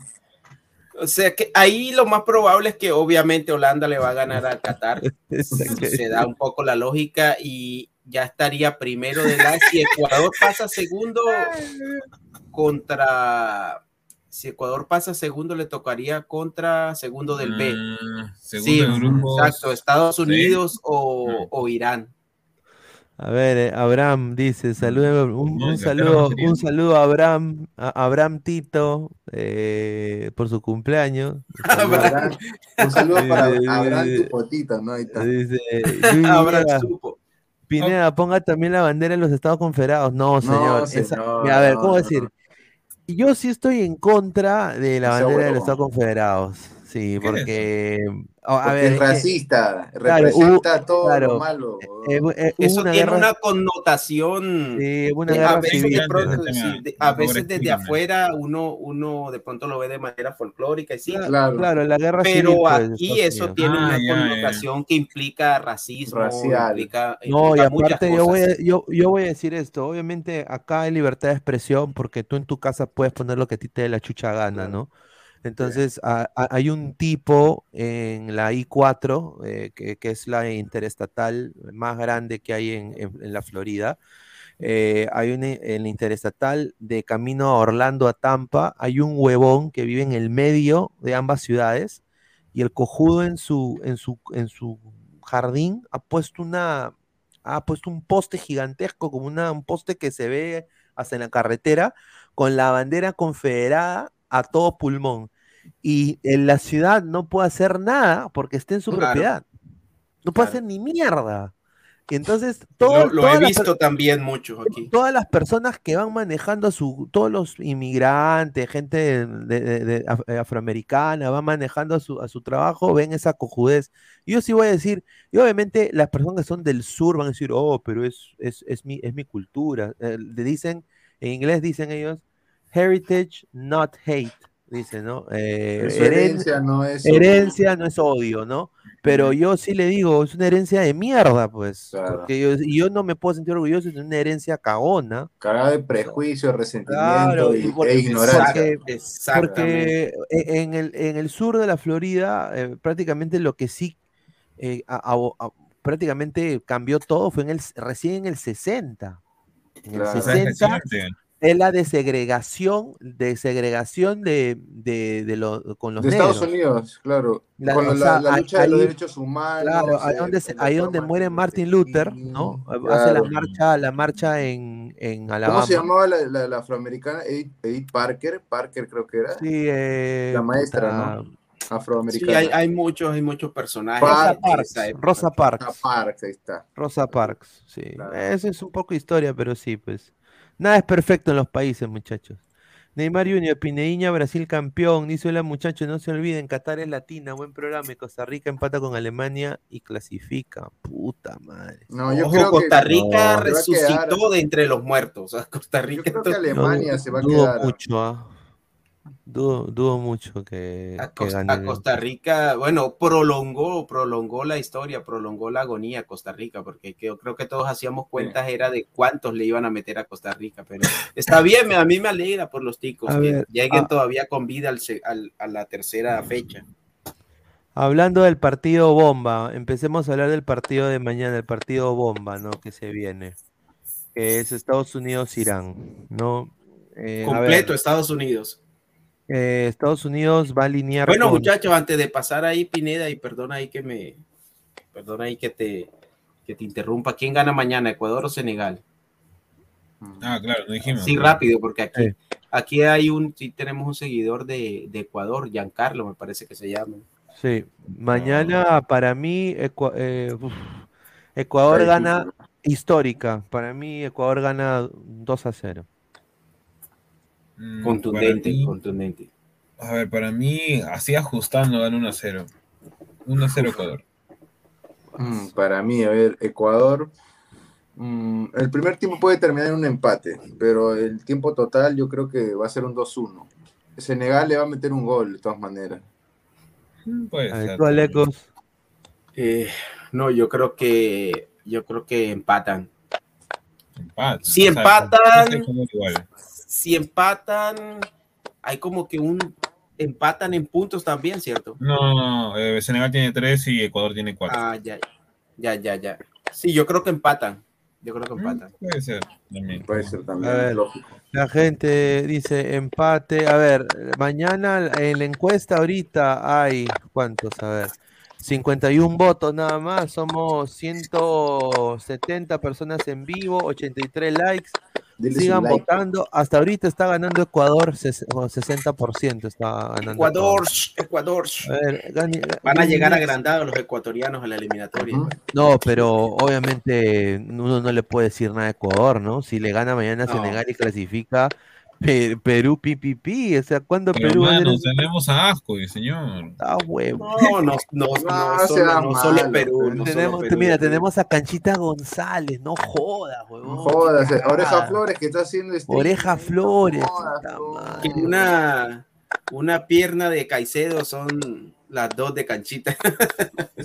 O sea que ahí lo más probable es que obviamente Holanda le va a ganar a Qatar. Se da un poco la lógica y ya estaría primero de la. Si Ecuador pasa segundo contra. Si Ecuador pasa segundo, le tocaría contra segundo del B. Ah, segundo Sí, de grupos. exacto, Estados Sí. Unidos o, o Irán. a ver, eh, Abraham dice, saludo, un, saludo, un saludo a Abraham, a Abraham Tito, eh, por su cumpleaños. Abraham. Un saludo para Dice- Abraham tu potita, ¿no? Ahí está. Dice, Abraham supo. Pineda, ponga también la bandera en los Estados Confederados. No, señor. esa- señor, mira, a ver, ¿cómo decir? Yo sí estoy en contra de la bandera de los Estados Confederados. Sí, ¿Qué es porque. a- a Porque ver, es racista, claro, representa hubo- todo claro, lo malo. eh, eh, hubo Eso una tiene guerra- una connotación. Una a veces, civil. de pronto, sí, de- a veces desde afuera uno, uno de pronto lo ve de manera folclórica y sí, Claro. Claro, la guerra pero civil. pues, aquí eso Unidos. tiene Ah, una ya, ya. connotación que implica racismo, Racial. implica, No, y implica muchas aparte yo voy, a, yo, yo voy a decir esto, obviamente acá hay libertad de expresión porque tú en tu casa puedes poner lo que a ti te dé la chucha gana, ¿no? Entonces hay un tipo en la I4, eh, que, es la interestatal más grande que hay en, la Florida, eh, hay una en la interestatal de camino a Orlando a Tampa, hay un huevón que vive en el medio de ambas ciudades y el cojudo en su, en su, en su jardín ha puesto una, ha puesto un poste gigantesco, como una, un poste que se ve hasta en la carretera, con la bandera confederada a todo pulmón. Y en la ciudad no puede hacer nada porque está en su Claro. propiedad. No puede Claro. hacer ni mierda. Y entonces, todo, Lo, he visto también mucho aquí. todas las personas que van manejando a su, todos los inmigrantes, gente de, de- de af- eh, afroamericana, van manejando a su, a su trabajo, ven esa cojudez. Yo sí voy a decir, y obviamente las personas que son del sur van a decir, oh, pero es, es, es mi, es mi cultura. Eh, le dicen, en inglés dicen ellos, heritage, not hate, dicen, ¿no? Eh, heren- herencia no es. herencia no es odio, ¿no? Pero yo sí le digo, es una herencia de mierda, pues. Claro. Porque yo, y yo no me puedo sentir orgulloso de una herencia cagona. Cargada de prejuicio, resentimiento Claro, y, porque- e ignorancia. porque- Exactamente. Porque en el, en el sur de la Florida, eh, prácticamente lo que sí eh, a- a- a- prácticamente cambió todo fue en el, recién en el 60. En el Claro. O sea, es 60 reciente. Es la desegregación, desegregación de, de, de lo- con los de negros. Estados Unidos, claro. La- con o la, sea, la ahí- lucha de los derechos humanos. Claro, ahí eh, donde, se- ahí donde muere Martin King Luther, ¿no? Hace la marcha, la marcha en, en Alabama. ¿Cómo se llamaba la, la- la afroamericana? Edith, Edith Parker, Parker creo que era. Sí, eh, La maestra, ¿no? Sí, Afroamericana. hay, hay muchos, hay muchos personajes. Rosa Parks. Rosa Parks. Ah, Parks, ahí está. Rosa Parks, sí. Claro. Eso es un poco historia, pero sí, pues. Nada es perfecto en los países, muchachos. Neymar Junior, Pinediña, Brasil campeón. Dice hola muchachos, no se olviden, Qatar es latina, buen programa. y Costa Rica empata con Alemania y clasifica. Puta madre. No, yo Ojo, creo Costa que Rica no, resucitó quedar- de entre los muertos. O sea, Costa Yo Rica creo que Alemania se va a quedar. mucho, ah. Dudo, dudo mucho que, a, que Cos- gane a el- Costa Rica, bueno, prolongó, prolongó la historia, prolongó la agonía a Costa Rica, porque que- yo creo que todos hacíamos cuentas era de cuántos le iban a meter a Costa Rica, pero está bien, me- a mí me alegra por los ticos A que ver, lleguen ah. todavía con vida al al- a la tercera fecha. Hablando del partido bomba, empecemos a hablar del partido de mañana, el partido bomba, ¿no? Que se viene, que es Estados Unidos-Irán, ¿no? Eh, a ver, Completo Estados Unidos. Eh, Estados Unidos va a alinear Bueno, con- muchachos, antes de pasar ahí, Pineda, y perdona ahí que me, perdona ahí que te, que te interrumpa. ¿Quién gana mañana, Ecuador o Senegal? Ah, claro, no dijimos. Sí, claro. rápido, porque aquí, aquí hay un, sí tenemos un seguidor de, de Ecuador, Giancarlo, me parece que se llama. Sí, mañana para mí eh, uf, Ecuador gana histórica. Para mí Ecuador gana 2 a 0. Mm, Contundente, mí- contundente. A ver, para mí, así ajustando, gana 1 a 0. 1 a 0 Ecuador. Mm, para mí, a ver, Ecuador. mm, el primer tiempo puede terminar en un empate, pero el tiempo total yo creo que va a ser un 2-1. Senegal le va a meter un gol de todas maneras. Puede A ver, ser. Eh, no, yo creo que, yo creo que empatan. Empate. Si O sea, empatan. Si empatan, hay como que un empatan en puntos también, ¿cierto? No, eh, Senegal tiene 3 y Ecuador tiene 4. Ah, ya, ya, ya, ya. Sí, yo creo que empatan. Yo creo que empatan. Puede ser también. Puede ser A también, ver, lógico. la gente dice empate. A ver, mañana en la encuesta ahorita hay, ¿cuántos? A ver, 51 votos nada más. Somos 170 personas en vivo, 83 likes. Sigan like. votando. Hasta ahorita está ganando Ecuador, ses- o 60% está ganando. Ecuador, Ecuador. A ver, gane- Van a llegar agrandados los ecuatorianos a la eliminatoria. No, pero obviamente uno no le puede decir nada a Ecuador, ¿no? Si le gana mañana a No. Senegal y clasifica Pe- Perú pipipi, o sea, ¿cuándo Pero Perú hermano, tenemos a Asco, señor. Ah, huevo. No, no, no, no, No, solo, no Perú. pero no tenemos, solo Perú. mira, tenemos a Canchita González, no jodas, huevón. No jodas, eh, Oreja. Flores que está haciendo este. Oreja Flores. jodas, una, una pierna de Caicedo son las dos de Canchita.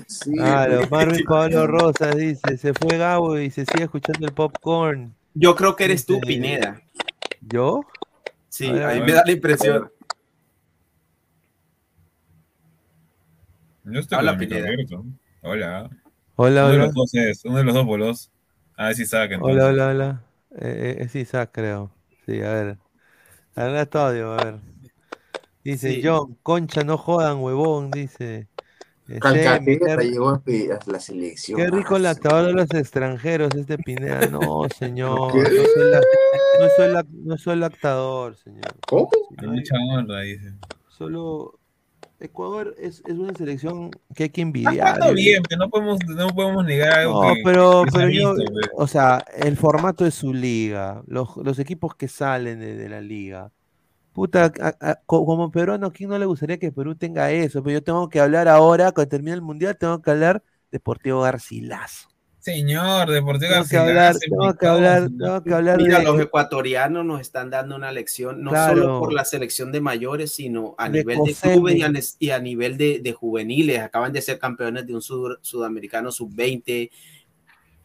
Sí, Claro, pues. Marvin Pablo Rosas dice, se fue Gabo y se sigue escuchando el popcorn. Yo creo que eres tú, Pineda. ¿Yo? Sí, A mí me da la impresión. Yo estoy micro Pineda. Hola. Hola, uno de hola. los dos es, uno de los dos bolos. A ver si saca entonces. Hola, hola, hola. Eh, eh, sí, Isaac, creo. Sí, a ver. Habla tu audio, a ver. Dice Sí. John, concha, no jodan, huevón, dice. Calcaterra llegó a la selección. qué rico el Ah, actor de los extranjeros, este Pineda. No, señor. No soy, la- no soy la- no soy lactador, señor. ¿Cómo? Honra, dice. Solo Ecuador es, es una selección que hay que Está envidiar. Yo- bien, que no podemos, no podemos negar algo No, que, pero, que pero yo, visto, pues. o sea, el formato de su liga, los, los equipos que salen de, de la liga. Puta, a- a- co- como peruano, ¿a quién no le gustaría que Perú tenga eso? Pero yo tengo que hablar ahora, cuando termine el mundial, tengo que hablar Deportivo Garcilaso. Señor, Deportivo Tengo que hablar, tengo que hablar, señor. tengo que hablar Mira, de, los ecuatorianos nos están dando una lección, no Claro. solo por la selección de mayores, sino a De nivel de clubes y a, nes- y a nivel de, de juveniles. Acaban de ser campeones de un sud- sudamericano sub-20.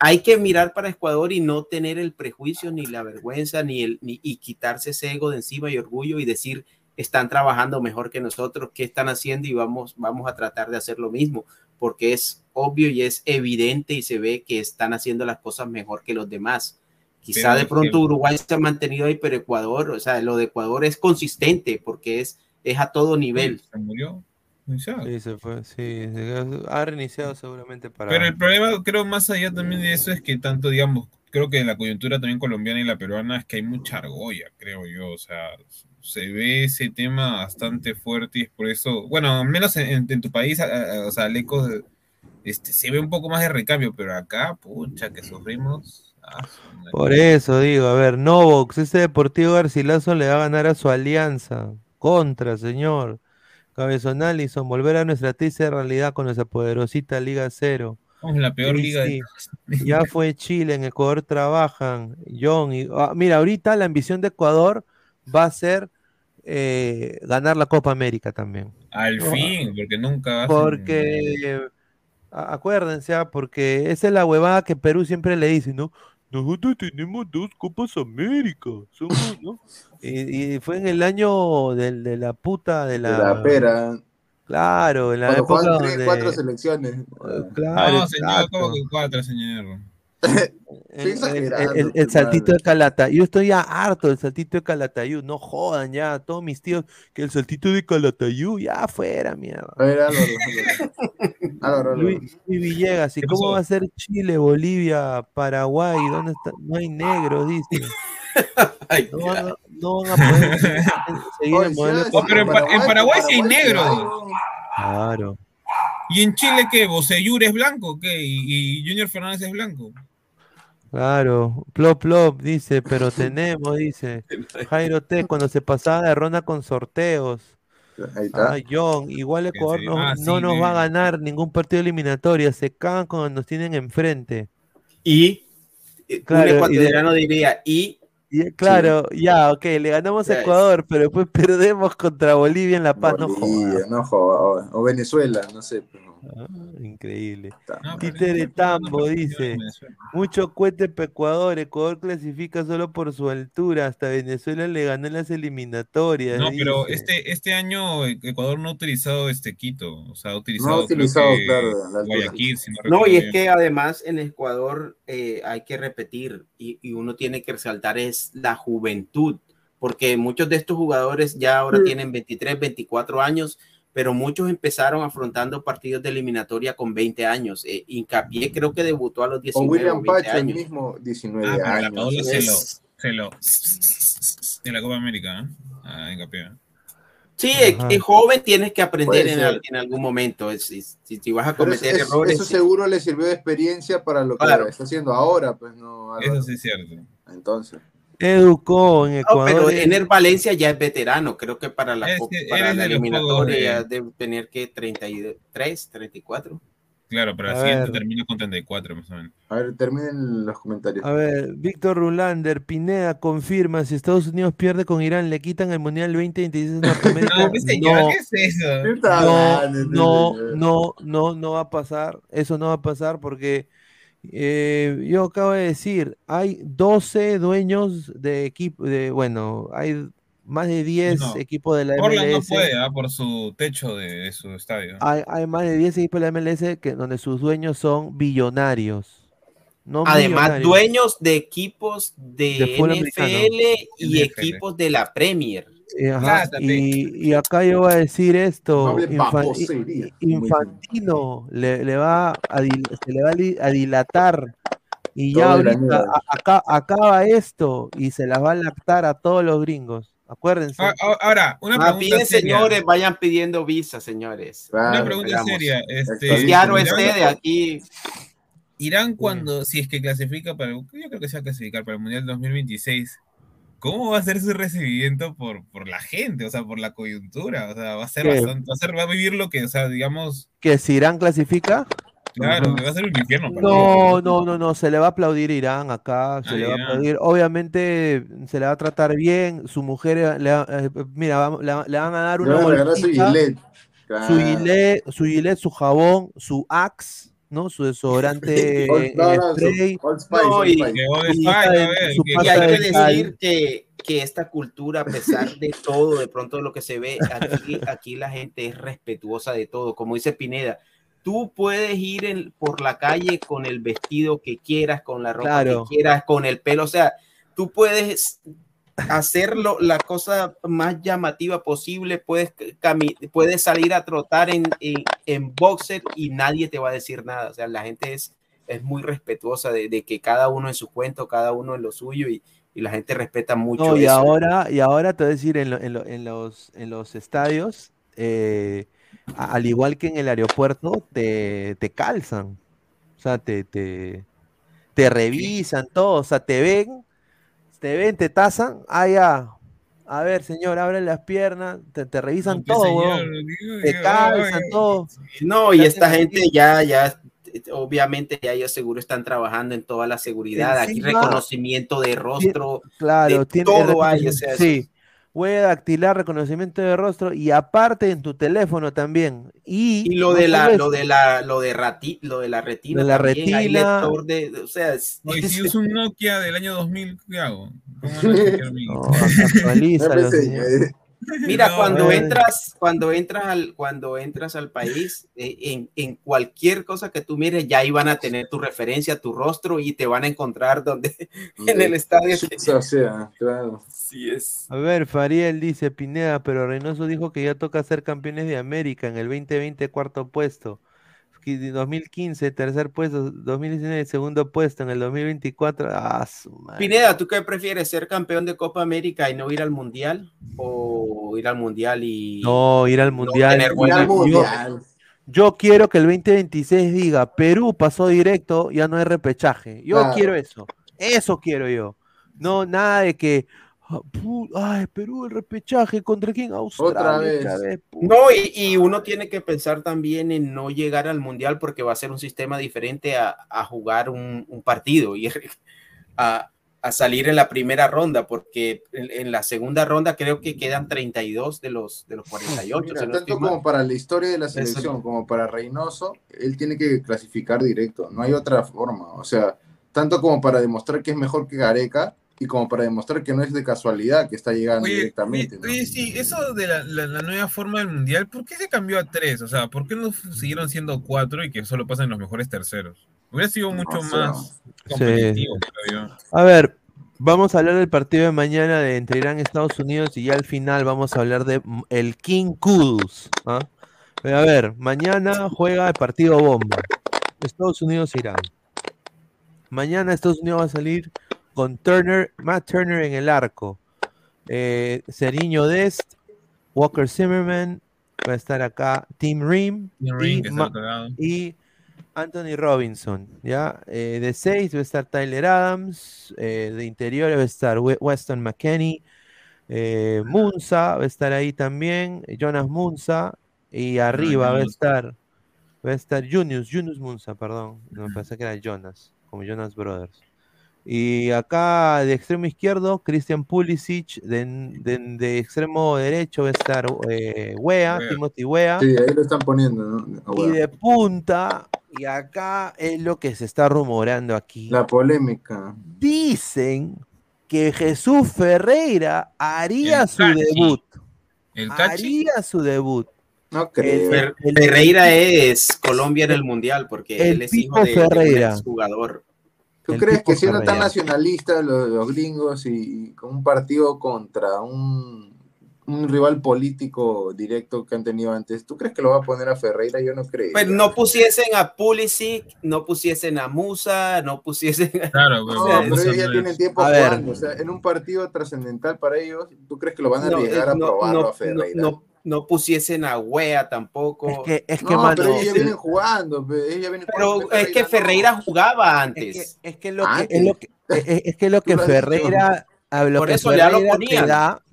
Hay que mirar para Ecuador y no tener el prejuicio, ni la vergüenza, ni el, ni, y quitarse ese ego de encima y orgullo y decir, están trabajando mejor que nosotros, qué están haciendo y vamos, vamos a tratar de hacer lo mismo, porque es obvio y es evidente y se ve que están haciendo las cosas mejor que los demás. Quizá de pronto Uruguay se ha mantenido ahí, pero Ecuador, o sea, lo de Ecuador es consistente porque es, es a todo nivel. Se murió. Sí, se fue, sí, ha reiniciado seguramente para... Pero el problema, creo, más allá también de eso es que tanto, digamos, creo que en la coyuntura también colombiana y la peruana es que hay mucha argolla, creo yo. O sea, se ve ese tema bastante fuerte y es por eso, bueno, al menos en, en- en tu país, a- a- o sea, lejos, este, se ve un poco más de recambio, pero acá, pucha, que sufrimos. ah. Por eso digo, a ver, Novox, este Deportivo Garcilaso le va a ganar a su alianza. Contra, señor. Cabezón Allison, volver a nuestra triste realidad con nuestra poderosita Liga Cero. La peor liga de. Ya fue Chile, en Ecuador trabajan. John, y, ah, mira, ahorita la ambición de Ecuador va a ser eh, ganar la Copa América también. Al No, fin, porque nunca hacen- Porque, acuérdense, ah, porque esa es la huevada que Perú siempre le dice, ¿no? Nosotros tenemos dos Copas América, somos, ¿no? Y, y fue en el año del- de, la puta de De la... la pera. Claro, en la Cuando época juegan tres, donde... cuatro selecciones. Claro, No, señor, como que cuatro, señor. El, el- el- el saltito de Calatayud. Yo estoy ya harto del saltito de Calatayud. No jodan ya. Todos mis tíos que el saltito de Calatayud ya afuera, mierda. A ver. Luis, Luis Villegas, ¿y ¿Qué cómo va a ser Chile, Bolivia, Paraguay? ¿Dónde está? No hay negros, dice. No van a, no van a poder seguir el modelo. Oh, pero en, Pa- en Paraguay sí hay negros. Claro. ¿Y en Chile qué? ¿Boseyur es blanco? ¿Qué? ¿Y, y Junior Fernández es blanco? Claro, plop plop, dice, pero tenemos, dice. Jairo T, cuando se pasaba de ronda con sorteos. Ahí está. Ah, John, igual Ecuador no, Ah, no nos va a ganar ningún partido eliminatorio, se cagan cuando nos tienen enfrente. Y Claro, un y de- ecuatoriano diría, y Y, claro, ya, ok, le ganamos a Ecuador, pero después perdemos contra Bolivia en La Paz, no jodas. Bolivia, no joda, o, o Venezuela, no sé. pero- Ah, increíble. No, pero Títere Tambo dice, mucho cohete para Ecuador, Ecuador clasifica solo por su altura, hasta Venezuela le ganó en las eliminatorias. No, pero dice. este, este año Ecuador no ha utilizado este Quito, o sea, ha utilizado, No ha utilizado, que claro. Guayaquil, si no No, y es que además en Ecuador eh, hay que repetir y, y uno tiene que resaltar es la juventud, porque muchos de estos jugadores ya ahora Mm. tienen 23, 24 años, pero muchos empezaron afrontando partidos de eliminatoria con 20 años. Eh, Hincapié creo que debutó a los O 19 o William 20 Pacho, el años. mismo, 19 Ah, pero la años. Paola se lo, Es- se lo en la Copa América, ¿eh? Ah, hincapié. Sí, es, es joven, tienes que aprender en, en algún momento. Es- es- si, si vas a eso, cometer es- errores, eso seguro le sirvió de experiencia para lo que Claro. está haciendo ahora, pues no. Álvaro. Eso sí es cierto. Entonces. Educó en No, Ecuador. pero es- Ener Valencia ya es veterano. Creo que para la, Es co- que para la eliminatoria debe tener que 33, 34. Claro, pero A el siguiente ver. termina con 34 más o menos. A ver, terminen los comentarios. A ver, Víctor Rulander, Pineda confirma, si Estados Unidos pierde con Irán, le quitan el Mundial 2026 de Norteamérica. No, pues, señor, No, ¿qué es eso? ¿Qué está no, este no, no, no, no va a pasar. Eso no va a pasar porque eh, yo acabo de decir, hay 12 dueños de equipo, de, bueno, hay más de 10 No. equipos de la Portland no MLS. puede, ¿ah? por su techo de, de su estadio. Hay, hay más de 10 equipos de la MLS que, donde sus dueños son billonarios. No Además, dueños de equipos de, De NFL americano. y NFL. equipos de la Premier. Eh, ajá. Y, y acá yo voy a decir esto, No hable Infan- babosería, i- Infantino le, le va a se le va a dilatar y ya Todo el ahorita acá, acaba esto y se las va a lactar a todos los gringos. Acuérdense. Ah, ah, Ahora, una Más pregunta bien, seria. señores, vayan pidiendo visa, señores. Claro, Una pregunta Veamos. seria. Este. Claro Irán- esté de aquí. Irán cuando, si es que clasifica para, el- yo creo que se va a clasificar para el Mundial 2026, ¿cómo va a ser su recibimiento por, por la gente? O sea, por la coyuntura. O sea, va a ser ¿Qué? bastante, va a ser, va a vivir lo que, o sea, digamos, Que si Irán clasifica, claro, va a ser un infierno para no, no, no, no, se le va a aplaudir a Irán acá, se Ah, le va a aplaudir. Obviamente se le va a tratar bien, su mujer, eh, le va- eh, mira, le, le van a dar Le una van a regalar su gilet. su gilet, su gilet, su jabón, su Axe, ¿no? Su desodorante no, spray. No, y- Y de- hay de que decir que, que esta cultura, a pesar de todo, de pronto lo que se ve, aquí, aquí la gente es respetuosa de todo. Como dice Pineda, tú puedes ir en- por la calle con el vestido que quieras, con la ropa Claro. que quieras, con el pelo. O sea, tú puedes hacerlo la cosa más llamativa posible, puedes, cami- puedes salir a trotar en, en, en boxer y nadie te va a decir nada. O sea, la gente es, es muy respetuosa de, de que cada uno en su cuento, cada uno en lo suyo y, y la gente respeta mucho No, y eso. ahora, y ahora te voy a decir, en, lo- en lo- en los, en los estadios, eh, al igual que en el aeropuerto, te, te calzan. O sea, te, te, te revisan todo. O sea, te ven, te ven, te tasan. Ah, ya. A ver, señor, abre las piernas, te, te revisan todo, señor, weón. digo, Te calzan todo. No, y esta te gente ya, ya, obviamente ya ellos seguro están trabajando en toda la seguridad, aquí reconocimiento de rostro, Claro, de tiene todo hay, o sea, sí. Huella dactilar, reconocimiento de rostro y aparte en tu teléfono también. Y, y lo de la, lo de la, lo de rati, lo de la retina, De la también, hay retina. lector de, o sea, es- Oye, si uso un Nokia del año 2000, ¿qué hago? ¿Cómo no actualízalo, señor. Mira, No, cuando entras, cuando entras al, cuando entras al país, eh, en, en cualquier cosa que tú mires, ya ahí van a tener tu referencia, tu rostro y te van a encontrar donde en el estadio. O sea, claro. Sí es. A ver, Fariel dice Pineda, pero Reynoso dijo que ya toca ser campeones de América en el 2020, cuarto puesto. Que de 2015, tercer puesto. 2019, segundo puesto. En el 2024, ah, su. Pineda, ¿tú qué prefieres, ser campeón de Copa América y no ir al Mundial? ¿O ir al Mundial y No, ir al mundial. tener Yo- buena- yo, yo quiero que el 2026 diga Perú pasó directo, ya no hay repechaje. Yo Claro. quiero eso. Eso quiero yo. No, nada de que. Ah, Ay, Perú, el repechaje. ¿Contra quién? Australia. vez. pu- No, y, y uno tiene que pensar también en no llegar al mundial porque va a ser un sistema diferente a, a jugar un, un partido y a, a salir en la primera ronda, porque en, en la segunda ronda creo que quedan 32 de los, de los 48. Mira, tanto como para la historia de la Eso- selección como para Reynoso, él tiene que clasificar directo, no hay otra forma. O sea, tanto como para demostrar que es mejor que Gareca y como para demostrar que no es de casualidad que está llegando Oye, directamente. oye, oye, sí, eso de la, la- la nueva forma del mundial, ¿por qué se cambió a tres? O sea, ¿por qué no siguieron siendo cuatro y que solo pasan los mejores terceros? Hubiera sido mucho sé. más competitivo, creo yo. A ver, vamos a hablar del partido de mañana de entre Irán y Estados Unidos y ya al final vamos a hablar de el King Kudus. ¿ah? A ver, mañana juega el partido bomba. Estados Unidos-Irán. Mañana Estados Unidos va a salir con Turner, Matt Turner en el arco. Eh, Seriño Dest, Walker Zimmerman, va a estar acá Tim Ream y, y Anthony Robinson, ¿ya? Eh, de 6 va a estar Tyler Adams, eh, de interior va a estar We- Weston McKenney, eh, Munza va a estar ahí también, Jonas Munza, y arriba va a estar, va a estar Junius, Junius Munza, perdón, no me parece que era Jonas, como Jonas Brothers. Y acá de extremo izquierdo, Christian Pulisic, de, de- de extremo derecho va a estar eh, Wea, Wea. Timothy Wea. Sí, ahí lo están poniendo, ¿no? Y de punta, y acá es lo que se está rumorando aquí. La polémica. Dicen que Jesús Ferreira haría El su Cachi. debut. El Cachi, Haría su debut. No Ferreira es Colombia en el mundial porque El él es hijo de, de un jugador. ¿Tú crees que siendo tan nacionalistas los, los gringos y, y con un partido contra un, un rival político directo que han tenido antes, ¿tú crees que lo va a poner a Ferreira? Yo no creo. Pues no pusiesen a Pulisic, no pusiesen a Musa, no pusiesen a... claro, No, pero sea, pero eso ellos ya no tienen tiempo A ver. O sea, en un partido trascendental para ellos, ¿tú crees que lo van a No, arriesgar eh, a no, probarlo no, a Ferreira? No, pusiesen a Wea Es tampoco. que, es que No, mano, pero ellos es, vienen jugando. ellos vienen Pero jugando, es que no. Ferreira jugaba antes. es que lo que, es lo que, es, es. Ferreira, a lo Por que eso ya lo Ferreira te da,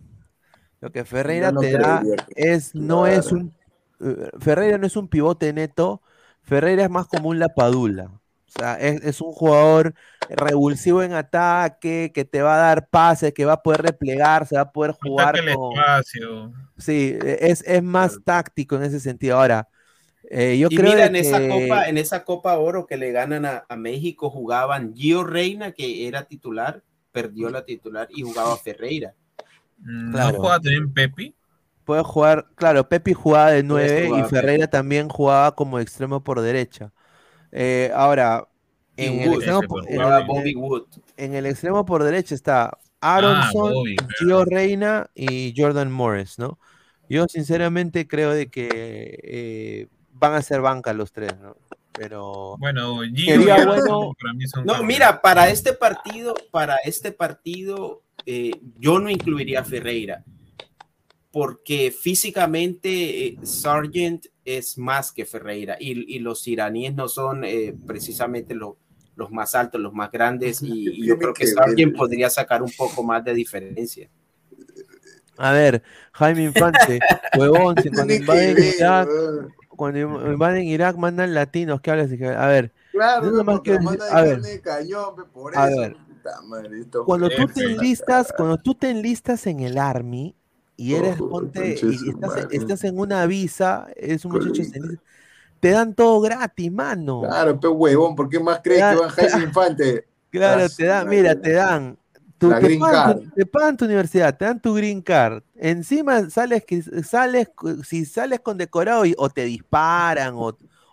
lo que Ferreira no te da es, no es un, eh, Ferreira no es un pivote neto, Ferreira es más como un Lapadula. O sea, es, es un jugador revulsivo en ataque, que te va a dar pases, que va a poder replegarse, va a poder jugar el con... espacio. Sí, e- es, es más táctico en ese sentido. Ahora, eh, yo y creo mira, en esa que- copa, en esa Copa Oro que le ganan a, a México, jugaban Gio Reina, que era titular, perdió la titular y jugaba Ferreira. Mm, Claro. ¿No juega también Pepi? Puede jugar, claro, Pepi jugaba de 9 y Ferreira también jugaba como extremo por derecha. Eh, ahora, en el, Wood, extremo, en el- Bobby Wood. en el extremo por derecha está Aronson, Bobby, claro. Gio Reina y Jordan Morris, ¿no? Yo sinceramente creo de que eh, van a ser banca los tres, ¿no? Pero Bueno, Gio Sería bueno- para mí son No, cambios. mira, para este partido, para este partido, eh, yo no incluiría a Ferreira, porque físicamente eh, Sargent es más que Ferreira y, y los iraníes no son eh, precisamente los, los más altos, los más grandes, y, y yo creo que que ver. podría sacar un poco más de diferencia. a ver, Jaime Infante, huevón, cuando que invaden Irak, cuando invaden Irak mandan latinos, ¿qué hablas? A ver, Claro, no, manda a ver. de cañón, por A eso. ver. Puta madre, cuando tú te enlistas, cuando tú te enlistas en el army y eres Oh, ponte y estás, estás en una visa, es un muchacho, se Colita. enlista, te dan todo gratis, mano. Claro, pe huevón, ¿por qué más crees que van Jaime Infante? Claro, te dan, mira, te dan La te, green pagan card. tu, te pagan tu universidad, te dan tu green card. Encima sales que sales, si sales con decorado y- o te disparan o,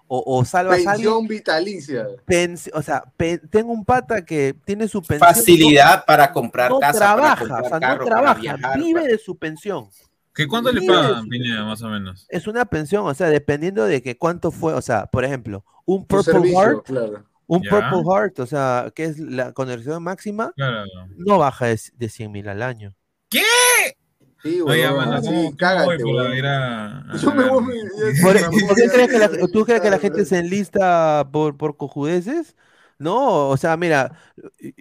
o, o salvas a alguien. Pensión vitalicia. pens- o sea, pe- tengo un pata que tiene su pensión. Facilidad para comprar no casa, trabaja, para comprar o sea, carro, no trabaja, viajar, vive para- de su pensión. ¿Qué cuánto le pagan, Pineda, más o menos? Es una pensión, o sea, dependiendo de que cuánto fue, o sea, por ejemplo, un Purple servicio, Heart, claro. un Ya. Purple Heart, o sea, que es la conversión máxima, Claro. no baja de, de 100 mil al año. ¿Qué? Sí, Oye, huevón, mano, así, ¿cómo, cómo cágate, Yo me voy, Por- ya- ¿por qué crees que la- ¿Tú crees que la gente se enlista por, por cojudeces? No, o sea, mira,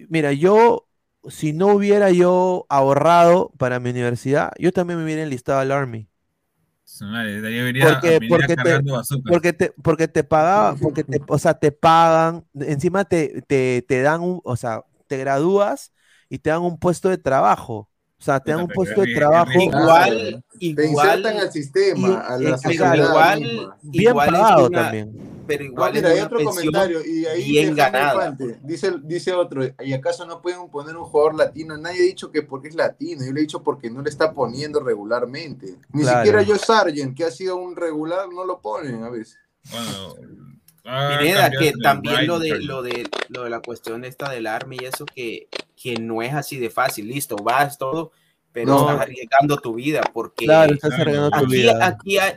mira, yo, si no hubiera yo ahorrado para mi universidad, yo también me hubiera enlistado al Army. Porque, te, porque, te, porque te pagaba, porque te, o sea, te pagan, encima te, te, te dan un, o sea, te gradúas y te dan un puesto de trabajo. O sea, te dan un puesto de trabajo. rico. Igual, Te igual, insertan al sistema, a la sociedad igual-. Bien igual pagado una- también. Pero No, igual mira, es hay otro comentario y ahí bien ganada. Infante, dice, dice otro, ¿y acaso no pueden poner un jugador latino? Nadie ha dicho que porque es latino, yo le he dicho porque no le está poniendo regularmente. Ni Claro. siquiera yo Sargent, que ha sido un regular, no lo ponen a veces. Bueno, Pineda, cambiado que también lo de, lo de lo de la cuestión esta del Army y eso que, que no es así de fácil, listo, vas todo, pero No. estás arriesgando tu vida porque Claro, estás claro, arriesgando tu aquí, vida. aquí hay-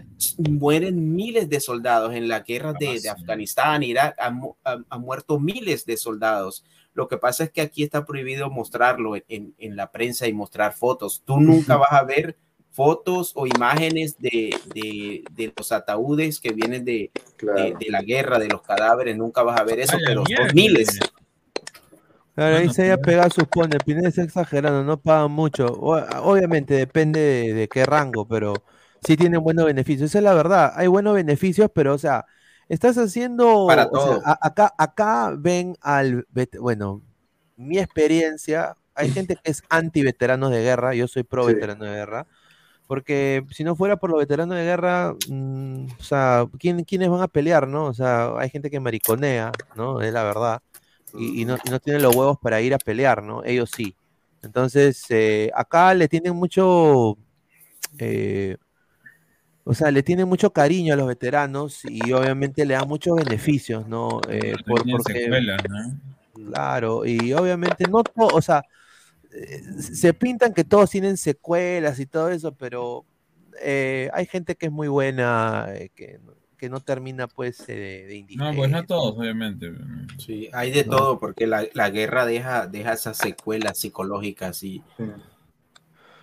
mueren miles de soldados en la guerra de, de sí. Afganistán, Irak, han, han- han muerto miles de soldados. Lo que pasa es que aquí está prohibido mostrarlo en, en- en la prensa y mostrar fotos. Tú nunca vas a ver fotos o imágenes de, de- de los ataúdes que vienen de, Claro. de, de la guerra, de los cadáveres, nunca vas a ver eso, A la pero son miles. Claro, ahí se haya pues. pegado sus pones. Pineda está exagerando, no pagan mucho. O- obviamente depende de, de qué rango, pero sí tienen buenos beneficios. Esa es la verdad. Hay buenos beneficios, pero, o sea, estás haciendo. Para o sea, todo. acá, acá ven al. Bueno, mi experiencia. Hay gente que es anti veteranos de guerra. Yo soy pro Sí. veterano de guerra. Porque si no fuera por los veteranos de guerra, mm, o sea, ¿quién, ¿quiénes van a pelear, no? O sea, hay gente que mariconea, ¿no? Es la verdad y, y no, y no tienen los huevos para ir a pelear, ¿no? Ellos sí. Entonces, eh, acá le tienen mucho, eh, o sea, le tienen mucho cariño a los veteranos y obviamente le dan muchos beneficios, ¿no? Eh, por, porque, secuelas, ¿no? claro, y obviamente no todo, o sea, eh, se pintan que todos tienen secuelas y todo eso, pero hay gente que es muy buena, que, que no termina pues eh, de, de No, pues no todos, obviamente. Sí, hay de No. todo, porque la, la guerra deja, deja esas secuelas psicológicas y... Sí.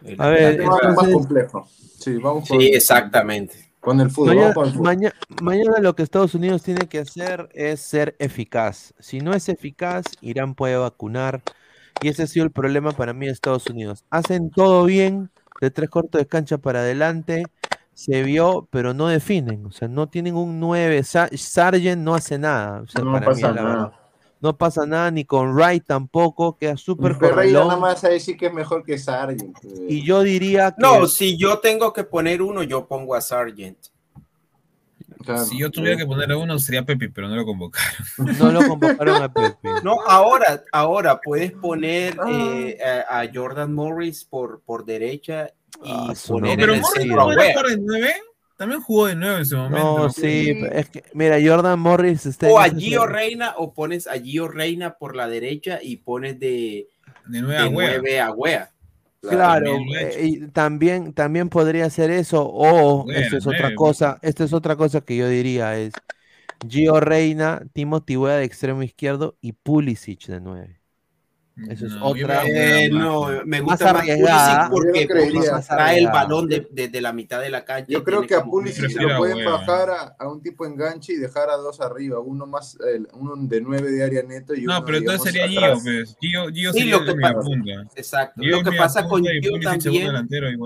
el- A ver, Es más, complejo. Sí, vamos con, sí, exactamente. con el fútbol. Mañana, vamos con el fútbol. maña- mañana lo que Estados Unidos tiene que hacer es ser eficaz. Si no es eficaz, Irán puede vacunar. Y ese ha sido el problema para mí de Estados Unidos. Hacen todo bien, de tres cortos de cancha para adelante, se vio, pero no definen. O sea, no tienen un 9. Sa- Sargent no hace nada. O sea, No para pasa nada. verdad. No pasa nada, ni con Wright tampoco, queda súper Ferreira nada más a decir que es mejor que Sargent. eh. Y yo diría que. No, si yo tengo que poner uno, yo pongo a Sargent. Claro. Si yo tuviera que poner a uno sería Pepi, pero no lo convocaron. No lo convocaron a Pepe. No, ahora, ahora puedes poner Ah. eh, a, a Jordan Morris por, por derecha y Ah, poner en Pero el Morris no Wea. jugar de nueve. También jugó de nueve en su momento. No, sí, es que, mira, Jordan Morris está O a ese- Gio Reina o pones a Gio Reina por la derecha y pones de, De nueve a de Wea. 9 a Wea. Claro, también eh, y también, también podría ser eso, o Bueno, esto es otra cosa, esto es otra cosa que yo diría, es Gio Reina, Timothy Weah de extremo izquierdo y Pulisic de 9. Eso es No, otra- Eh, más. no, me Más gusta más arriesgada. Pulisic porque. Pulisic Más trae el balón de- desde la mitad de la cancha. Yo creo que a Pulisic prefiero lo pueden Wea. bajar a, a un tipo enganche y dejar a dos arriba, uno más, el- uno de nueve de área neto y uno No, pero entonces sería Gio, pues. Gio, Gio Sí, sería lo que pasa- punta. Exacto. Gio Lo que pasa con Gio también. delantero y.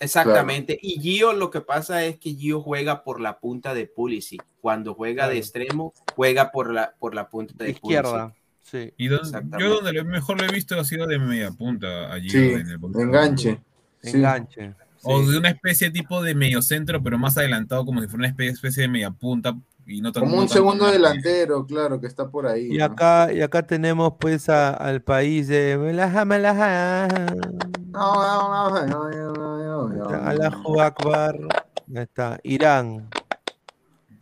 Exactamente. Y Gio lo que pasa es que Gio juega por la punta de Pulisic. Cuando juega de extremo, juega por la, por la punta de Izquierda, sí. Y don- Exactamente. yo donde lo- mejor lo he visto ha sido de media punta allí Sí, en el boxeo. enganche. Sí. Enganche. O sí. de una especie tipo de medio centro, pero más adelantado, como si fuera una especie, especie de media punta, Y no tan- Como no un segundo delantero, claro, que está por ahí. Y ¿no? acá, y acá tenemos pues a- al país de Melaja, Melaja. Ahí está, Irán.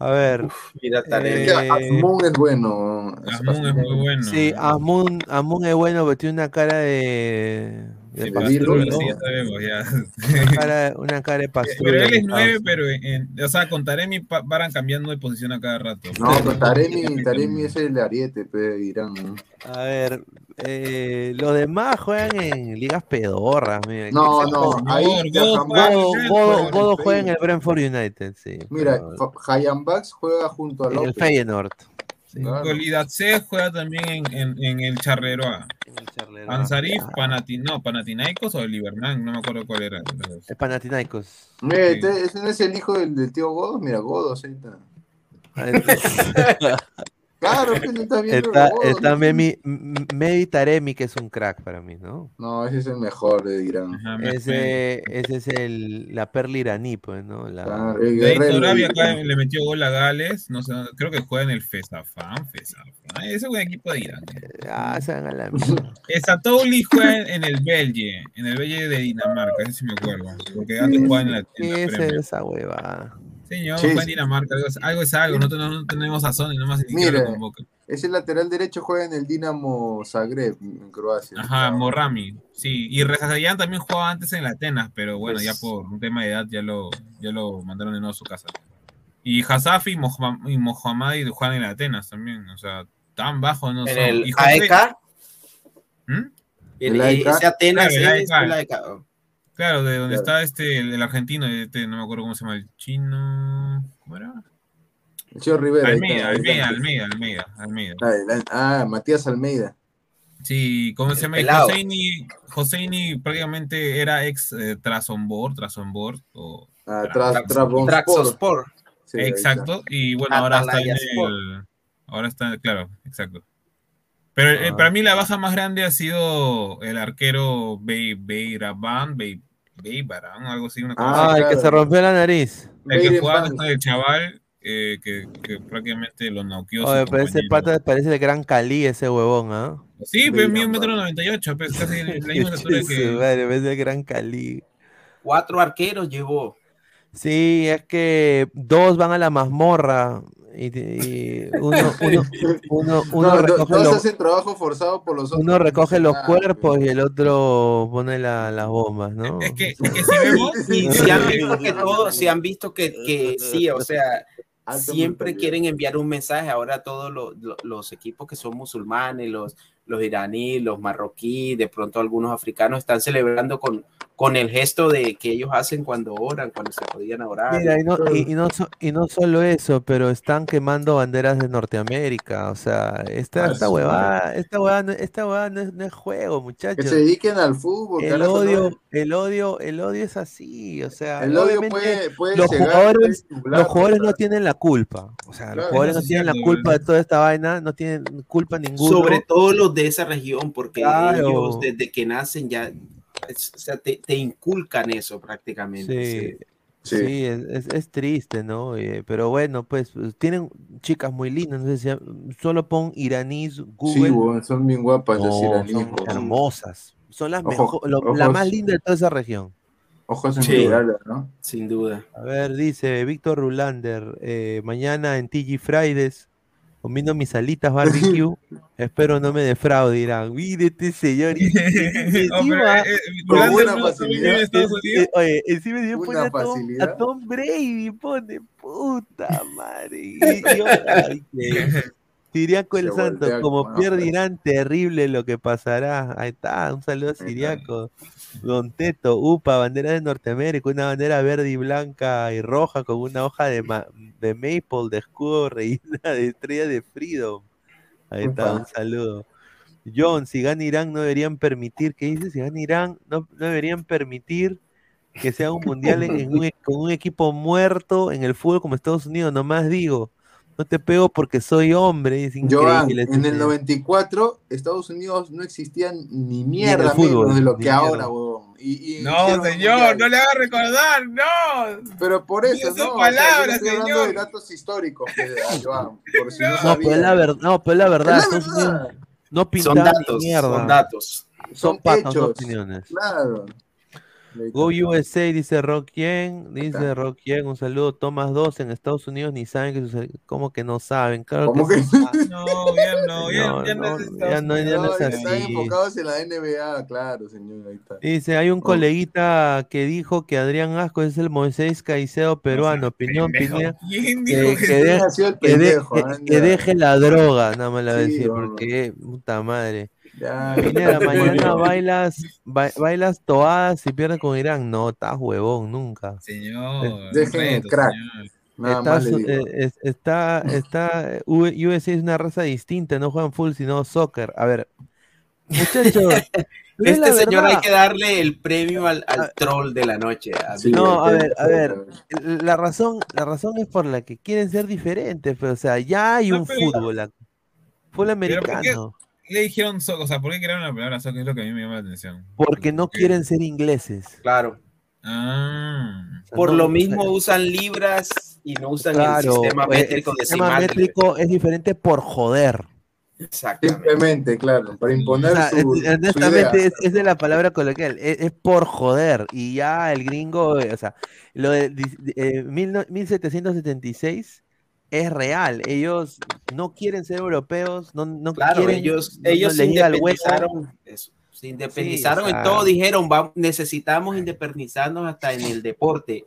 A ver. mira, Es que Asmun es bueno. Asmun es muy bueno. Sí, Amun, Amun es bueno, pero tiene una cara de. De Sí, pastrullo. Pastrullo, sí, ya sabemos, ya. Una cara, una cara de pastrullo. Pero él es que nueve, causa. pero en- o sea, con Taremi pa- paran cambiando de posición a cada rato. No, pero Taremi, Taremi es el Ariete, pe, Irán. ¿no? A ver, eh, los demás juegan en ligas pedorras. mira. No, ¿Qué no, ahí Godo, juega en el. Brentford United, sí. Mira, pero- Hayan Bucks juega junto a en el López. Feyenoord. Sí. Golidadze juega también en, en, en el Charleroi. Charleroi. Ansarif, Ah. Panatin, no, Panathinaikos o Liberman, no me acuerdo cuál era. Es Panathinaikos. Mira, este- ese no es el hijo del, del tío Godos, mira, Godos, ahí está. Claro, está viendo Está, Godos, está ¿no? Memi, M- Mehdi Taremi, que es un crack para mí, ¿no? No, ese es el mejor de Irán. Ese, ese es el, la perla iraní, pues, ¿no? La... Claro, acá Irán. le metió gol a Gales, no sé, creo que juega en el Fesafán, Fesafán. Ese es un equipo de Irán. Ah, se van a la mierda. Satouli juega en el Belge, en el Belge de Dinamarca, ese sí me acuerdo, porque antes jugaba en la, en la ¿Qué es esa huevada? Señor, Sí, en. Dinamarca, algo, es- algo es algo, no, tenemos- no tenemos a Sony, nomás Mira, lo convoca. ese lateral derecho juega en el Dinamo Zagreb, en Croacia. Ajá, Morrami, sí, y Rezazayan también jugaba antes en la Atenas, pero bueno, ya Pues- por un tema de edad ya lo, ya lo mandaron de nuevo a su casa. Y Hasafi y, Moham- y Mohammadi juegan en la Atenas también, o sea, tan bajos no En son. el Y José- AEK. ¿Mm? El, El AEK. ese Atenas Claro, el es AEK. el AEK. Claro, de donde Claro. está este, el, el argentino, este, no me acuerdo cómo se llama, el chino. ¿Cómo era? El Chio Rivera. Almeida, Almeida. Almeida, Almeida, Almeida. Ah, Ah, Matías Almeida. Sí, ¿cómo se llama? Hosseini, Hosseini prácticamente era ex eh, Trasonboard, Trasonboard, o Ah, Tra- Trabzonspor. Traxospor. Sí, exacto, y bueno, ahora está en el, ahora está, claro, exacto. Pero eh, Ah. para mí la baja más grande ha sido el arquero Be Beiraban, Be Beibaran, algo así, una cosa Ah, el que claro. se rompió la nariz. El que jugaba Bank. con el chaval eh, que, que prácticamente lo noqueó. Oye, pero ese pata parece de gran Cali, ese huevón, ¿ah? Sí, pero Beiren mide un metro noventa y ocho, pues casi la misma que. madre, parece de gran Cali. Cuatro arqueros llevó. Sí, es que dos van a la mazmorra y, y uno, uno, uno, uno No, recoge dos los, hacen trabajo forzado por los otros. uno recoge los Ah, cuerpos y el otro pone la- las bombas, ¿no? Es que, es que si vemos. Y si han visto que todos, si han visto que, que sí, o sea, siempre quieren enviar un mensaje ahora todos los, los- los equipos que son musulmanes, los, los iraníes, los marroquíes, de pronto algunos africanos están celebrando con, con el gesto de que ellos hacen cuando oran, cuando se podían orar. Mira, y no, y, y no, so- y no solo eso, pero están quemando banderas de Norteamérica. O sea, esta, Ah, esta sí. huevada, esta huevada, no- esta huevada no es, no es juego, Que muchachos. se dediquen al fútbol. El odio, el odio, el odio es así. O sea, El odio puede, puede los jugadores, los jugadores no tienen la culpa. O sea, los jugadores no tienen la culpa de toda esta vaina, no tienen culpa ninguno. Sobre todo los de esa región, porque Claro. ellos desde que nacen ya, es- o sea, te, te inculcan eso prácticamente. Sí, sí. sí, Sí. es, es- es triste, ¿no? Eh, pero bueno, pues pues, tienen chicas muy lindas. No sé si solo pon iraníes Sí, Google. weón, son bien guapas las iraníes. son hermosas. Son las Ojo- mejor, lo- la más linda de toda esa región. Ojos en Sí. plural, ¿no? Sin duda. A ver, dice Víctor Rulander, eh, mañana en TG Fridays, comiendo mis alitas barbecue, espero no me defraude, dirán, mire este señor. encima- eh, eh, Con Volante buena no lo facilidad. vive en Estados es- Unidos. eh, oye, encima yo pone a Tom, a Tom Brady, pone puta madre. Y, y yo, ay, que- Siriaco el Santo, como con pierde ojos. Irán, terrible lo que pasará. Ahí está, un saludo a Siriaco. Don Teto, UPA, bandera de Norteamérica, una bandera verde y blanca y roja con una hoja de, ma- de maple, de escudo rellena de estrella de Freedom. Ahí está, un saludo. John, si gana Irán, no deberían permitir, ¿qué dice? Si gana Irán, no, no deberían permitir que sea un mundial en- en un e- con un equipo muerto en el fútbol como Estados Unidos, nomás digo. No te pego porque soy hombre. Es Joan, en el este- 94, Estados Unidos no existían ni mierda fútbol, menos de lo que ahora, huevón. Y, y No, señor, no le haga recordar, no. Pero por eso, no. son o sea, yo palabras, estoy hablando señor. de datos históricos, que, ah, Joan, por si no, No, pero es la verdad. No, pero es la verdad. La. Unidos no Son ni datos, mierda. son datos. Son Son patas, no hechos. opiniones. Claro. Go USA, dice Rock Yen, dice Rock Yen, un saludo. Thomas 2 en Estados Unidos ni saben que sus- ¿Cómo que no saben? Claro ¿Cómo que, que? sí. No, ya no, ya, No, ya no, es ya no, ya no Unidos. es Están así. enfocados en la NBA, claro, señor. Ahí está. Dice, hay un Oh. coleguita que dijo que Adrián Asco es el Moisés Caicedo peruano. Opinión. Pineda, ¿Quién que, dijo que deje la droga, nada más le voy a decir, porque puta madre. Ya. Pineda, mañana bailas, ba- bailas toadas y pierdes con Irán. No, estás huevón, nunca. Señor, Dejen crack. señor. Nada Está, su- eh, es- está, está, eh, USA es una raza distinta, no juegan full, sino soccer. A ver, muchachos, Este señor hay verdad. que darle el premio al, al troll de la noche. a Sí, mí. No, a ver, a ver, la razón, la razón es por la que quieren ser diferentes, pero o sea, ya hay un fútbol, fútbol Pero ¿por qué americano, le dijeron? O sea, ¿por qué crearon la palabra soccer? Es lo que a mí me llama la atención. porque no quieren ser ingleses. Claro. Ah. O sea, Por no- lo mismo usan libras y no usan claro, el sistema métrico el sistema decimal. métrico es diferente por joder. Exactamente. Simplemente, claro, para imponer O sea, su, es- su honestamente idea. es, es de la palabra coloquial, es, es por joder. Y ya el gringo, eh, o sea, lo de di- eh, mil no- 1776 es real. Ellos no quieren ser europeos, no, no Claro, quieren, ellos, no- no ellos se independizaron. eso, se independizaron Sí, o en todo, dijeron, vamos, necesitamos independizarnos hasta en el deporte.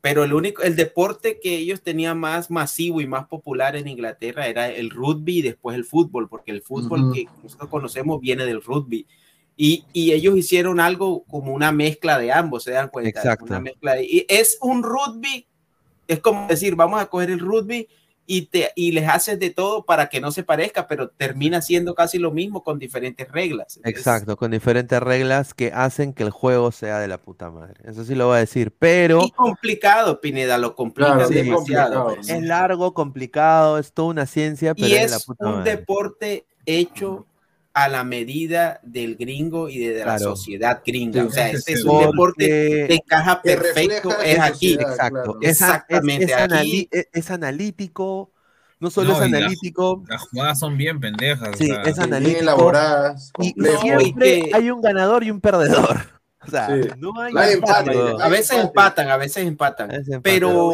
Pero el único, el deporte que ellos tenían más masivo y más popular en Inglaterra era el rugby y después el fútbol, porque el fútbol que nosotros conocemos viene del rugby. Y, y ellos hicieron algo como una mezcla de ambos, se dan cuenta. Exacto. Una mezcla de- y es un rugby, es como decir, vamos a coger el rugby y, te, y les haces de todo para que no se parezca, pero termina siendo casi lo mismo con diferentes reglas. Entonces, Exacto, con diferentes reglas que hacen que el juego sea de la puta madre. Eso sí lo voy a decir, pero Y complicado, Pineda, lo complica Claro, demasiado. complicado, pues. es largo, complicado, es toda una ciencia, pero Y es de la es puta un madre. deporte hecho a la medida del gringo y de la Claro. sociedad gringa. Sí, o sea, este es un deporte que encaja perfecto, es aquí. sociedad. Exacto, claro. es, a- es- Exactamente, es aquí- anali- es- es analítico, no solo No, es y la- analítico, Las jugadas son bien pendejas. Sí, o sea, es analítico. bien elaboradas, y, y siempre y que- hay un ganador y un perdedor. O sea, Sí. no hay empate, A veces empatan, a veces empatan. Es empate. Pero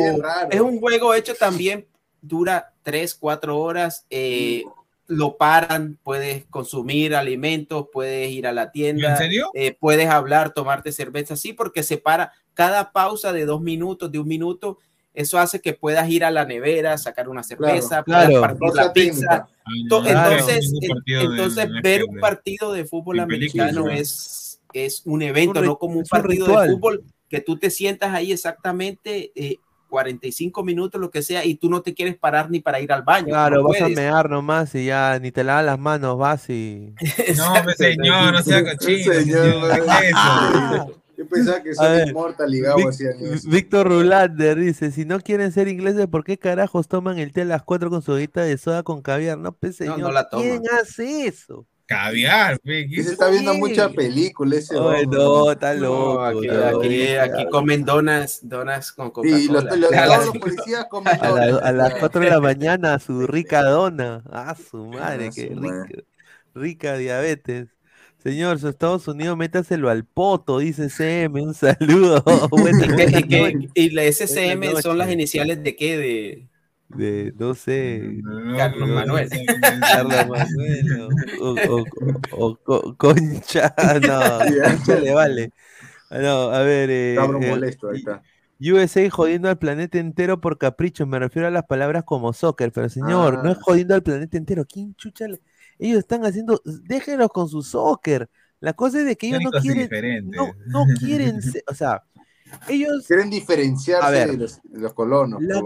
es un juego hecho también, dura 3, 4 horas. eh, lo paran, puedes consumir alimentos, puedes ir a la tienda, ¿En serio? eh, puedes hablar, tomarte cerveza, sí, porque se para cada pausa de dos minutos, de un minuto. Eso hace que puedas ir a la nevera, sacar una cerveza, claro. puedas partir Cosa la pizza. Ay, Entonces, entonces de- ver un partido de fútbol americano película. es, es un evento, no como un partido ritual. de fútbol que tú te sientas ahí exactamente eh, 45 minutos, lo que sea, y tú no te quieres parar ni para ir al baño. Claro, no vas a mear nomás y ya ni te lavas las manos, vas y. No, hombre, señor, no sea cochino. Señor, señor. Yo pensaba que ver, inmortal ligado eso. Víctor Rulander dice: Si no quieren ser ingleses, ¿por qué carajos toman el té a las 4 con su de soda con caviar? No, pues No, no señor, la toman. ¿quién hace eso? Caviar, pe, ¿qué Y se es está viendo Sí. mucha película ese Ay, no, está No, loco. aquí, está aquí- aquí comen donas, donas con Y los, Coca-Cola. los- A las- los policías comen A, la- a las claro. 4 de la mañana, su rica dona. Ah, su madre, qué rica, rica diabetes. Señor, su Estados Unidos, métaselo al poto, dice CM. Un saludo. Y, que- y que- y la SCM son las iniciales de qué? De De, no sé. No, Carlos no, Manuel. no, no, no, Carlos Manuel o, o- o- o co- Concha. No. Concha le vale. No, a ver. eh, Cabro eh, molesto, ahí está. USA jodiendo al planeta entero por capricho. Me refiero a las palabras como soccer, pero señor, no es Ah. jodiendo al planeta entero. ¿Quién chucha? le- Ellos están haciendo. Déjenlos con su soccer. La cosa es de que ellos no quieren. No, no quieren. ser- o sea, ellos. Quieren A diferenciarse ver. de los, de los colonos. La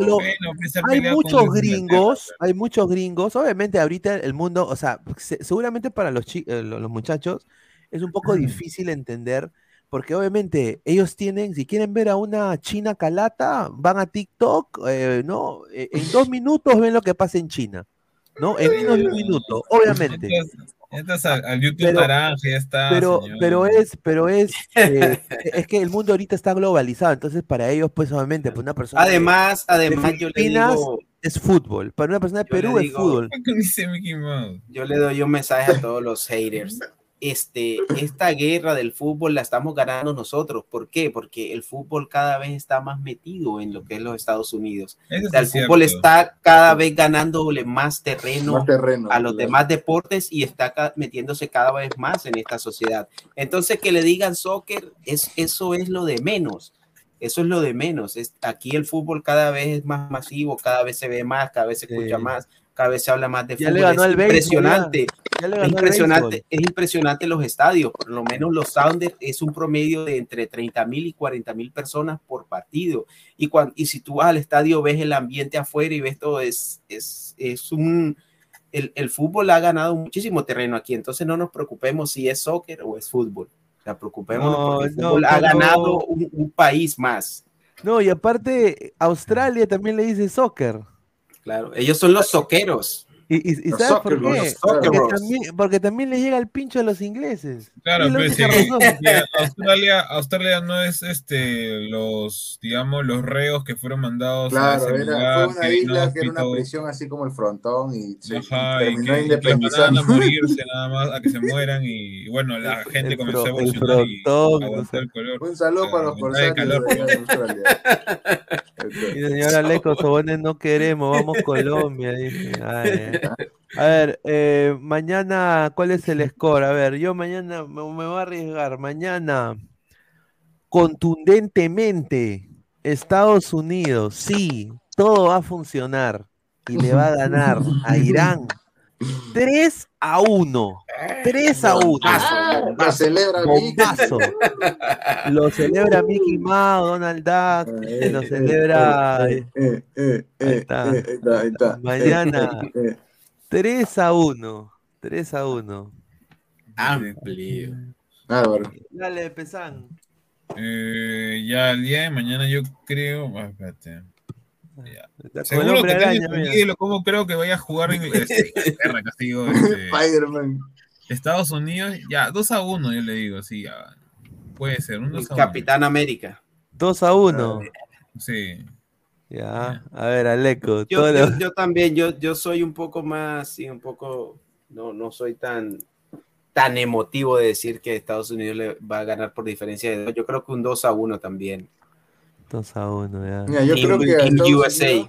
Hay muchos gringos, hay muchos gringos. Obviamente ahorita el mundo, o sea, se- seguramente para los, chi- eh, lo- los muchachos es un poco difícil entender porque obviamente ellos tienen, si quieren ver a una china calata, van a TikTok, eh, ¿no? Eh, En dos minutos ven lo que pasa en China, ¿no? En menos de un minuto, obviamente. Entras, al, al YouTube Pero- naranja ya está. Pero, señor. pero es, pero es, eh, es que el mundo ahorita está globalizado, entonces para ellos, pues obviamente, pues una persona de- Además, de además yo le digo, es fútbol, para una persona de Perú es fútbol. Yo le doy un mensaje a todos los haters. Este, esta guerra del fútbol la estamos ganando nosotros. ¿Por qué? Porque el fútbol cada vez está más metido en lo que es los Estados Unidos. Eso O sea, el es fútbol cierto. está cada vez ganándole más terreno Más terreno. a los claro. demás deportes y está metiéndose cada vez más en esta sociedad. Entonces, que le digan soccer, es, eso es lo de menos. Eso es lo de menos. Es, aquí el fútbol cada vez es más masivo, cada vez se ve más, cada vez se escucha Sí. más, cada vez se habla más de Ya fútbol. le ganó es béisbol, impresionante. Ya le Es ganó al impresionante, es impresionante los estadios, por lo menos los Sounders es un promedio de entre 30 mil y 40 mil personas por partido. Y, cuan- y si tú vas al estadio, ves el ambiente afuera y ves todo, es, es, es un... El, el fútbol ha ganado muchísimo terreno aquí, entonces no nos preocupemos si es soccer o es fútbol. O sea, preocupémonos No, porque el no, fútbol ha ganado un, un país más. No, y aparte, Australia también le dice soccer. Claro, ellos son los soqueros. ¿Y, y, y Los sabes por qué? Porque también, porque también les llega el pincho a los ingleses. Claro, Es la pero sí, única razón. mira, Australia, Australia no es este los, digamos, los reos que fueron mandados a Claro, ese era, lugar, fue una isla que era una prisión así como el frontón y se ajá, y terminó que, y que independizando. a morirse nada más, a que se mueran y, y bueno, la gente el comenzó a fro- el evolucionar y sé. el color. Un saludo para los corsarios calor. de allá de Australia. Y señora Leco Sobones no queremos, vamos Colombia. dice. Ay. A ver, eh, mañana, ¿cuál es el score? A ver, yo mañana me, me voy a arriesgar. Mañana, contundentemente, Estados Unidos, sí, todo va a funcionar y le va a ganar a Irán 3 a 1. 3 a 1. Lo celebra Mickey. Lo celebra Mickey Mouse, Donald Duck, Eh, lo celebra. eh, eh, Ahí está. ahí está, ahí está. Mañana. Eh, eh, eh. 3 a 1. 3 a 1. Amplio. Bárbaro. Dale, Pesan. Eh, ya el día de mañana yo creo, ah, espérate. Ya. El Seguro hombre que tengo araña, entendido cómo creo que vaya a jugar en Inglaterra, casi digo, este, Spider-Man. Estados Unidos, ya, 2 a 1 yo le digo, sí, ya. Puede ser, un 2 a 1. Capitán América. 2 a 1. Sí. Ya, a ver, Aleco. Yo, todo yo- lo- yo también, yo, yo soy un poco más, sí, un poco, no, no soy tan, tan emotivo de decir que Estados Unidos le va a ganar por diferencia de dos. Yo creo que un 2 a 1 también. 2 a 1, ya. Mira, yo En- creo que a en Estados. Unidos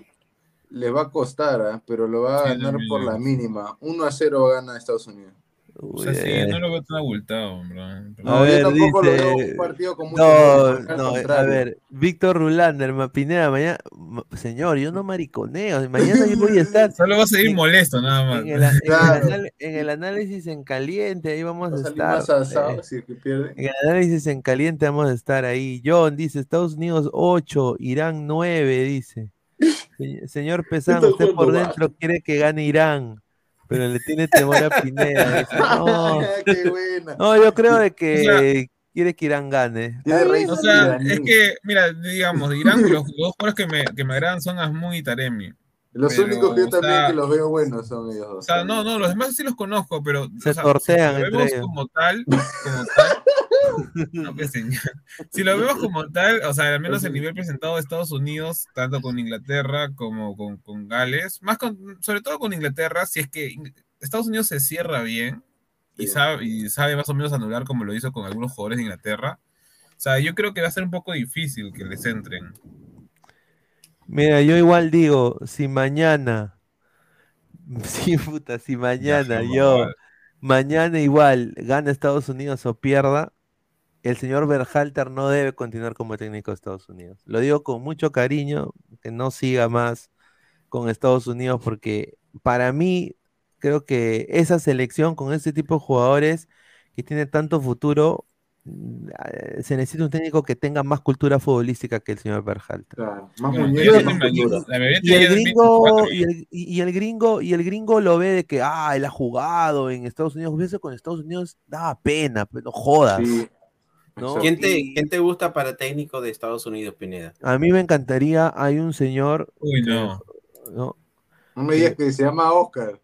le va a costar, ¿ah? pero lo va a Sí, ganar por la mínima. 1 a 0 gana Estados Unidos. O Uy, sea, sí, eh. no lo veo tan abultado, bro. A No, ver, yo tampoco lo veo dice- un partido con mucho No, no, a ver, Víctor Rulander, Mapinera, mañana, ma- señor, yo no mariconeo, mañana yo voy a estar Solo va a seguir molesto, nada más. en el, en el Claro. anal- en el análisis en caliente, ahí vamos Va a estar. más asado eh, si es que pierde. en el análisis en caliente vamos a estar ahí. John dice, Estados Unidos 8, Irán 9, dice. Se- señor Pesán, usted por dentro quiere que gane Irán, pero le tiene temor a Pineda. dice, no, Qué buena. no, yo creo de que O sea- quiere que Irán gane. O sea, es que, mira, digamos, de Irán, los, dos jugadores que me, que me agradan son Asmun y Taremi. Los pero, únicos que yo o también sea- que los veo buenos son ellos dos. O sea, no, no, los demás sí los conozco, pero Se o sea, sortean si lo entre vemos ellos. como tal, como tal, no, pues, señor. si lo vemos como tal, o sea, al menos el nivel presentado de Estados Unidos, tanto con Inglaterra como con, con Gales, más con, sobre todo con Inglaterra, si es que Estados Unidos se cierra bien y sabe, y sabe más o menos anular como lo hizo con algunos jugadores de Inglaterra, o sea, yo creo que va a ser un poco difícil que les entren. Mira, yo igual digo, si mañana, si puta, si mañana yo, mañana igual gana Estados Unidos o pierda, el señor Berhalter no debe continuar como técnico de Estados Unidos. Lo digo con mucho cariño, que no siga más con Estados Unidos, porque para mí creo que esa selección con este tipo de jugadores que tiene tanto futuro, mm, se necesita un técnico que tenga más cultura futbolística que el señor Berhalter. Claro, más más cultura. Y el gringo, 24 y el, y- y el gringo, y el gringo lo ve de que, ah, él ha jugado en Estados Unidos. Eso con Estados Unidos daba pena, pero no jodas. Sí. ¿No? ¿Quién te, Y quién te gusta para técnico de Estados Unidos, Pineda? a mí me encantaría, hay un señor... Uy, no. ¿no? No me digas que se llama Oscar.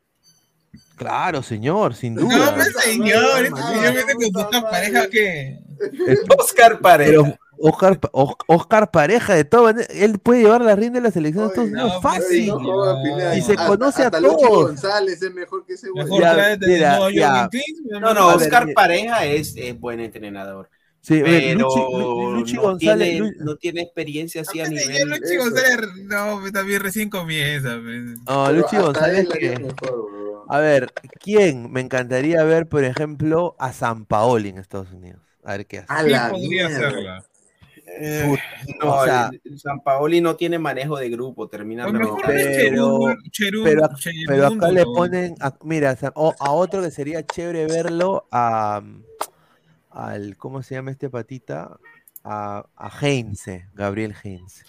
Claro, señor, sin No, duda. pues, señor, este señor viene con sus pareja que. Oscar Pareja. Oscar, Oscar Pareja, de todas maneras, él puede llevar la rienda de la selección de Estados Unidos no, fácil. No. Y se conoce a hasta todos. González es mejor que ese güey. Mejor Ya, mira, ya. No, no, Oscar. Pareja es, es buen entrenador. Sí, Pero Luchi, Lu- Luchi no, González, tiene, no tiene experiencia así a nivel. Luchi eso. González, no, pues, también recién comienza. pues. no, Luchi González que- mejor. A ver, ¿quién? Me encantaría ver, por ejemplo, a San Paoli en Estados Unidos. A ver qué hace. A ¿Quién la podría mierda. hacerla? Puta, No, o sea, el- San Paoli no tiene manejo de grupo, termina O mejor rebotando. es Pero- pero, ac- pero acá le ponen, a- mira, a otro que sería chévere verlo, a, al, ¿cómo se llama este patita? A, a Heinze, Gabriel Heinze.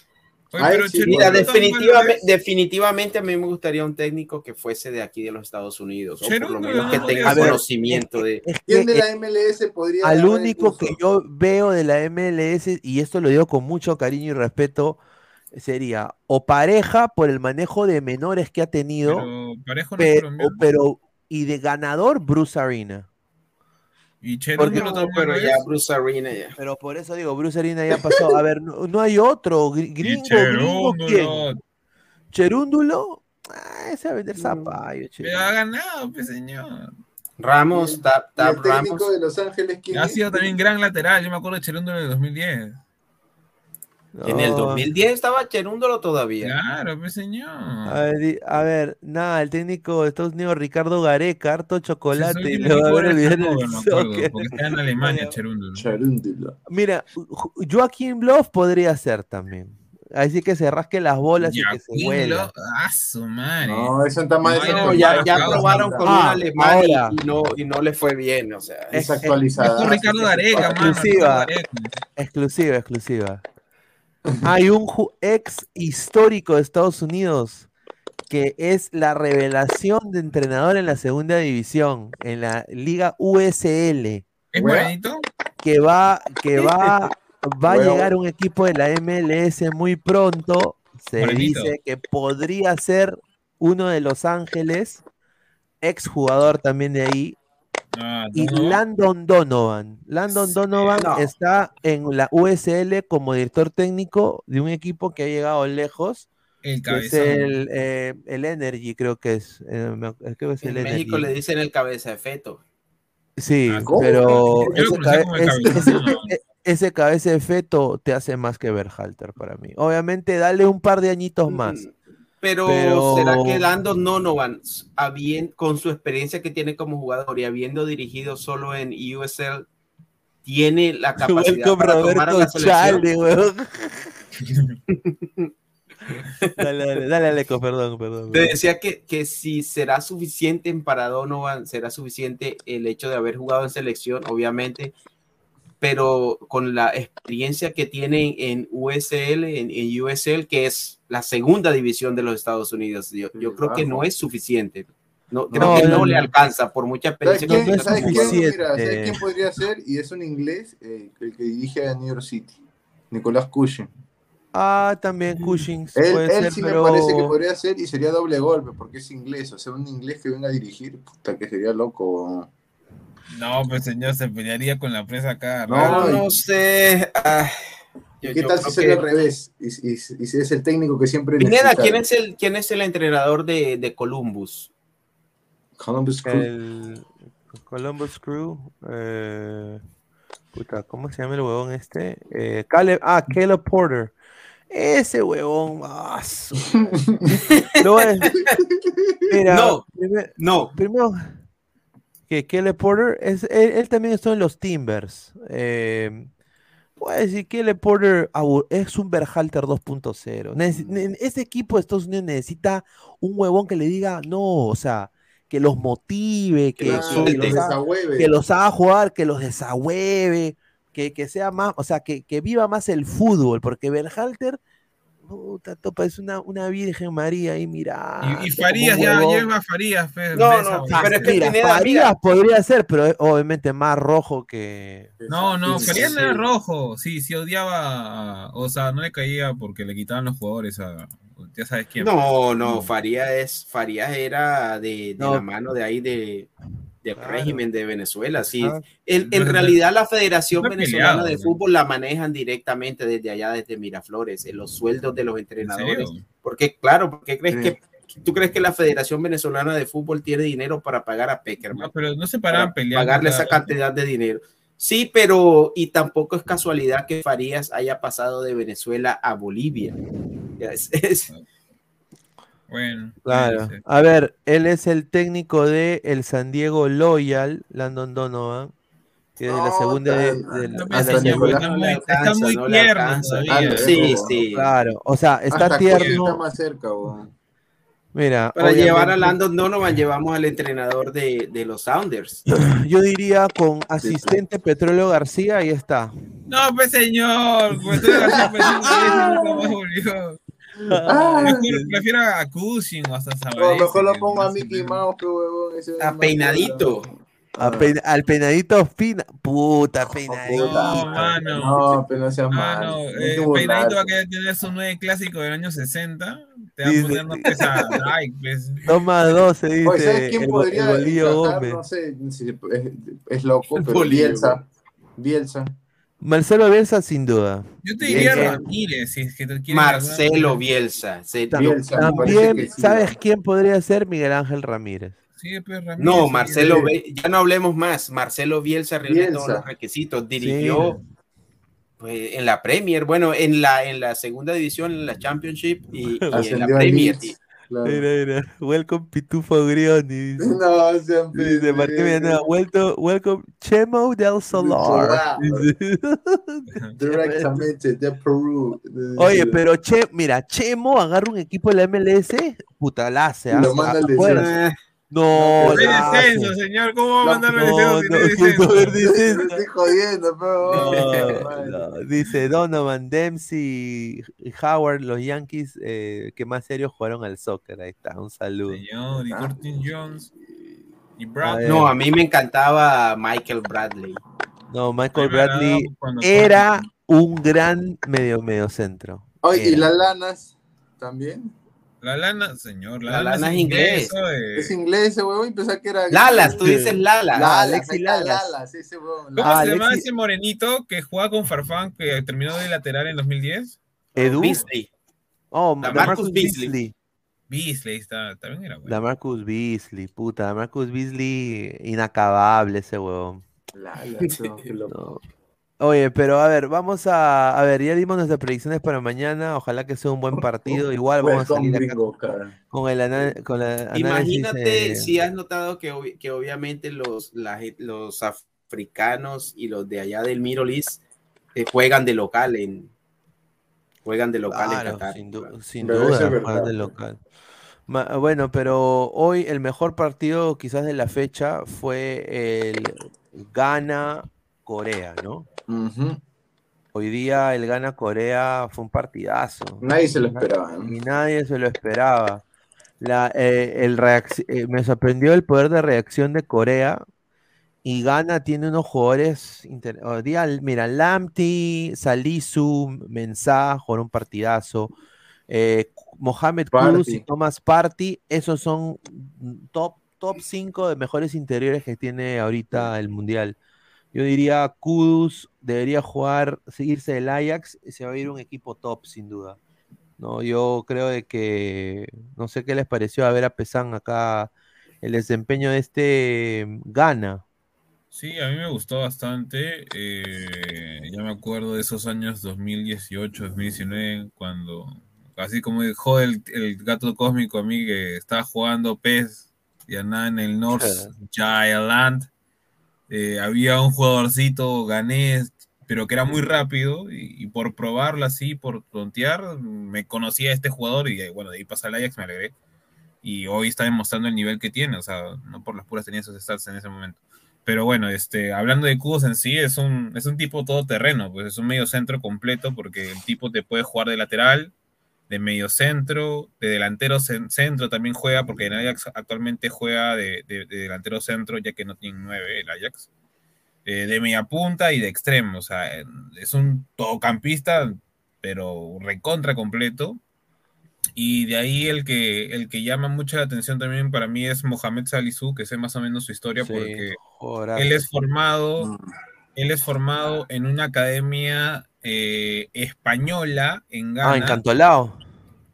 Oye, Ay, pero sí, Cherún Mira, definitivamente, definitivamente a mí me gustaría un técnico que fuese de aquí de los Estados Unidos, o por lo no menos que tenga conocimiento de... Es que, ¿Quién de la MLS podría al único que yo veo de la MLS, y esto lo digo con mucho cariño y respeto, sería o pareja por el manejo de menores que ha tenido, Pero Parejo no es pero, pero y de ganador Bruce Arena. Y porque- no pero ya. Bruce Arena ya. Pero por eso digo, Bruce Arena ya pasó. A ver, no, no hay otro. Gringo, gringo, ¿quién? Cherúndulo. Ah, ese va a vender zapallo. Pero ha ganado, pues, señor. Ramos, Tap, Tap Ramos. de Los Ángeles, ¿quién Ha sido también gran lateral. Yo me acuerdo de Cherúndulo en el 2010. En el No. 2010 estaba Cherúndolo todavía. Claro, pues, señor. A ver, a ver, nada, el técnico de Estados Unidos, Ricardo Gareca, harto chocolate, Sí, y le va a olvidar el acuerdo, soccer. Porque está en Alemania, Cherúndulo. Charúndulo. Mira, Joaquín Bluff podría ser también. Así que se rasque las bolas y que se Joaquín. Lo- ¡Ah, su madre! No, eso está mal. No, eso No, está ya, ya probaron con Ah, un alemán y- ahora. y, no, y no le fue bien, o sea. Es- Es actualizada. Mejor Ricardo Gareca, mano. Exclusiva. Ricardo Gareca. Exclusiva, exclusiva. Hay un ex histórico de Estados Unidos que es la revelación de entrenador en la segunda división, en la liga USL, ¿Es morenito? que va, que va, va a llegar un equipo de la MLS muy pronto. Se Morenito. dice que podría ser uno de Los Ángeles, ex jugador también de ahí, Ah, y. Landon Donovan. Landon Donovan No. está en la USL como director técnico de un equipo que ha llegado lejos, El es el, eh, el Energy, creo que es. eh, me- creo que es En el México Energy. le dicen el cabeza de feto. Sí, Ah, pero ese, cabe- ese- ese- e- ese cabeza de feto te hace más que Berhalter para mí. Obviamente, dale un par de añitos más. Mm, Pero, Pero- ¿será que Landon Donovan, habien- con su experiencia que tiene como jugador y habiendo dirigido solo en USL, tiene la capacidad Welcome para tomar a la selección? Chale, dale, dale, dale, Aleco, perdón, perdón. Te decía que, que si será suficiente para Donovan, será suficiente el hecho de haber jugado en selección, obviamente, pero con la experiencia que tiene en USL, en, en USL, que es la segunda división de los Estados Unidos, yo, yo Sí, creo que bajo. no es suficiente. No, creo No, que no no, le alcanza por mucha ¿Sabes experiencia quién, que no es ¿sabes quién? Mira, ¿sabes quién podría ser? Y es un inglés, eh, el que dirige a New York City. Nicolás Cushing. Ah, también Cushing Él, puede él ser, sí pero me parece que podría ser y sería doble golpe porque es inglés. O sea, un inglés que venga a dirigir, puta, que sería loco. No, pues señor, se pelearía con la prensa acá. No, raro. No, no sé. ah, yo- ¿Qué yo tal si sería que- al revés? Y, y- y si es el técnico que siempre Pineda. ¿quién es el, quién es el entrenador de, de Columbus? Columbus Crew. el Columbus Crew. eh, puta, ¿cómo se llama el huevón este? Eh, Caleb, ah, Caleb Porter. Ese huevón. ah, su- Mira, No. primer- No, primero que Caleb Porter es, él, él también está en los Timbers. Eh, decir Caleb Porter abu- es un Berhalter 2.0. Necesi- ne- Ese equipo de Estados Unidos necesita un huevón que le diga no, o sea, que los motive, que, Claro, que que los, haga, que los haga jugar, que los desahueve, que, que sea más, o sea, que, que viva más el fútbol, porque Berhalter puta, topa, es una, una Virgen María ahí, mira. Y, y Farías, ya lleva a Farías. No, no, esa- pero es que Mira, Farías podría ser, pero es obviamente más rojo que. No, no, Sí, Farías no era rojo. Sí, sí odiaba. o sea, no le caía porque le quitaban los jugadores a. Ya sabes quién. No, no, Farías es, Farías era de, de No. la mano de ahí de, del Claro. régimen de Venezuela, sí. Ah. En Pero- realidad la Federación Venezolana peleado, de. Fútbol la manejan directamente desde allá, desde Miraflores, en los sueldos de los ¿En entrenadores. serio? Porque, claro, porque crees Sí. que ¿Tú crees que la Federación Venezolana de Fútbol tiene dinero para pagar a Peckerman? No, pero no se para paraban peleando. pagarle esa cantidad de dinero. Sí, pero y tampoco es casualidad que Farías haya pasado de Venezuela a Bolivia. Es- es- Bueno. Claro. A ver, él es el técnico de el San Diego Loyal, Landon Donovan, que es de la segunda de, de- No está no muy, está no tierno alcanza. todavía. Sí, sí. Claro, o sea, está Hasta tierno. está más cerca. Mira, Para llevar a Landon Donovan llevamos al entrenador de, de los Sounders. yo diría con asistente Petróleo García, ahí está. No, pues señor. Pues eres así, pues. Ah, prefiero a Cushing o hasta mejor lo pongo a no sé. Mickey Mouse, que huevón. ese es Está más peinadito. bueno. A Ah. pe- al peinadito fina. Puta, peinadito. No, mano. No, pero no seas Ah, malo. no, No eh, peinadito va a querer tener su nueve clásico del año 60. Te va a poner no pues a like, pues. Más dos, se dice. No sé, es, es loco, pero. Bielsa. Bielsa. Marcelo Bielsa, sin duda. Yo te diría Bien. Ramírez, si es que te quieres Marcelo Bielsa. Se- Bielsa, También, que sí, ¿sabes quién podría ser? Miguel Ángel Ramírez. Sí, pues Ramírez. No, Marcelo, sí. Be- ya no hablemos más. Marcelo Bielsa reúne Bielsa. todos los requisitos. Dirigió pues, en la Premier, bueno, en la, en la segunda división, en la Championship y, y en la Premier. Leeds, claro. Mira, mira. Welcome Pitufo Grioni. No, sean dice Martín Villanueva, welcome, welcome Chemo del Solar. Directamente de Perú. Oye, pero Che, mira, Chemo agarra un equipo de la MLS, puta, la hace. Lo manda al No, No hay descenso, señor. ¿Cómo va a al No, no, descenso? estoy jodiendo, pero. No, no, Dice Donovan Dempsey y Howard, los Yankees eh, que más serios jugaron al soccer. Ahí está, un saludo. Señor, y Curtis Jones. Y A Brad. ver. No, a mí me encantaba Michael Bradley. No, Michael Bradley era un gran medio medio centro. Oye, y las lanas también. La lana, señor. La, La lana, lana es inglés. Es inglés ese huevón y pensaba que era. Lalas, tú dices Alexis ahí está, Lalas. Lalas, ese huevón. ¿Cómo Ah, se llama Alexis- ese morenito que jugaba con Farfán que terminó de lateral en 2010? Edu. Beasley. Oh, La Marcus Marcus Beasley. Beasley. Beasley está, también era bueno. La Marcus Beasley, puta, la Marcus Beasley, inacabable ese huevón. Lalas, no, qué loco. No. Oye, pero a ver, vamos a, a ver, ya dimos nuestras predicciones para mañana, ojalá que sea un buen partido, igual vamos a salir acá cara. con el ana- con la análisis, Imagínate eh, si has notado que, que obviamente los, la los africanos y los de allá del Middle East eh, juegan de local en juegan de local en Claro, Qatar. sin, du- sin duda, juegan de local. Ma- Bueno, pero hoy el mejor partido quizás de la fecha fue el Ghana-Corea, ¿no? Hoy día el Ghana-Corea fue un partidazo. Nadie se lo esperaba. ¿no? Y nadie se lo esperaba. La, eh, el eh, me sorprendió el poder de reacción de Corea. Y Ghana tiene unos jugadores. hoy día, mira, Lamti, Salisu, Mensah, jugaron un partidazo. Eh, Mohamed Kudus y Partey. Thomas Party, esos son top, top 5 de mejores interiores que tiene ahorita el Mundial. Yo diría Kudus debería jugar, seguirse del Ajax, y se va a ir un equipo top, sin duda. No, yo creo de que no sé qué les pareció a ver a Pesan acá el desempeño de este Gana. Sí, a mí me gustó bastante. eh, ya me acuerdo de esos años 2018, 2019, cuando, así como dejó el, el gato cósmico a mí que estaba jugando PES y andaba en el North Giant eh, había un jugadorcito ganés, pero que era muy rápido y, y por probarlo así, por tontear, me conocía este jugador y bueno, de ahí pasa el Ajax, me alegré. Y hoy está demostrando el nivel que tiene, o sea, no por las puras tenía esos stats en ese momento. Pero bueno, este, hablando de Kudus en sí, es un, es un tipo todoterreno, pues es un medio centro completo porque el tipo te puede jugar de lateral, de medio centro, de delantero cen- centro también juega, porque el Ajax actualmente juega de, de- de delantero centro, ya que no tiene nueve el Ajax. Eh, de media punta y de extremo, o sea, es un todocampista, pero recontra completo. Y de ahí el que, el que llama mucho la atención también para mí es Mohamed Salisu, que sé más o menos su historia, Sí, porque él es formado, él es formado en una academia eh, española en Ghana. Ah, encantolado.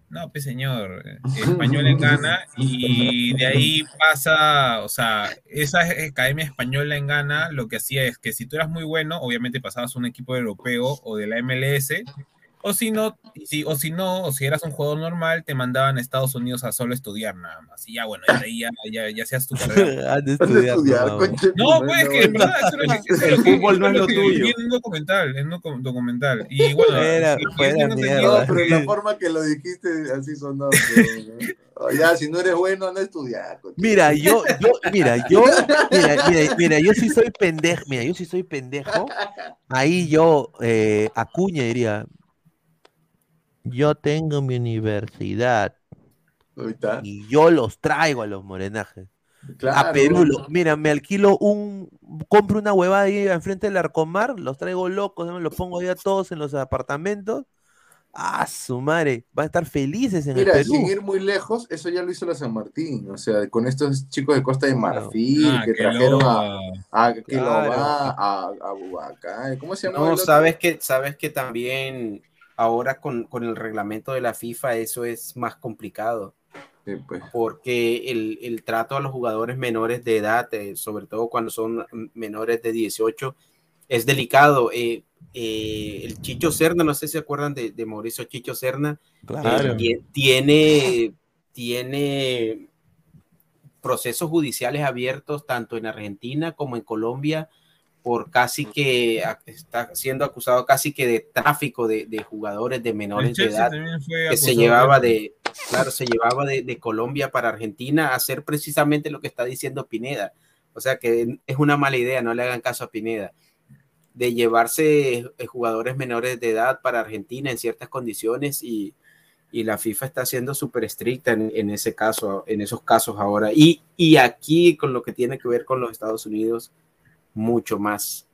No, pues señor, eh, español en Ghana y de ahí pasa, o sea, esa academia española en Ghana lo que hacía es que si tú eras muy bueno, obviamente pasabas a un equipo europeo o de la MLS, o si no, si, o si no, o si eras un jugador normal, te mandaban a Estados Unidos a solo estudiar nada más. Y ya, bueno, y de ahí ya, ya, ya seas tu carrera. De estudiar, no, mames. No, pues que en verdad eso es lo que- eso es El que- fútbol no es lo tuyo. en un documental, en un docu- documental. Y bueno, yo fuera No, mierda. pero la forma que lo dijiste así sonó. pero, ¿no? Ya, si no eres bueno, anda a estudiar. Mira, yo, yo, mira, yo, mira, mira, mira, yo sí soy pendejo, mira, yo sí soy pendejo. Ahí yo, eh, Acuña diría, yo tengo mi universidad Ahí está. y yo los traigo a los morenajes. Claro. A Perú, lo- mira, me alquilo un, compro una huevada ahí enfrente del Arcomar, los traigo locos, los pongo ahí a todos en los apartamentos. Ah, su madre, van a estar felices en Mira, el Perú. sin ir muy lejos, eso ya lo hizo la San Martín, o sea, con estos chicos de Costa de Marfil Ah, que que trajeron a, a Claro. a, a Bubacá, ¿cómo se llama? el No, sabes que, sabes que también ahora con, con el reglamento de la FIFA eso es más complicado. Sí, pues. porque el, el trato a los jugadores menores de edad, eh, sobre todo cuando son menores de 18, es delicado. Eh, eh, el Chicho Serna, no sé si se acuerdan de, de Mauricio Chicho Serna, Claro. eh, tie- tiene, tiene procesos judiciales abiertos tanto en Argentina como en Colombia por casi que está siendo acusado casi que de tráfico de, de jugadores de menores de edad que se llevaba de- de, claro, se llevaba de, de Colombia para Argentina a hacer precisamente lo que está diciendo Pineda. O sea que es una mala idea, no le hagan caso a Pineda, de llevarse eh, jugadores menores de edad para Argentina en ciertas condiciones y, y la FIFA está siendo súper estricta en, en ese caso, en esos casos ahora. Y, y aquí con lo que tiene que ver con los Estados Unidos, mucho más.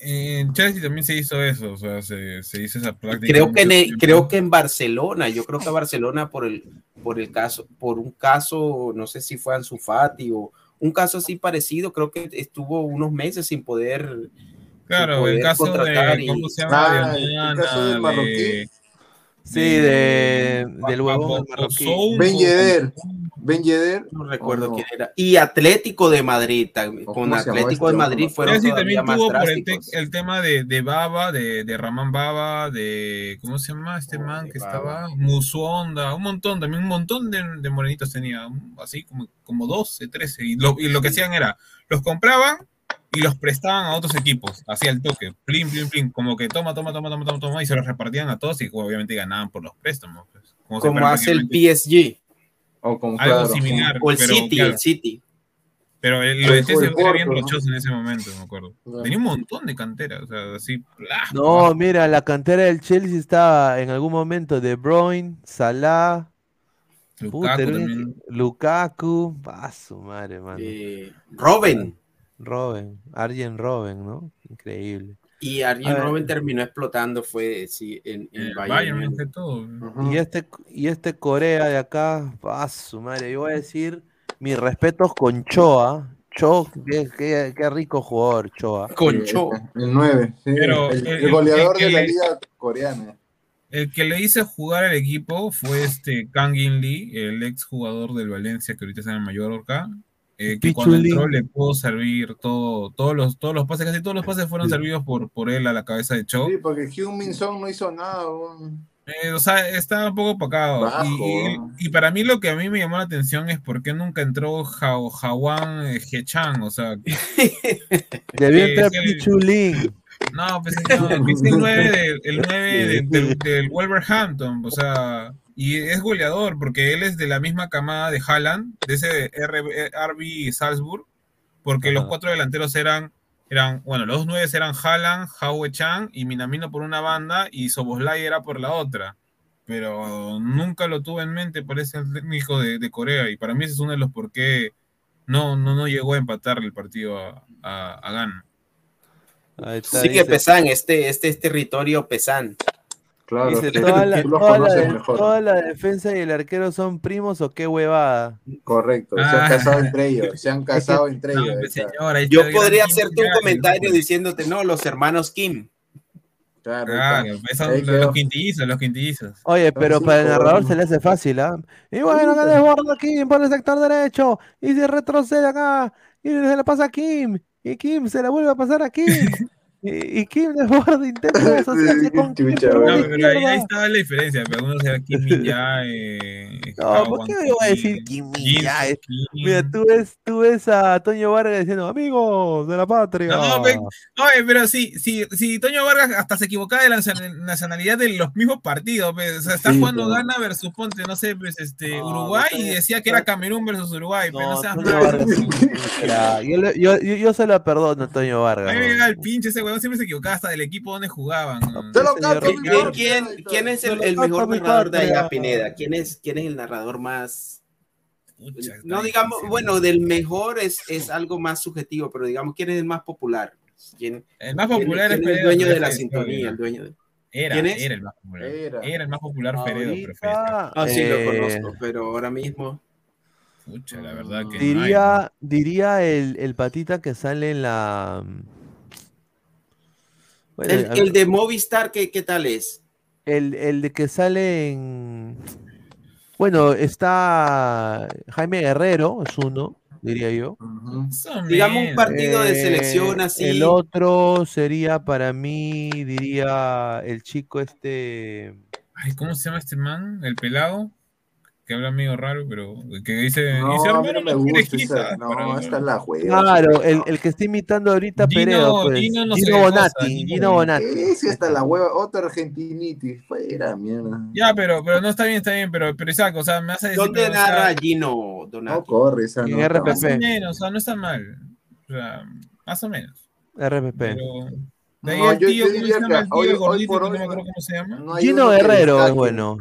En Chelsea también se hizo eso, o sea, se, se hizo esa práctica. creo que en, el- creo que en Barcelona yo creo que Barcelona por el por el caso por un caso no sé si fue Ansu Fati o un caso así parecido creo que estuvo unos meses sin poder Claro, sin el poder caso contratar de, y- ¿cómo se llama? Ah, de el caso del de- marroquí. Sí, de, del marroquí. Ousou, Ben Yedder, Ben Yedder, no recuerdo ¿o no? quién era y Atlético de Madrid tam- ¿O con Atlético de este Madrid otro? fueron Chelsea todavía también más el, te- el tema de, de Baba, de, de Ramán Baba, de. ¿Cómo se llama este Oh, man de que Baba. estaba? Musuonda, un montón, también un montón de, de morenitos tenía, así como, como 12, 13. Y lo, y lo que hacían era, los compraban y los prestaban a otros equipos, así al toque, plin, plin, plin, como que toma, toma, toma, toma, toma, toma, y se los repartían a todos y obviamente ganaban por los préstamos. pues. Como, como hace el PSG o como Algo claro, similar. o el pero, City claro, el City pero el, lo de el era bien rochoso en ese momento, me acuerdo. Claro. Tenía un montón de cantera, o sea, así. No, mira, la cantera del Chelsea estaba en algún momento De Bruyne, Salah, Lukaku puta, también. Lukaku, ah, su madre, mano. eh, Robin Robben, Arjen Robben, ¿no? Increíble. Y A Arjen. Robben terminó explotando fue sí, en, en El Bayern. Y este, y este Corea de acá, ah, su madre, yo voy a decir mis respetos con Choa. Cho, qué, qué- qué rico jugador, Choa. Concho El 9, sí, Pero el, el- el goleador el- de la el- liga coreana. El que le hice jugar al equipo fue este Kang In Lee, el ex jugador del Valencia que ahorita está en Mallorca. Eh, que cuando entró le pudo servir todo, todos los, todos los pases, casi todos los pases fueron servidos por, por él a la cabeza de Cho. Sí, porque Hyun Min Song no hizo nada. Eh, o sea, estaba un poco opacado. Y, y- ¿no? y para mí lo que a mí me llamó la atención es por qué nunca entró Jao- Jawan eh, Hechan. O sea, Debió Eh, entrar. Pichulín. no, pues no, es el 9, del, el 9 de- del, del Wolverhampton. O sea, y es goleador porque él es de la misma camada de Haaland, de ese RB, RB Salzburg, porque los cuatro delanteros eran. Eran, bueno, los dos nueve eran Haaland, Hao Chan y Minamino por una banda y Soboslai era por la otra. pero nunca lo tuve en mente para ese técnico de, de Corea. Y para mí ese es uno de los por qué no, no, no llegó a empatar el partido a, a, a Ghana. Ahí está, Sigue dice- Pesán, este, este es territorio Pesán. Claro, dice, toda, la, toda la conoces de- mejor. toda la defensa y el arquero son primos o qué huevada. Correcto, se han Ah. casado entre ellos, se han casado entre No, ellos. pues, Yo podría hacerte un comentario ¿no? diciéndote, no, los hermanos Kim. Claro, pues, son los, los quintillizos, los quintillizos. Oye, pero sí, para el narrador se le hace fácil, ¿ah? Y bueno, acá desborda Kim por el sector derecho. Y se retrocede acá. Y se la pasa a Kim. Y Kim se la vuelve a pasar a Kim. Y, y Kim desborda, intenta asociarse con Chucha, pero No, la pero ahí, ahí estaba la diferencia. Pero uno sea Kim Min Jae, No, ¿por qué voy a decir Kim Jae? Mira, tú ves, tú ves a Toño Vargas diciendo, amigos de la patria. No, pe- oye, pero sí, sí, sí, Toño Vargas hasta se equivocaba de la nacion- nacionalidad de los mismos partidos. pe. O sea, está Sí, jugando pero- Ghana versus Ponte, no sé, pues este, No, Uruguay no y decía que era Camerún versus Uruguay. pe, no, No, seas es yo, yo, yo, yo se lo perdono a Toño A Vargas. mí me ¿no? llega el pinche ese weón, siempre se equivocaba hasta del equipo donde jugaban. Te lo Señor canto, ¿Quién, quién- quién es el, mejor narrador de allá, patria. Pineda? ¿Quién es, ¿Quién es el narrador más... No digamos, difícil. bueno, del mejor es, es algo más subjetivo, pero digamos, ¿quién es el más popular? ¿Quién, El más popular quién es es el dueño de la sintonía? El dueño de... Era, ¿Quién es? era el más popular. Era. Era, el más popular Feredo, Ah, sí, lo eh, conozco, pero ahora mismo... Pucha, la verdad que no hay, Diría, diría el, el patita que sale en la. Bueno, El, el de Movistar, ¿qué, qué tal es? el- el de que sale en. Bueno, está Jaime Guerrero, es uno, diría yo. Digamos un partido de Eh, selección así. El otro sería para mí, diría el chico este. Ay, ¿cómo se llama este man? El pelado. Que habla medio raro, pero que dice. No, dice, a mí no me no gusta quizá", esa. No, pero- esta es la juega. Claro, el, el que está imitando ahorita Gino- Peredo, pues. Gino no Gino qué cosa, Bonatti, Gino Gino Bonatti. Ese hasta la hueva, otro argentinitis. Fuera, mierda. Ya, pero, pero no está bien, está bien, pero, pero exacto, o sea, me hace decir. ¿Dónde narra Gino No Donato? corre esa En nota. RPP. Más o menos, o sea, no está mal. O sea, más o menos. RPP. Pero. De ahí No, el yo- tío, yo ¿cómo se diría llama que el tío hoy- el hoy gordito por que hoy no me no- acuerdo cómo se llama? No Gino Guerrero es bueno.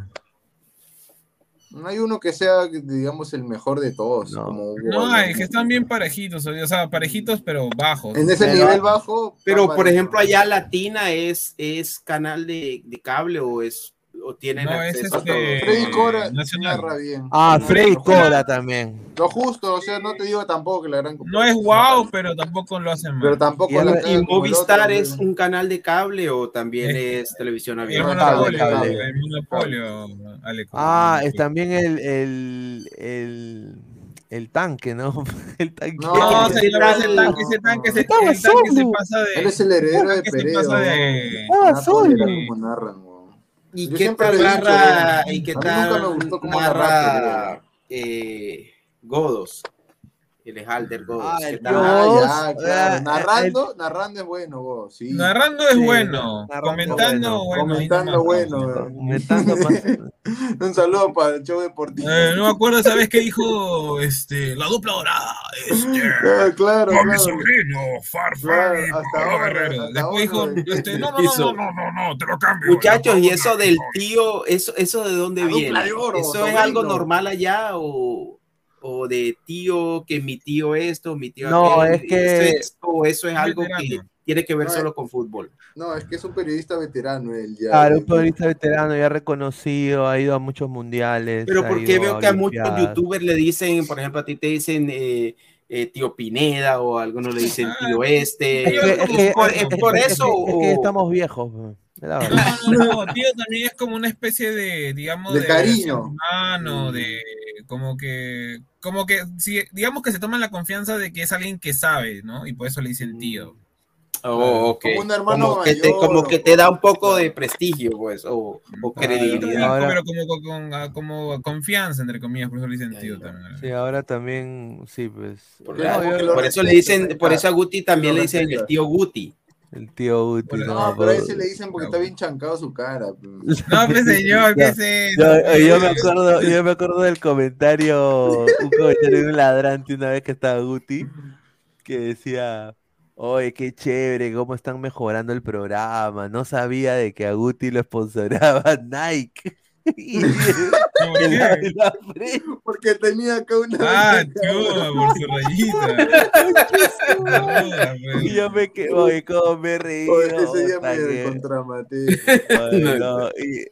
No hay uno que sea, digamos, el mejor de todos. No. Como No, hay, que están bien parejitos, o sea, parejitos, pero bajos. En ese Pero- nivel bajo. Pero, por ejemplo, allá Latina es, es canal de, de cable o es o tienen No, es acceso a este- todo? Freddy Cora Nacional. narra bien. Ah, Narra Freddy Cora también. Lo justo, o sea, no te digo tampoco que la gran. No es wow, pero tampoco lo hacen mal. Pero tampoco Y la ¿Y el Movistar otro, es ¿no? un canal de cable o también es televisión el abierta? monopolio, cable. el monopolio, Ale, como- Ah, es también el, el, el, el tanque, ¿no? El tanque. No, No, ese tanque, ese tanque, se, Estaba el tanque se solo. pasa de. Él es el heredero de que se pasa ¿no? de- Nada solo. tolera como narran, weón. ¿Y Yo qué tal dicho, narra, y qué tal gustó cómo narra eh, Godos? El Halder Godos. Ah, Ah, Godos, ya, claro. eh, narrando, narrando es bueno, vos. Sí. Narrando es Sí, bueno, narrando comentando, bueno. bueno. Comentando bueno. Comentando más. Un saludo para el show deportivo. Eh, no me acuerdo esa vez que dijo este, la dupla dorada. Este, Ah, claro, con mi claro. sobrino, Farfán Claro, hasta ahora, Guerrero. hasta Después dijo, este, no, no, no, Hizo. no, no, no, no, te lo cambio. Muchachos, ¿y eso del de tío, eso, eso de dónde La viene? de oro, ¿Eso es algo normal allá o, o de tío, que mi tío esto, mi tío No, es que- ¿Eso eso es algo que. Tiene que ver No, solo con fútbol? No, es que es un periodista veterano él ya. Claro, un periodista veterano ya reconocido, ha ido a muchos mundiales. Pero porque veo que a muchos youtubers le dicen, por ejemplo, a ti te dicen eh, eh, tío Pineda o a algunos le dicen tío este. Es que, es que- ¿Es por, es- es por eso es que estamos viejos. No, no, no, tío también es como una especie de, digamos, De cariño. hermano, de como que, como que, si, digamos que se toman la confianza de que es alguien que sabe, ¿no? Y por eso le dicen tío. Oh. Como un hermano Como que, te, mayor, como que te da un poco de prestigio, pues, o, o credibilidad. Ahora- pero como, con- con- como confianza, entre comillas, por eso le dicen tío también. Sí, ahora también, sí, pues. Por, eso le dicen, por eso a Guti también le dicen el tío Guti. El tío Uti, Hola. no, No, pero a ese le dicen porque está bien chancado su cara. pues. No, pues señor, ¿qué es eso? Yo, eh, yo me pues? acuerdo, yo me acuerdo del comentario, un comentario de un ladrante una vez que estaba Guti, que decía, oye, qué chévere, cómo están mejorando el programa. No sabía de que a Guti lo sponsoraba Nike. ¿Por la-. Porque tenía acá una. Ah, chuva, por su rayita. Y yo me quedé, oye, cómo me reí. Oye, ese día me que- contramaté. Ay, no, y-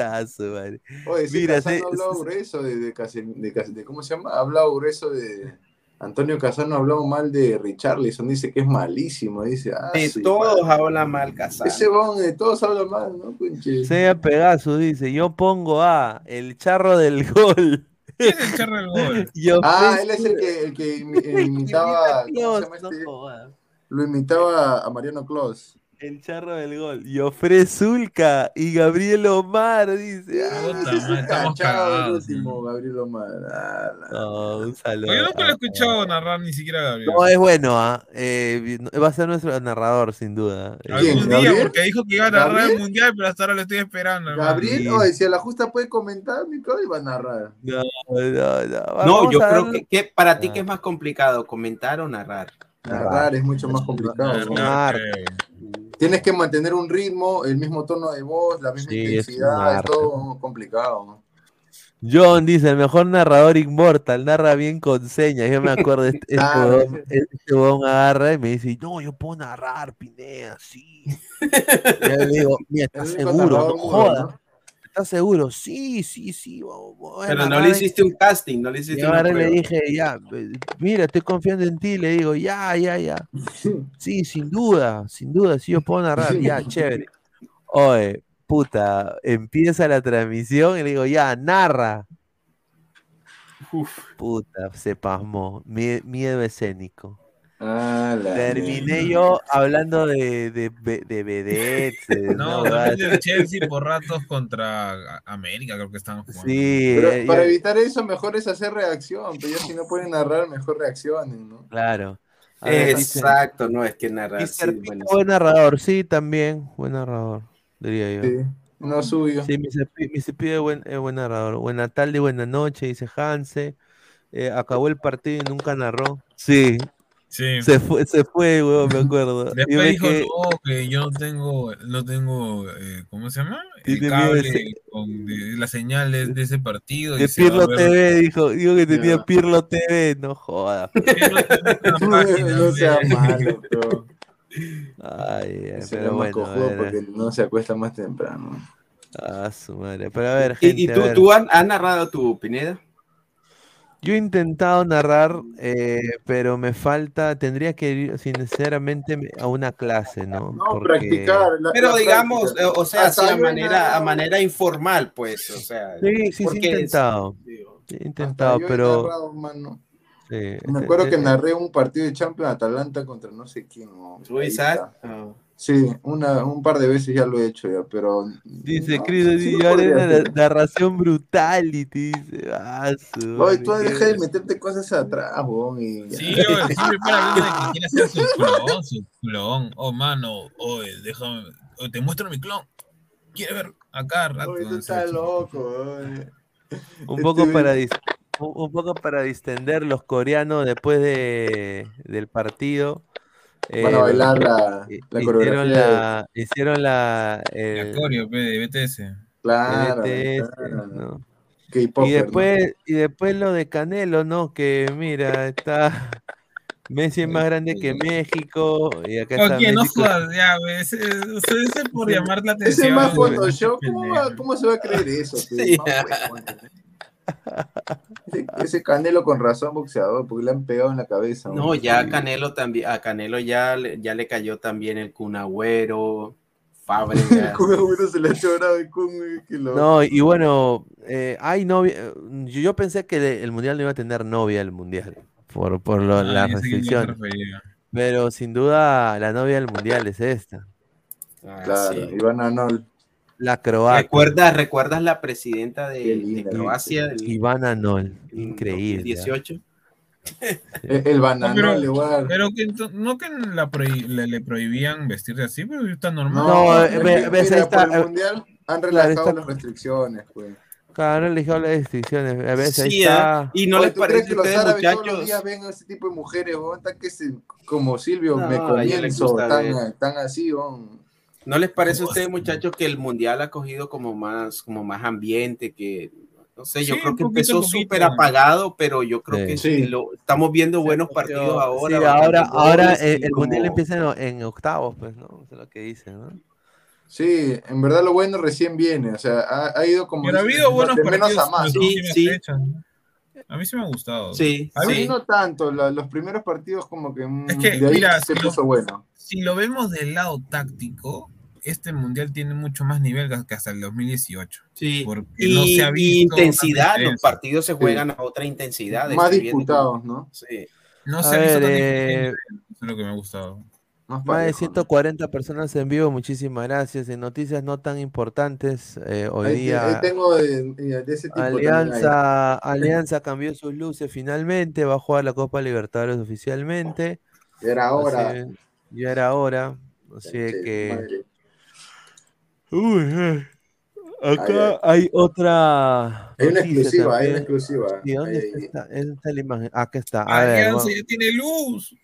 Ah, su madre. Oye, sí, Mira, sí, ha hablado grueso de, de, ¿cómo se llama? Ha hablado grueso de Antonio Casano ha hablado mal de Richarlison, dice que es malísimo, dice, ah, De sí, todos madre. habla mal Casano. Ese bon de todos habla mal, ¿no? Conche? Sea Pegasus dice, yo pongo a el charro del gol. ¿Quién es el charro del gol? Yo Ah, él es el que, el que imi- imitaba, ¿cómo se Dios, llama no este? Lo imitaba a Mariano Claus. El charro del gol. Yofre Zulca y Gabriel Omar, dice. Ah, Puta madre, estamos el cagados. último, Gabriel Omar. Ah, la- no, un saludo. Yo nunca lo he escuchado narrar ni siquiera a Gabriel. No, es bueno, ¿ah? Eh, va a ser nuestro narrador, sin duda. Eh, ¿Quién, Algún día, Gabriel? porque dijo que iba a narrar el ¿Gabriel? mundial, pero hasta ahora lo estoy esperando. hermano. Gabriel, oye, si a la justa puede comentar, mi cabrón iba a narrar. No, no, no. No, Vamos yo a creo darle- que, que para ti Ah. que es más complicado, comentar o narrar. Narrar es mucho más complicado. ¿no? Narrar. Tienes que mantener un ritmo, el mismo tono de voz, la misma Sí, intensidad, es todo complicado. John dice, el mejor narrador inmortal, narra bien con señas. Yo me acuerdo, este, este Claro, huevón- este agarra y me dice, no, yo puedo narrar, Pinea, sí. Yo le digo, mira, ¿estás seguro? jodas. ¿no? ¿Estás seguro? Sí, sí, sí. Pero no le hiciste un casting, no le hiciste ahora le dije, ya, mira, estoy confiando en ti. Le digo, ya, ya, ya. Sí, sin duda, sin duda, sí, yo puedo narrar, ya, chévere. Oye, puta, empieza la transmisión y le digo, ya, narra. Puta, se pasmó. Mie- Miedo escénico. Ah, la Terminé yo hablando de, de, de, de vedettes, de No, también del Chelsea por ratos contra América, creo que estaban jugando. Sí, Pero eh, para ya- evitar eso, mejor es hacer reacción. Pero ya si no pueden narrar, mejor reaccionen, ¿no? claro. Ver, Exacto, no, es que narrar. Sí, bueno, buen narrador, sí, también, buen narrador, diría yo. Sí, no suyo. Sí, Mr. Pito es buen, es buen narrador. Buena tarde, buena noche, dice Hanse. Eh, acabó el partido y nunca narró. Sí, Sí. se fue, se fue, weón, me acuerdo. Después me dijo, no, que yo no tengo, no tengo, eh, ¿cómo se llama? El Tiene miedo de cable con de, las señales de ese partido. Pirlo ver- TV, dijo, dijo que tenía. Pirlo TV, no jodas. No sea malo, bro. Ay, ay, Ese pero bueno, porque no se acuesta más temprano. ah, su madre. Pero a ver, gente, ¿Y, tú, ver. tú has, has narrado tu Pineda? Yo he intentado narrar, eh, pero me falta, tendría que ir sinceramente a una clase, ¿no? No, Porque- practicar. la- Pero la digamos, práctica. eh, o sea, así a manera, a narrado- manera informal, pues, o sea. Sí, sí, sí, he intentado. Sí, he hasta intentado, yo he pero... narrado, mano. sí, Me eh, acuerdo que narré un partido de Champions Atalanta contra no sé quién. ¿no? Ah. Sí, una, un par de veces ya lo he hecho ya, pero... Dice no, Chris, sí sí, yo haré una hacer. narración brutality, dice. Ah, su Oye, tú deja de meterte cosas atrás, weón, y. Sí, oye, siempre para de que quiere hacer su clon, su clon. Oh, mano, oye, déjame, oye, te muestro mi clon. ¿Quieres ver acá rato? Oye, tú estás loco, oye. Un Este poco ve- para un poco para distender los coreanos después de, del partido. Van a eh, bailar la, la hicieron coreografía. de- la, hicieron la, La el, coreo, de BTS. Claro, BTS, claro. ¿no? Y ¿no? después, y después lo de Canelo, ¿no? Que mira, está Messi es más grande que México y acá está Oye, no Messi con- jodas, ya, güey. Ese, ese por llamar la atención. Ese es más Photoshop, ¿cómo, ¿cómo se va a creer eso? Sí. Más huevón. Ese, ese Canelo con razón boxeador, porque le han pegado en la cabeza. No, ya a Canelo también, a Canelo ya, le- ya le cayó también el Cunagüero, Fábregas. Con uno se le ha chorado el lo- No, y bueno, eh, hay novia. Yo, yo pensé que el mundial no iba a tener novia el mundial por, por lo- Ah, restricciones. refería. Pero sin duda la novia del mundial es esta, Ah, Claro, sí. Iván Anol. La croata. ¿Recuerdas, ¿Recuerdas la presidenta de, de Croacia del Ivana Nol, increíble. ¿ah? 18? El, el bananol, pero- igual. Pero que no que la prohi- le, le prohibían vestirse así, pero está normal. No, eh, ve- que, ves, mira, está, por el eh, mundial han relajado está- las restricciones, pues. Claro, no eligió las restricciones. A veces ahí Sí, está. ¿eh? Y no Oye, les ¿tú crees parece que a los ustedes, árabes todos los muchachos. días ven a ese tipo de mujeres? Tan que se- como Silvio, No, me a le comienzo, tan, tan así, weón. ¿No les parece a ustedes, muchachos, que el mundial ha cogido como más, como más ambiente, que no sé, yo Sí, creo que poquito, empezó súper apagado, pero yo creo Sí. que Sí. lo, estamos viendo buenos partidos ahora. Ahora, ahora eh, el como- mundial empieza en, en octavos, pues, ¿no? Eso es lo que dicen, ¿no? Sí, en verdad lo bueno recién viene, o sea, ha, ha ido como Pero ha habido buenos de menos partidos a más. ¿no? Sí. A mí sí me ha gustado. Sí, A mí sí. no tanto, la- los primeros partidos como que, mm, Es que, de ahí mira, se si lo- puso bueno. Si lo vemos del lado táctico, este mundial tiene mucho más nivel que hasta el 2018. Sí. Porque Y, no se ha visto intensidad, los partidos se juegan a otra intensidad. Más disputados, ¿no? Sí. No A se ha visto ver, tan eh. Eso es lo que me ha gustado. Más Más de parejo, ¿no? 140 personas en vivo, muchísimas gracias. En noticias no tan importantes, eh, hoy Ahí, día ahí tengo de, de ese tipo ahí. Alianza, Alianza cambió sus luces finalmente, va a jugar la Copa Libertadores oficialmente. Era hora. Así- ya era hora. Así de que. madre. Uy, eh, acá hay otra. Hay una exclusiva, hay una también. exclusiva. ¿Y dónde Ahí, está, ahí. esta- ¿Dónde está la imagen? Acá está. A ver, Alianza vamos- ya tiene luz.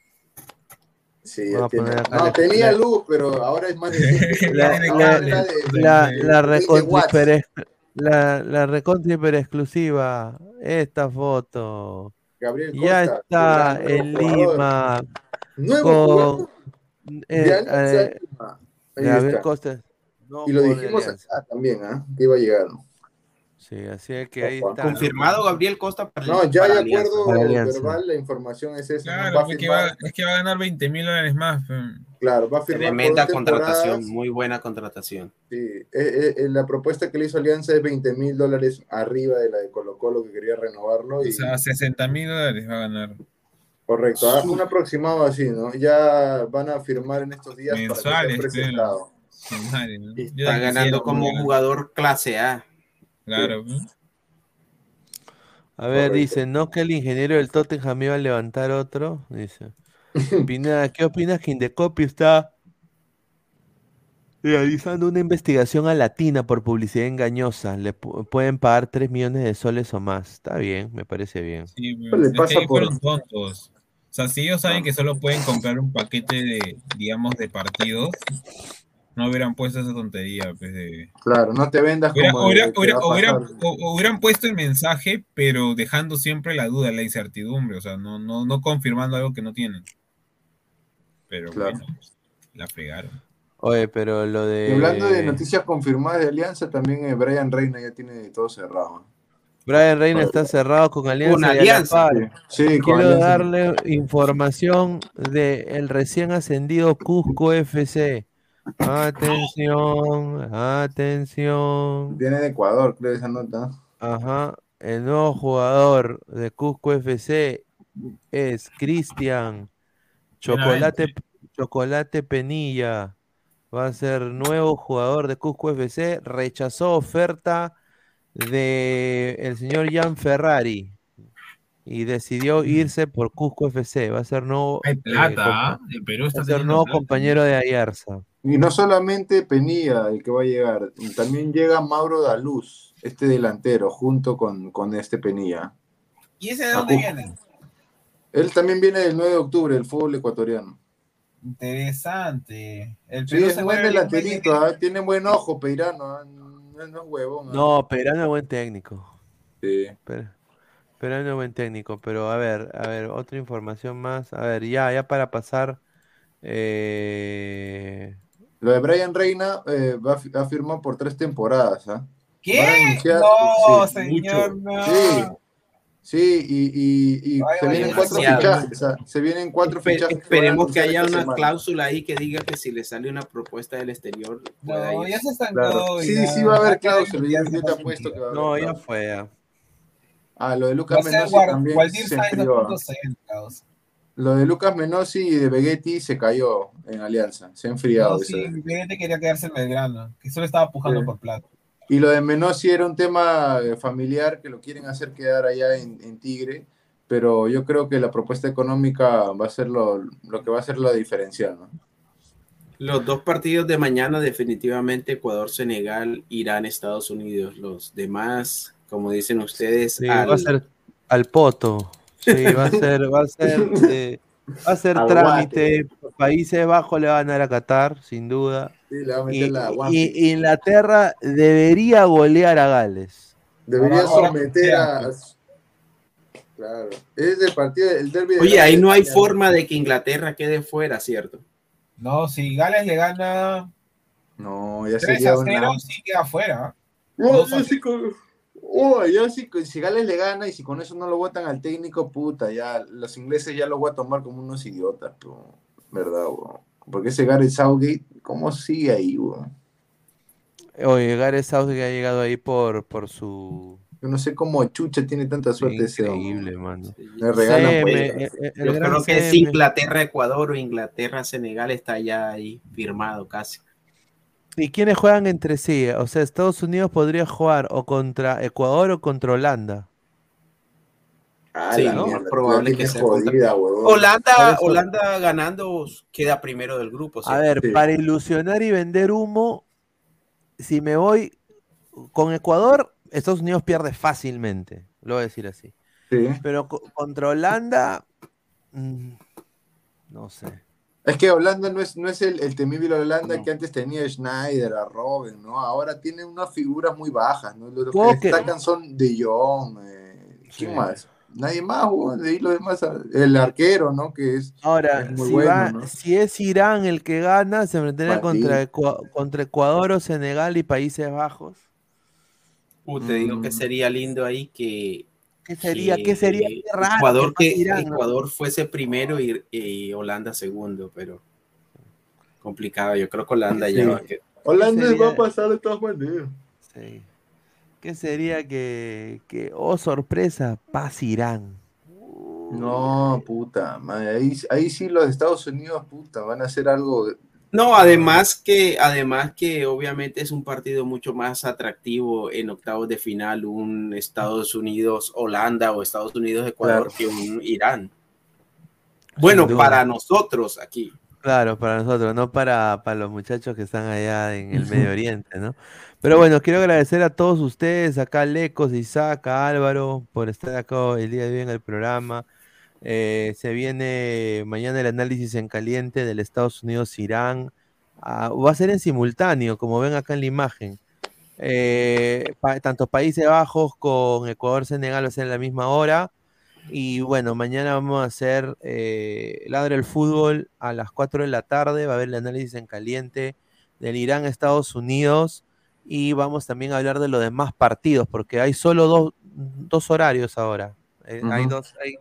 Sí, ya tiene- No, la- tenía la- luz, pero ahora es más de La, la, la, la, de- la 20 recontra hiper ex- la, la recontra hiper exclusiva. Esta foto. Gabriel Ya Costa, está gran en. Lima Nuevo con eh, eh, Gabriel está. Costa. No Y lo dijimos acá también, ¿ah? Que iba a llegar. Sí, así es que ahí está. Confirmado Gabriel Costa para No, ya para de acuerdo Para verbal, la información es esa. ¿no? Claro, Va es que, va, es que va a ganar 20 mil dólares más. claro, va a firmar Tremenda contratación, muy buena contratación. Sí, eh, eh, eh, la propuesta que le hizo Alianza es 20 mil dólares arriba de la de Colo Colo que quería renovarlo. Y, O sea, 60 mil dólares va a ganar. correcto, ah, un aproximado así, ¿no? Ya van a firmar en estos días para Mensuales, que sea presentado. Está ganando como jugar. jugador clase A. Claro. pe. A ver, Correcto. dice, no que el ingeniero del Tottenham iba a levantar otro. Dice. Pineda, ¿qué opinas que Indecopi está realizando una investigación a Latina por publicidad engañosa? Le pu- pueden pagar 3 millones de soles o más. Está bien, me parece bien. Sí, pe. Pues le es pasa que por- fueron tontos. O sea, si ellos saben que solo pueden comprar un paquete de, digamos, de partidos, no hubieran puesto esa tontería, pues, de... Claro, no te vendas Hubiera- como de hubieran, puesto el mensaje, pero dejando siempre la duda, la incertidumbre, o sea, no, no, no confirmando algo que no tienen. Pero Claro. bueno, la pegaron. Oye, pero lo de... Y hablando de noticias confirmadas de Alianza, también eh, Brian Reina ya tiene todo cerrado. Brian Reina está cerrado con Alianza. Alianza. Sí, con Quiero Alianza. darle información del recién ascendido Cusco FC. Atención, atención. Viene de Ecuador, creo esa nota. Ajá. El nuevo jugador de Cusco FC es Cristian Chocolate, Chocolate Penilla. Va a ser nuevo jugador de Cusco FC. Rechazó oferta de el señor Jan Ferrari y decidió irse por Cusco FC. Va a ser nuevo, Hay eh, plata, compa- El Perú está va a ser nuevo plata. compañero de Ayarza. Y no solamente Penilla el que va a llegar, también llega Mauro Daluz, este delantero, junto con, con este Penilla. ¿Y ese de dónde viene? Él también viene del 9 de octubre, del fútbol ecuatoriano. Interesante. El Sí, es se buen delanterito, ¿ah? tiene buen ojo, Peirano, ¿ah? no, no es huevón. No, Perano es buen técnico. Sí. Pero, Perano es buen técnico. Pero a ver, a ver, otra información más. A ver, ya, ya para pasar. eh, Lo de Brian Reina eh, va, a fi- ha firmado por tres temporadas. ¿ah? ¿Qué? Iniciar- No, sí, señor, mucho. no. Sí, sí, y, y- y Ay, se vienen cuatro fichajes. Se vienen cuatro Espe- fichajes. esperemos que haya una semana. cláusula ahí que diga que si le sale una propuesta del exterior, No, ir. ya se. Claro. Sí, ya. sí va a haber cláusula, ya yo, se yo te pasó apuesto que sentido. va a haber no, ya fue. ya. Ah, lo de Lucas Menossi también se enfrió. 2.0, causa. Lo de Lucas Menossi y de Begetti se cayó en Alianza, se ha enfriado. No, sí, Miguelete quería quedarse en Belgrano, que solo estaba pujando Sí. por plata. Y lo de Menossi era un tema eh, familiar que lo quieren hacer quedar allá en, en Tigre, pero yo creo que la propuesta económica va a ser lo, lo que va a ser la diferencial. ¿no? Los dos partidos de mañana, definitivamente Ecuador, Senegal, Irán, Estados Unidos. Los demás, como dicen ustedes, Sí, al- va a ser al poto. Sí, va a ser, va a ser, eh, va a ser Al trámite. Países Bajos le van a dar a Qatar, sin duda. Sí, le va a meter Y, la y- Inglaterra debería golear a Gales. Debería someter a. Claro. Es el partido, el derby de Oye, ahí no hay forma de que Inglaterra quede fuera, ¿cierto? No, si Gales le gana No, ya 3 sería a una. 0, sí queda fuera. No, a sí con- Oh, ya sí, con- si Gales le gana y si con eso no lo votan al técnico, puta, ya los ingleses ya lo voy a tomar como unos idiotas, pero, ¿verdad, weón? Porque ese Gareth Southgate, ¿cómo sigue ahí, weón? Oye, Gareth Southgate ha llegado ahí por, por su... Yo no sé cómo Chucha tiene tanta suerte ese hombre. Increíble, mano. Le regalan CM, eh, eh, el Yo creo que es CM. Inglaterra-Ecuador o Inglaterra-Senegal está ya ahí firmado casi. ¿Y quiénes juegan entre sí? O sea, Estados Unidos podría jugar o contra Ecuador o contra Holanda. Ah, Sí, ¿no? mierda, Probable que sea contra- jodida. Holanda, Holanda ganando queda primero del grupo. A ver, Sí. para ilusionar y vender humo, si me voy con Ecuador, Estados Unidos pierde fácilmente, lo voy a decir así. Sí. Pero co- contra Holanda, mm, no sé. Es que Holanda no es, no es el, el temible Holanda que antes tenía Schneider, a Robin, ¿no? Ahora tiene unas figuras muy bajas, ¿no? Los ¿Cómo que que- destacan son De Jong, eh, ¿quién Sí. más? Nadie más, weón, de ahí los demás, ah, el arquero, ¿no? Que es, Ahora, es muy si, bueno, va- ¿no? si es Irán el que gana, se ti. contra, contra Ecuador o Senegal y Países Bajos. Uh, te digo que Mm. sería lindo ahí que, ¿Qué sería? que ¿Qué sería? Qué raro Ecuador, que. Ecuador fuese primero y, y Holanda segundo, pero complicado. Yo creo que Holanda ya Sí. va a quedar. Holanda sería? va a pasar de todas maneras. Sí. ¿Qué sería que, que, oh sorpresa, paz Irán? No, puta, madre, ahí, ahí sí los Estados Unidos, puta, van a hacer algo. No, además que, además que obviamente es un partido mucho más atractivo en octavos de final, un Estados Unidos Holanda o Estados Unidos Ecuador Claro. que un Irán. Bueno, para nosotros aquí. Claro, para nosotros, no para, para los muchachos que están allá en el Medio Oriente, ¿no? Pero bueno, quiero agradecer a todos ustedes, acá Lecos, Isaac, a Álvaro, por estar acá el día de hoy en el programa. Eh, se viene mañana el análisis en caliente del Estados Unidos-Irán. Ah, va a ser en simultáneo, como ven acá en la imagen. Eh, pa- tanto Países Bajos con Ecuador-Senegal va a ser a la misma hora. Y bueno, mañana vamos a hacer eh, Ladra el Fútbol a las 4 de la tarde. Va a haber el análisis en caliente del Irán, Estados Unidos. Y vamos también a hablar de los demás partidos, porque hay solo dos, dos horarios ahora. Eh, hay dos, hay-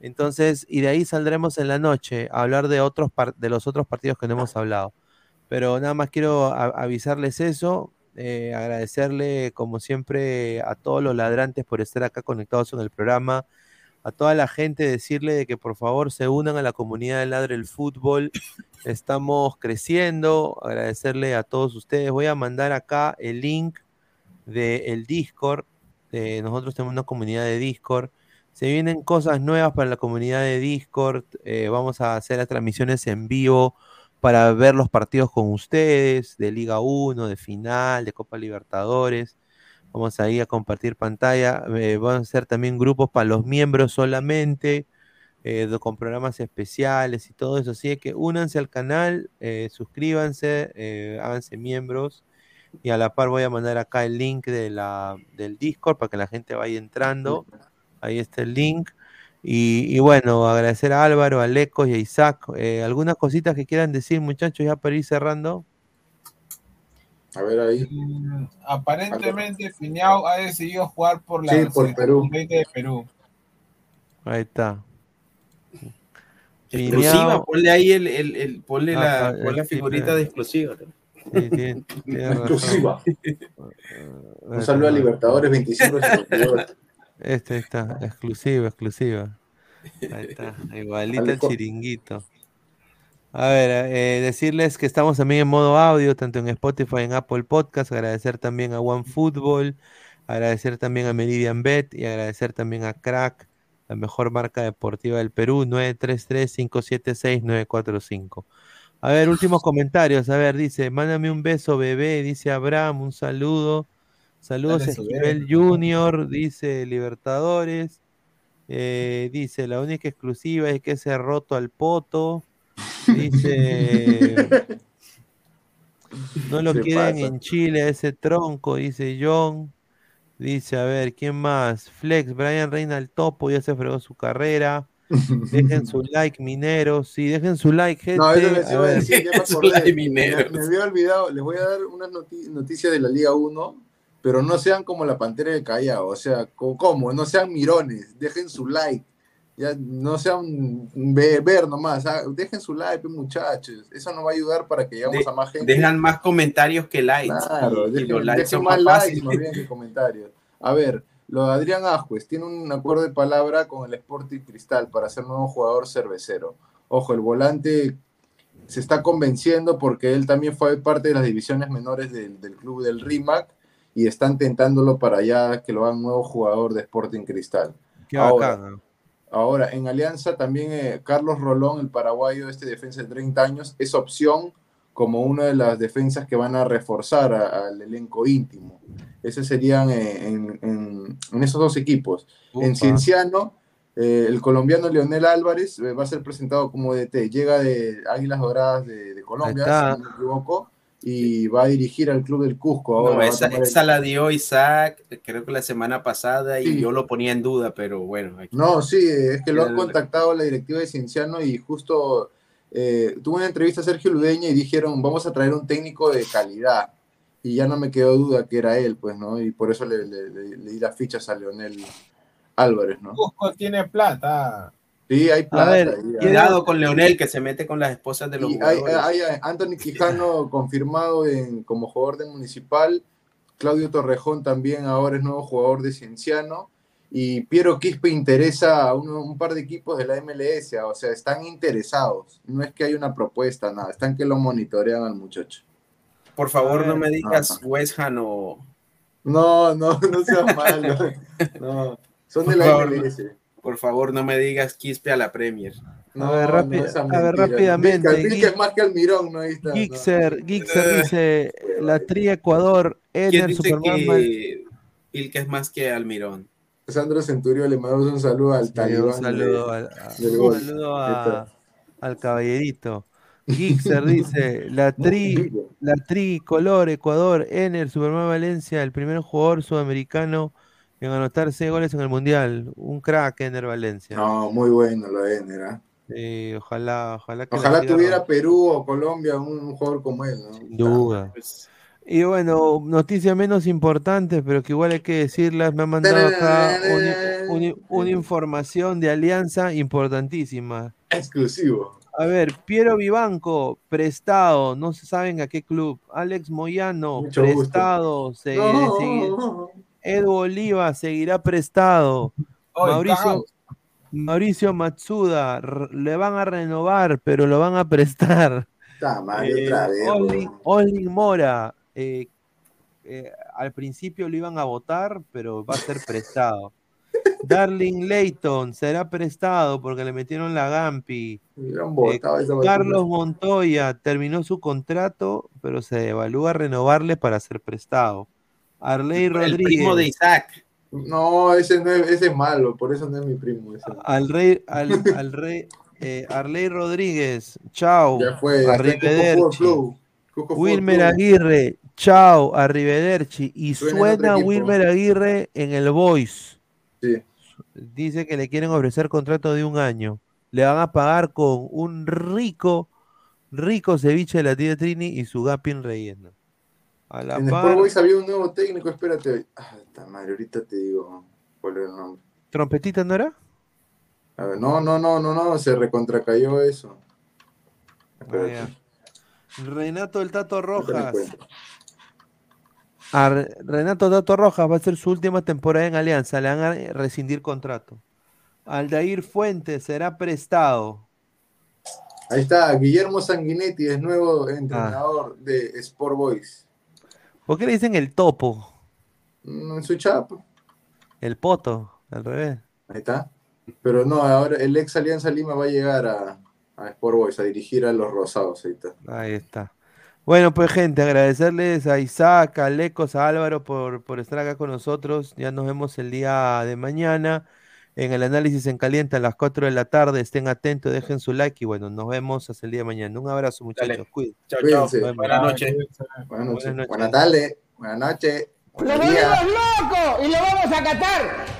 Entonces, y de ahí saldremos en la noche a hablar de, otros de los otros partidos que no hemos hablado. Pero nada más quiero avisarles eso. eh, agradecerle, como siempre, a todos los ladrantes por estar acá conectados en el programa a toda la gente decirle de que por favor se unan a la comunidad de Ladre el Fútbol. Estamos creciendo. Agradecerle a todos ustedes. Voy a mandar acá el link del Discord. Eh, nosotros tenemos una comunidad de Discord. Se vienen cosas nuevas para la comunidad de Discord. Eh, vamos a hacer las transmisiones en vivo para ver los partidos con ustedes de Liga 1, de final, de Copa Libertadores. Vamos ahí a compartir pantalla. Eh, van a ser también grupos para los miembros solamente, eh, con programas especiales y todo eso. Así que únanse al canal, suscríbanse, háganse miembros. Y a la par voy a mandar acá el link de la, del Discord para que la gente vaya entrando. Ahí está el link. Y, y bueno, agradecer a Álvaro, a Lecos y a Isaac. Eh, ¿Algunas cositas que quieran decir, muchachos, ya para ir cerrando? A ver ahí. Mm, Aparentemente, Piñao ha decidido jugar por la Sí, por Perú. sub-20 de Perú. Ahí está. Exclusiva, ponle ahí el, el, el- ponle Ah, la, ah, pon la sí, figurita de exclusiva. Sí, tiene- tiene. Exclusiva. Un saludo a. Libertadores 25-52. Este está, exclusiva, exclusiva. Ahí está, igualito Dale, el chiringuito. A ver, eh, decirles que estamos también en modo audio, tanto en Spotify, en Apple Podcast. Agradecer también a OneFootball, agradecer también a Meridian Bet y agradecer también a Crack, la mejor marca deportiva del Perú, 933-576-945. A ver, últimos comentarios. A ver, dice, mándame un beso, bebé, dice Abraham, un saludo. Saludos a Esquivel Junior, dice Libertadores. Eh, dice, la única exclusiva es que se ha roto al poto. Dice, No lo Se quieren pasa. en Chile, ese tronco, dice John. Dice, a ver, ¿quién más? Flex, Brian Reina el topo, ya se fregó su carrera. Dejen su like, mineros. Sí, dejen su like, gente. No, eso les A iba a ver. decir, ya me acordé. like Me, me había olvidado, les voy a dar unas noti- noticias de la Liga 1, pero no sean como la Pantera del Callao, o sea, co- ¿cómo? No sean mirones, dejen su like, ya no sean ver, ver nomás, ah, dejen su like, muchachos, eso nos va a ayudar para que lleguemos De- a más gente. Dejan más comentarios que likes. Claro, y, y dejen, los likes dejen son más más likes más bien que comentarios. A ver, lo de Adrián Ajuez tiene un acuerdo de palabra con el Sporting Cristal para ser nuevo jugador cervecero. Ojo, el volante se está convenciendo porque él también fue parte de las divisiones menores del, del club del RIMAC y están tentándolo para ya que lo hagan nuevo jugador de Sporting Cristal. Qué Ahora, bacán. ¿no? Ahora, en Alianza también eh, Carlos Rolón, el paraguayo, este defensa de 30 años, es opción como una de las defensas que van a reforzar al elenco íntimo. Esos serían eh, en, en- en esos dos equipos. En. Cienciano, eh, el colombiano Leonel Álvarez eh, va a ser presentado como DT. Llega de Águilas Doradas de, de Colombia, si no me equivoco, y va a dirigir al club del Cusco. Ahora No, esa, tomar el- esa la dio Isaac, creo que la semana pasada, y Sí. yo lo ponía en duda, pero bueno. aquí- No, sí, es que lo han contactado la directiva de Cienciano y justo eh, tuve una entrevista a Sergio Ludeña y dijeron, vamos a traer un técnico de calidad. Y ya no me quedó duda que era él, pues, ¿no? Y por eso le, le- le- le di las fichas a Leonel Álvarez, ¿no? Cusco tiene plata. Sí, hay plata. ver, ahí, hay- Cuidado con Leonel que se mete con las esposas de los y hay, hay a Anthony Quijano confirmado en, como jugador de Municipal. Claudio Torrejón también ahora es nuevo jugador de Cienciano. Y Piero Quispe interesa a uno- un par de equipos de la MLS. O sea, están interesados. No es que hay una propuesta, nada. Están que lo monitorean al muchacho. Por favor, A no ver. me digas Ajá. West Ham o. No, no, no seas malo. No, son de la favor, MLS. Por favor, no me digas Quispe a la Premier. No, A ver, no, rápido- a ver, rápidamente, Vilca, es más que Almirón, ¿no? Ahí está. no. Gixer, Gixer dice, la tri Ecuador, ¿Quién Ener, dice Superman, que es más que Almirón? Sandro Centurio le mandamos un saludo al Sí, talibán. un saludo, de- al, del un saludo a- al caballerito. Gixer dice, la tri, la tri color Ecuador, Ener, Superman Valencia, el primer jugador sudamericano en anotar seis goles en el Mundial. Un crack, Ener Valencia. No, muy bueno lo de Ener, ¿ah? Sí, ojalá, ojalá que Ojalá tuviera Perú o Colombia un, un jugador como él, ¿no? sin duda. Y bueno, noticias menos importantes, pero que igual hay que decirlas. Me han mandado acá un- un- una información de alianza importantísima. Exclusivo. A ver, Piero Vivanco, prestado, no se saben a qué club. Alex Moyano, Mucho prestado. se- No. segui- Edu Oliva seguirá prestado. Mauricio. Mauricio Matsuda, le van a renovar, pero lo van a prestar. Eh. Olin, Mora, eh, eh, al principio lo iban a votar, pero va a ser prestado. Darling Layton será prestado porque le metieron la Gampi. Eh. Carlos Montoya terminó su contrato, pero se evalúa renovarle para ser prestado. Arley El primo de Rodríguez. Isaac. No, ese, no es, ese es malo, por eso no es mi primo. ese. Al rey, al, al rey, eh, Arley Rodríguez, chao. Ya fue, Arrivederci. Wilmer. Aguirre, chao, arrivederci. Y Suena. Wilmer Aguirre en el Voice. Sí. Dice que le quieren ofrecer contrato de un año. Le van a pagar con un rico, rico ceviche de la tía Trini y su gapin relleno. A la En par, Sport Boys había un nuevo técnico, espérate. Ah, esta madre, ahorita te digo cuál era el nombre. ¿trompetita no era? A ver, no, no, no, no, no, se recontracayó eso. Ah. Renato el Tato Rojas. A Re- Renato Tato Rojas va a ser su última temporada en Alianza. Le van a rescindir contrato. Aldair Fuentes será prestado. Ahí está, Guillermo Sanguinetti es nuevo Ah. entrenador de Sport Boys. ¿Por qué le dicen el topo? Mm, En su chapa. El poto, al revés. Ahí está. Pero no, ahora el ex Alianza Lima va a llegar a, a Sport Boys a dirigir a los Rosados. Ahí está. Ahí está. Bueno, pues gente, agradecerles a Isaac, a Lecos, a Álvaro por, por estar acá con nosotros. Ya nos vemos el día de mañana. En el análisis en caliente a las 4 de la tarde. Estén atentos, dejen su like y bueno, nos vemos hasta el día de mañana. Un abrazo, muchachos. Cuídense. Chao, chao. Buenas noches. Buenas noches. Buenas noches. Buenas tardes. Buenas noches. ¡Lo volvimos loco! ¡Y lo vamos a catar!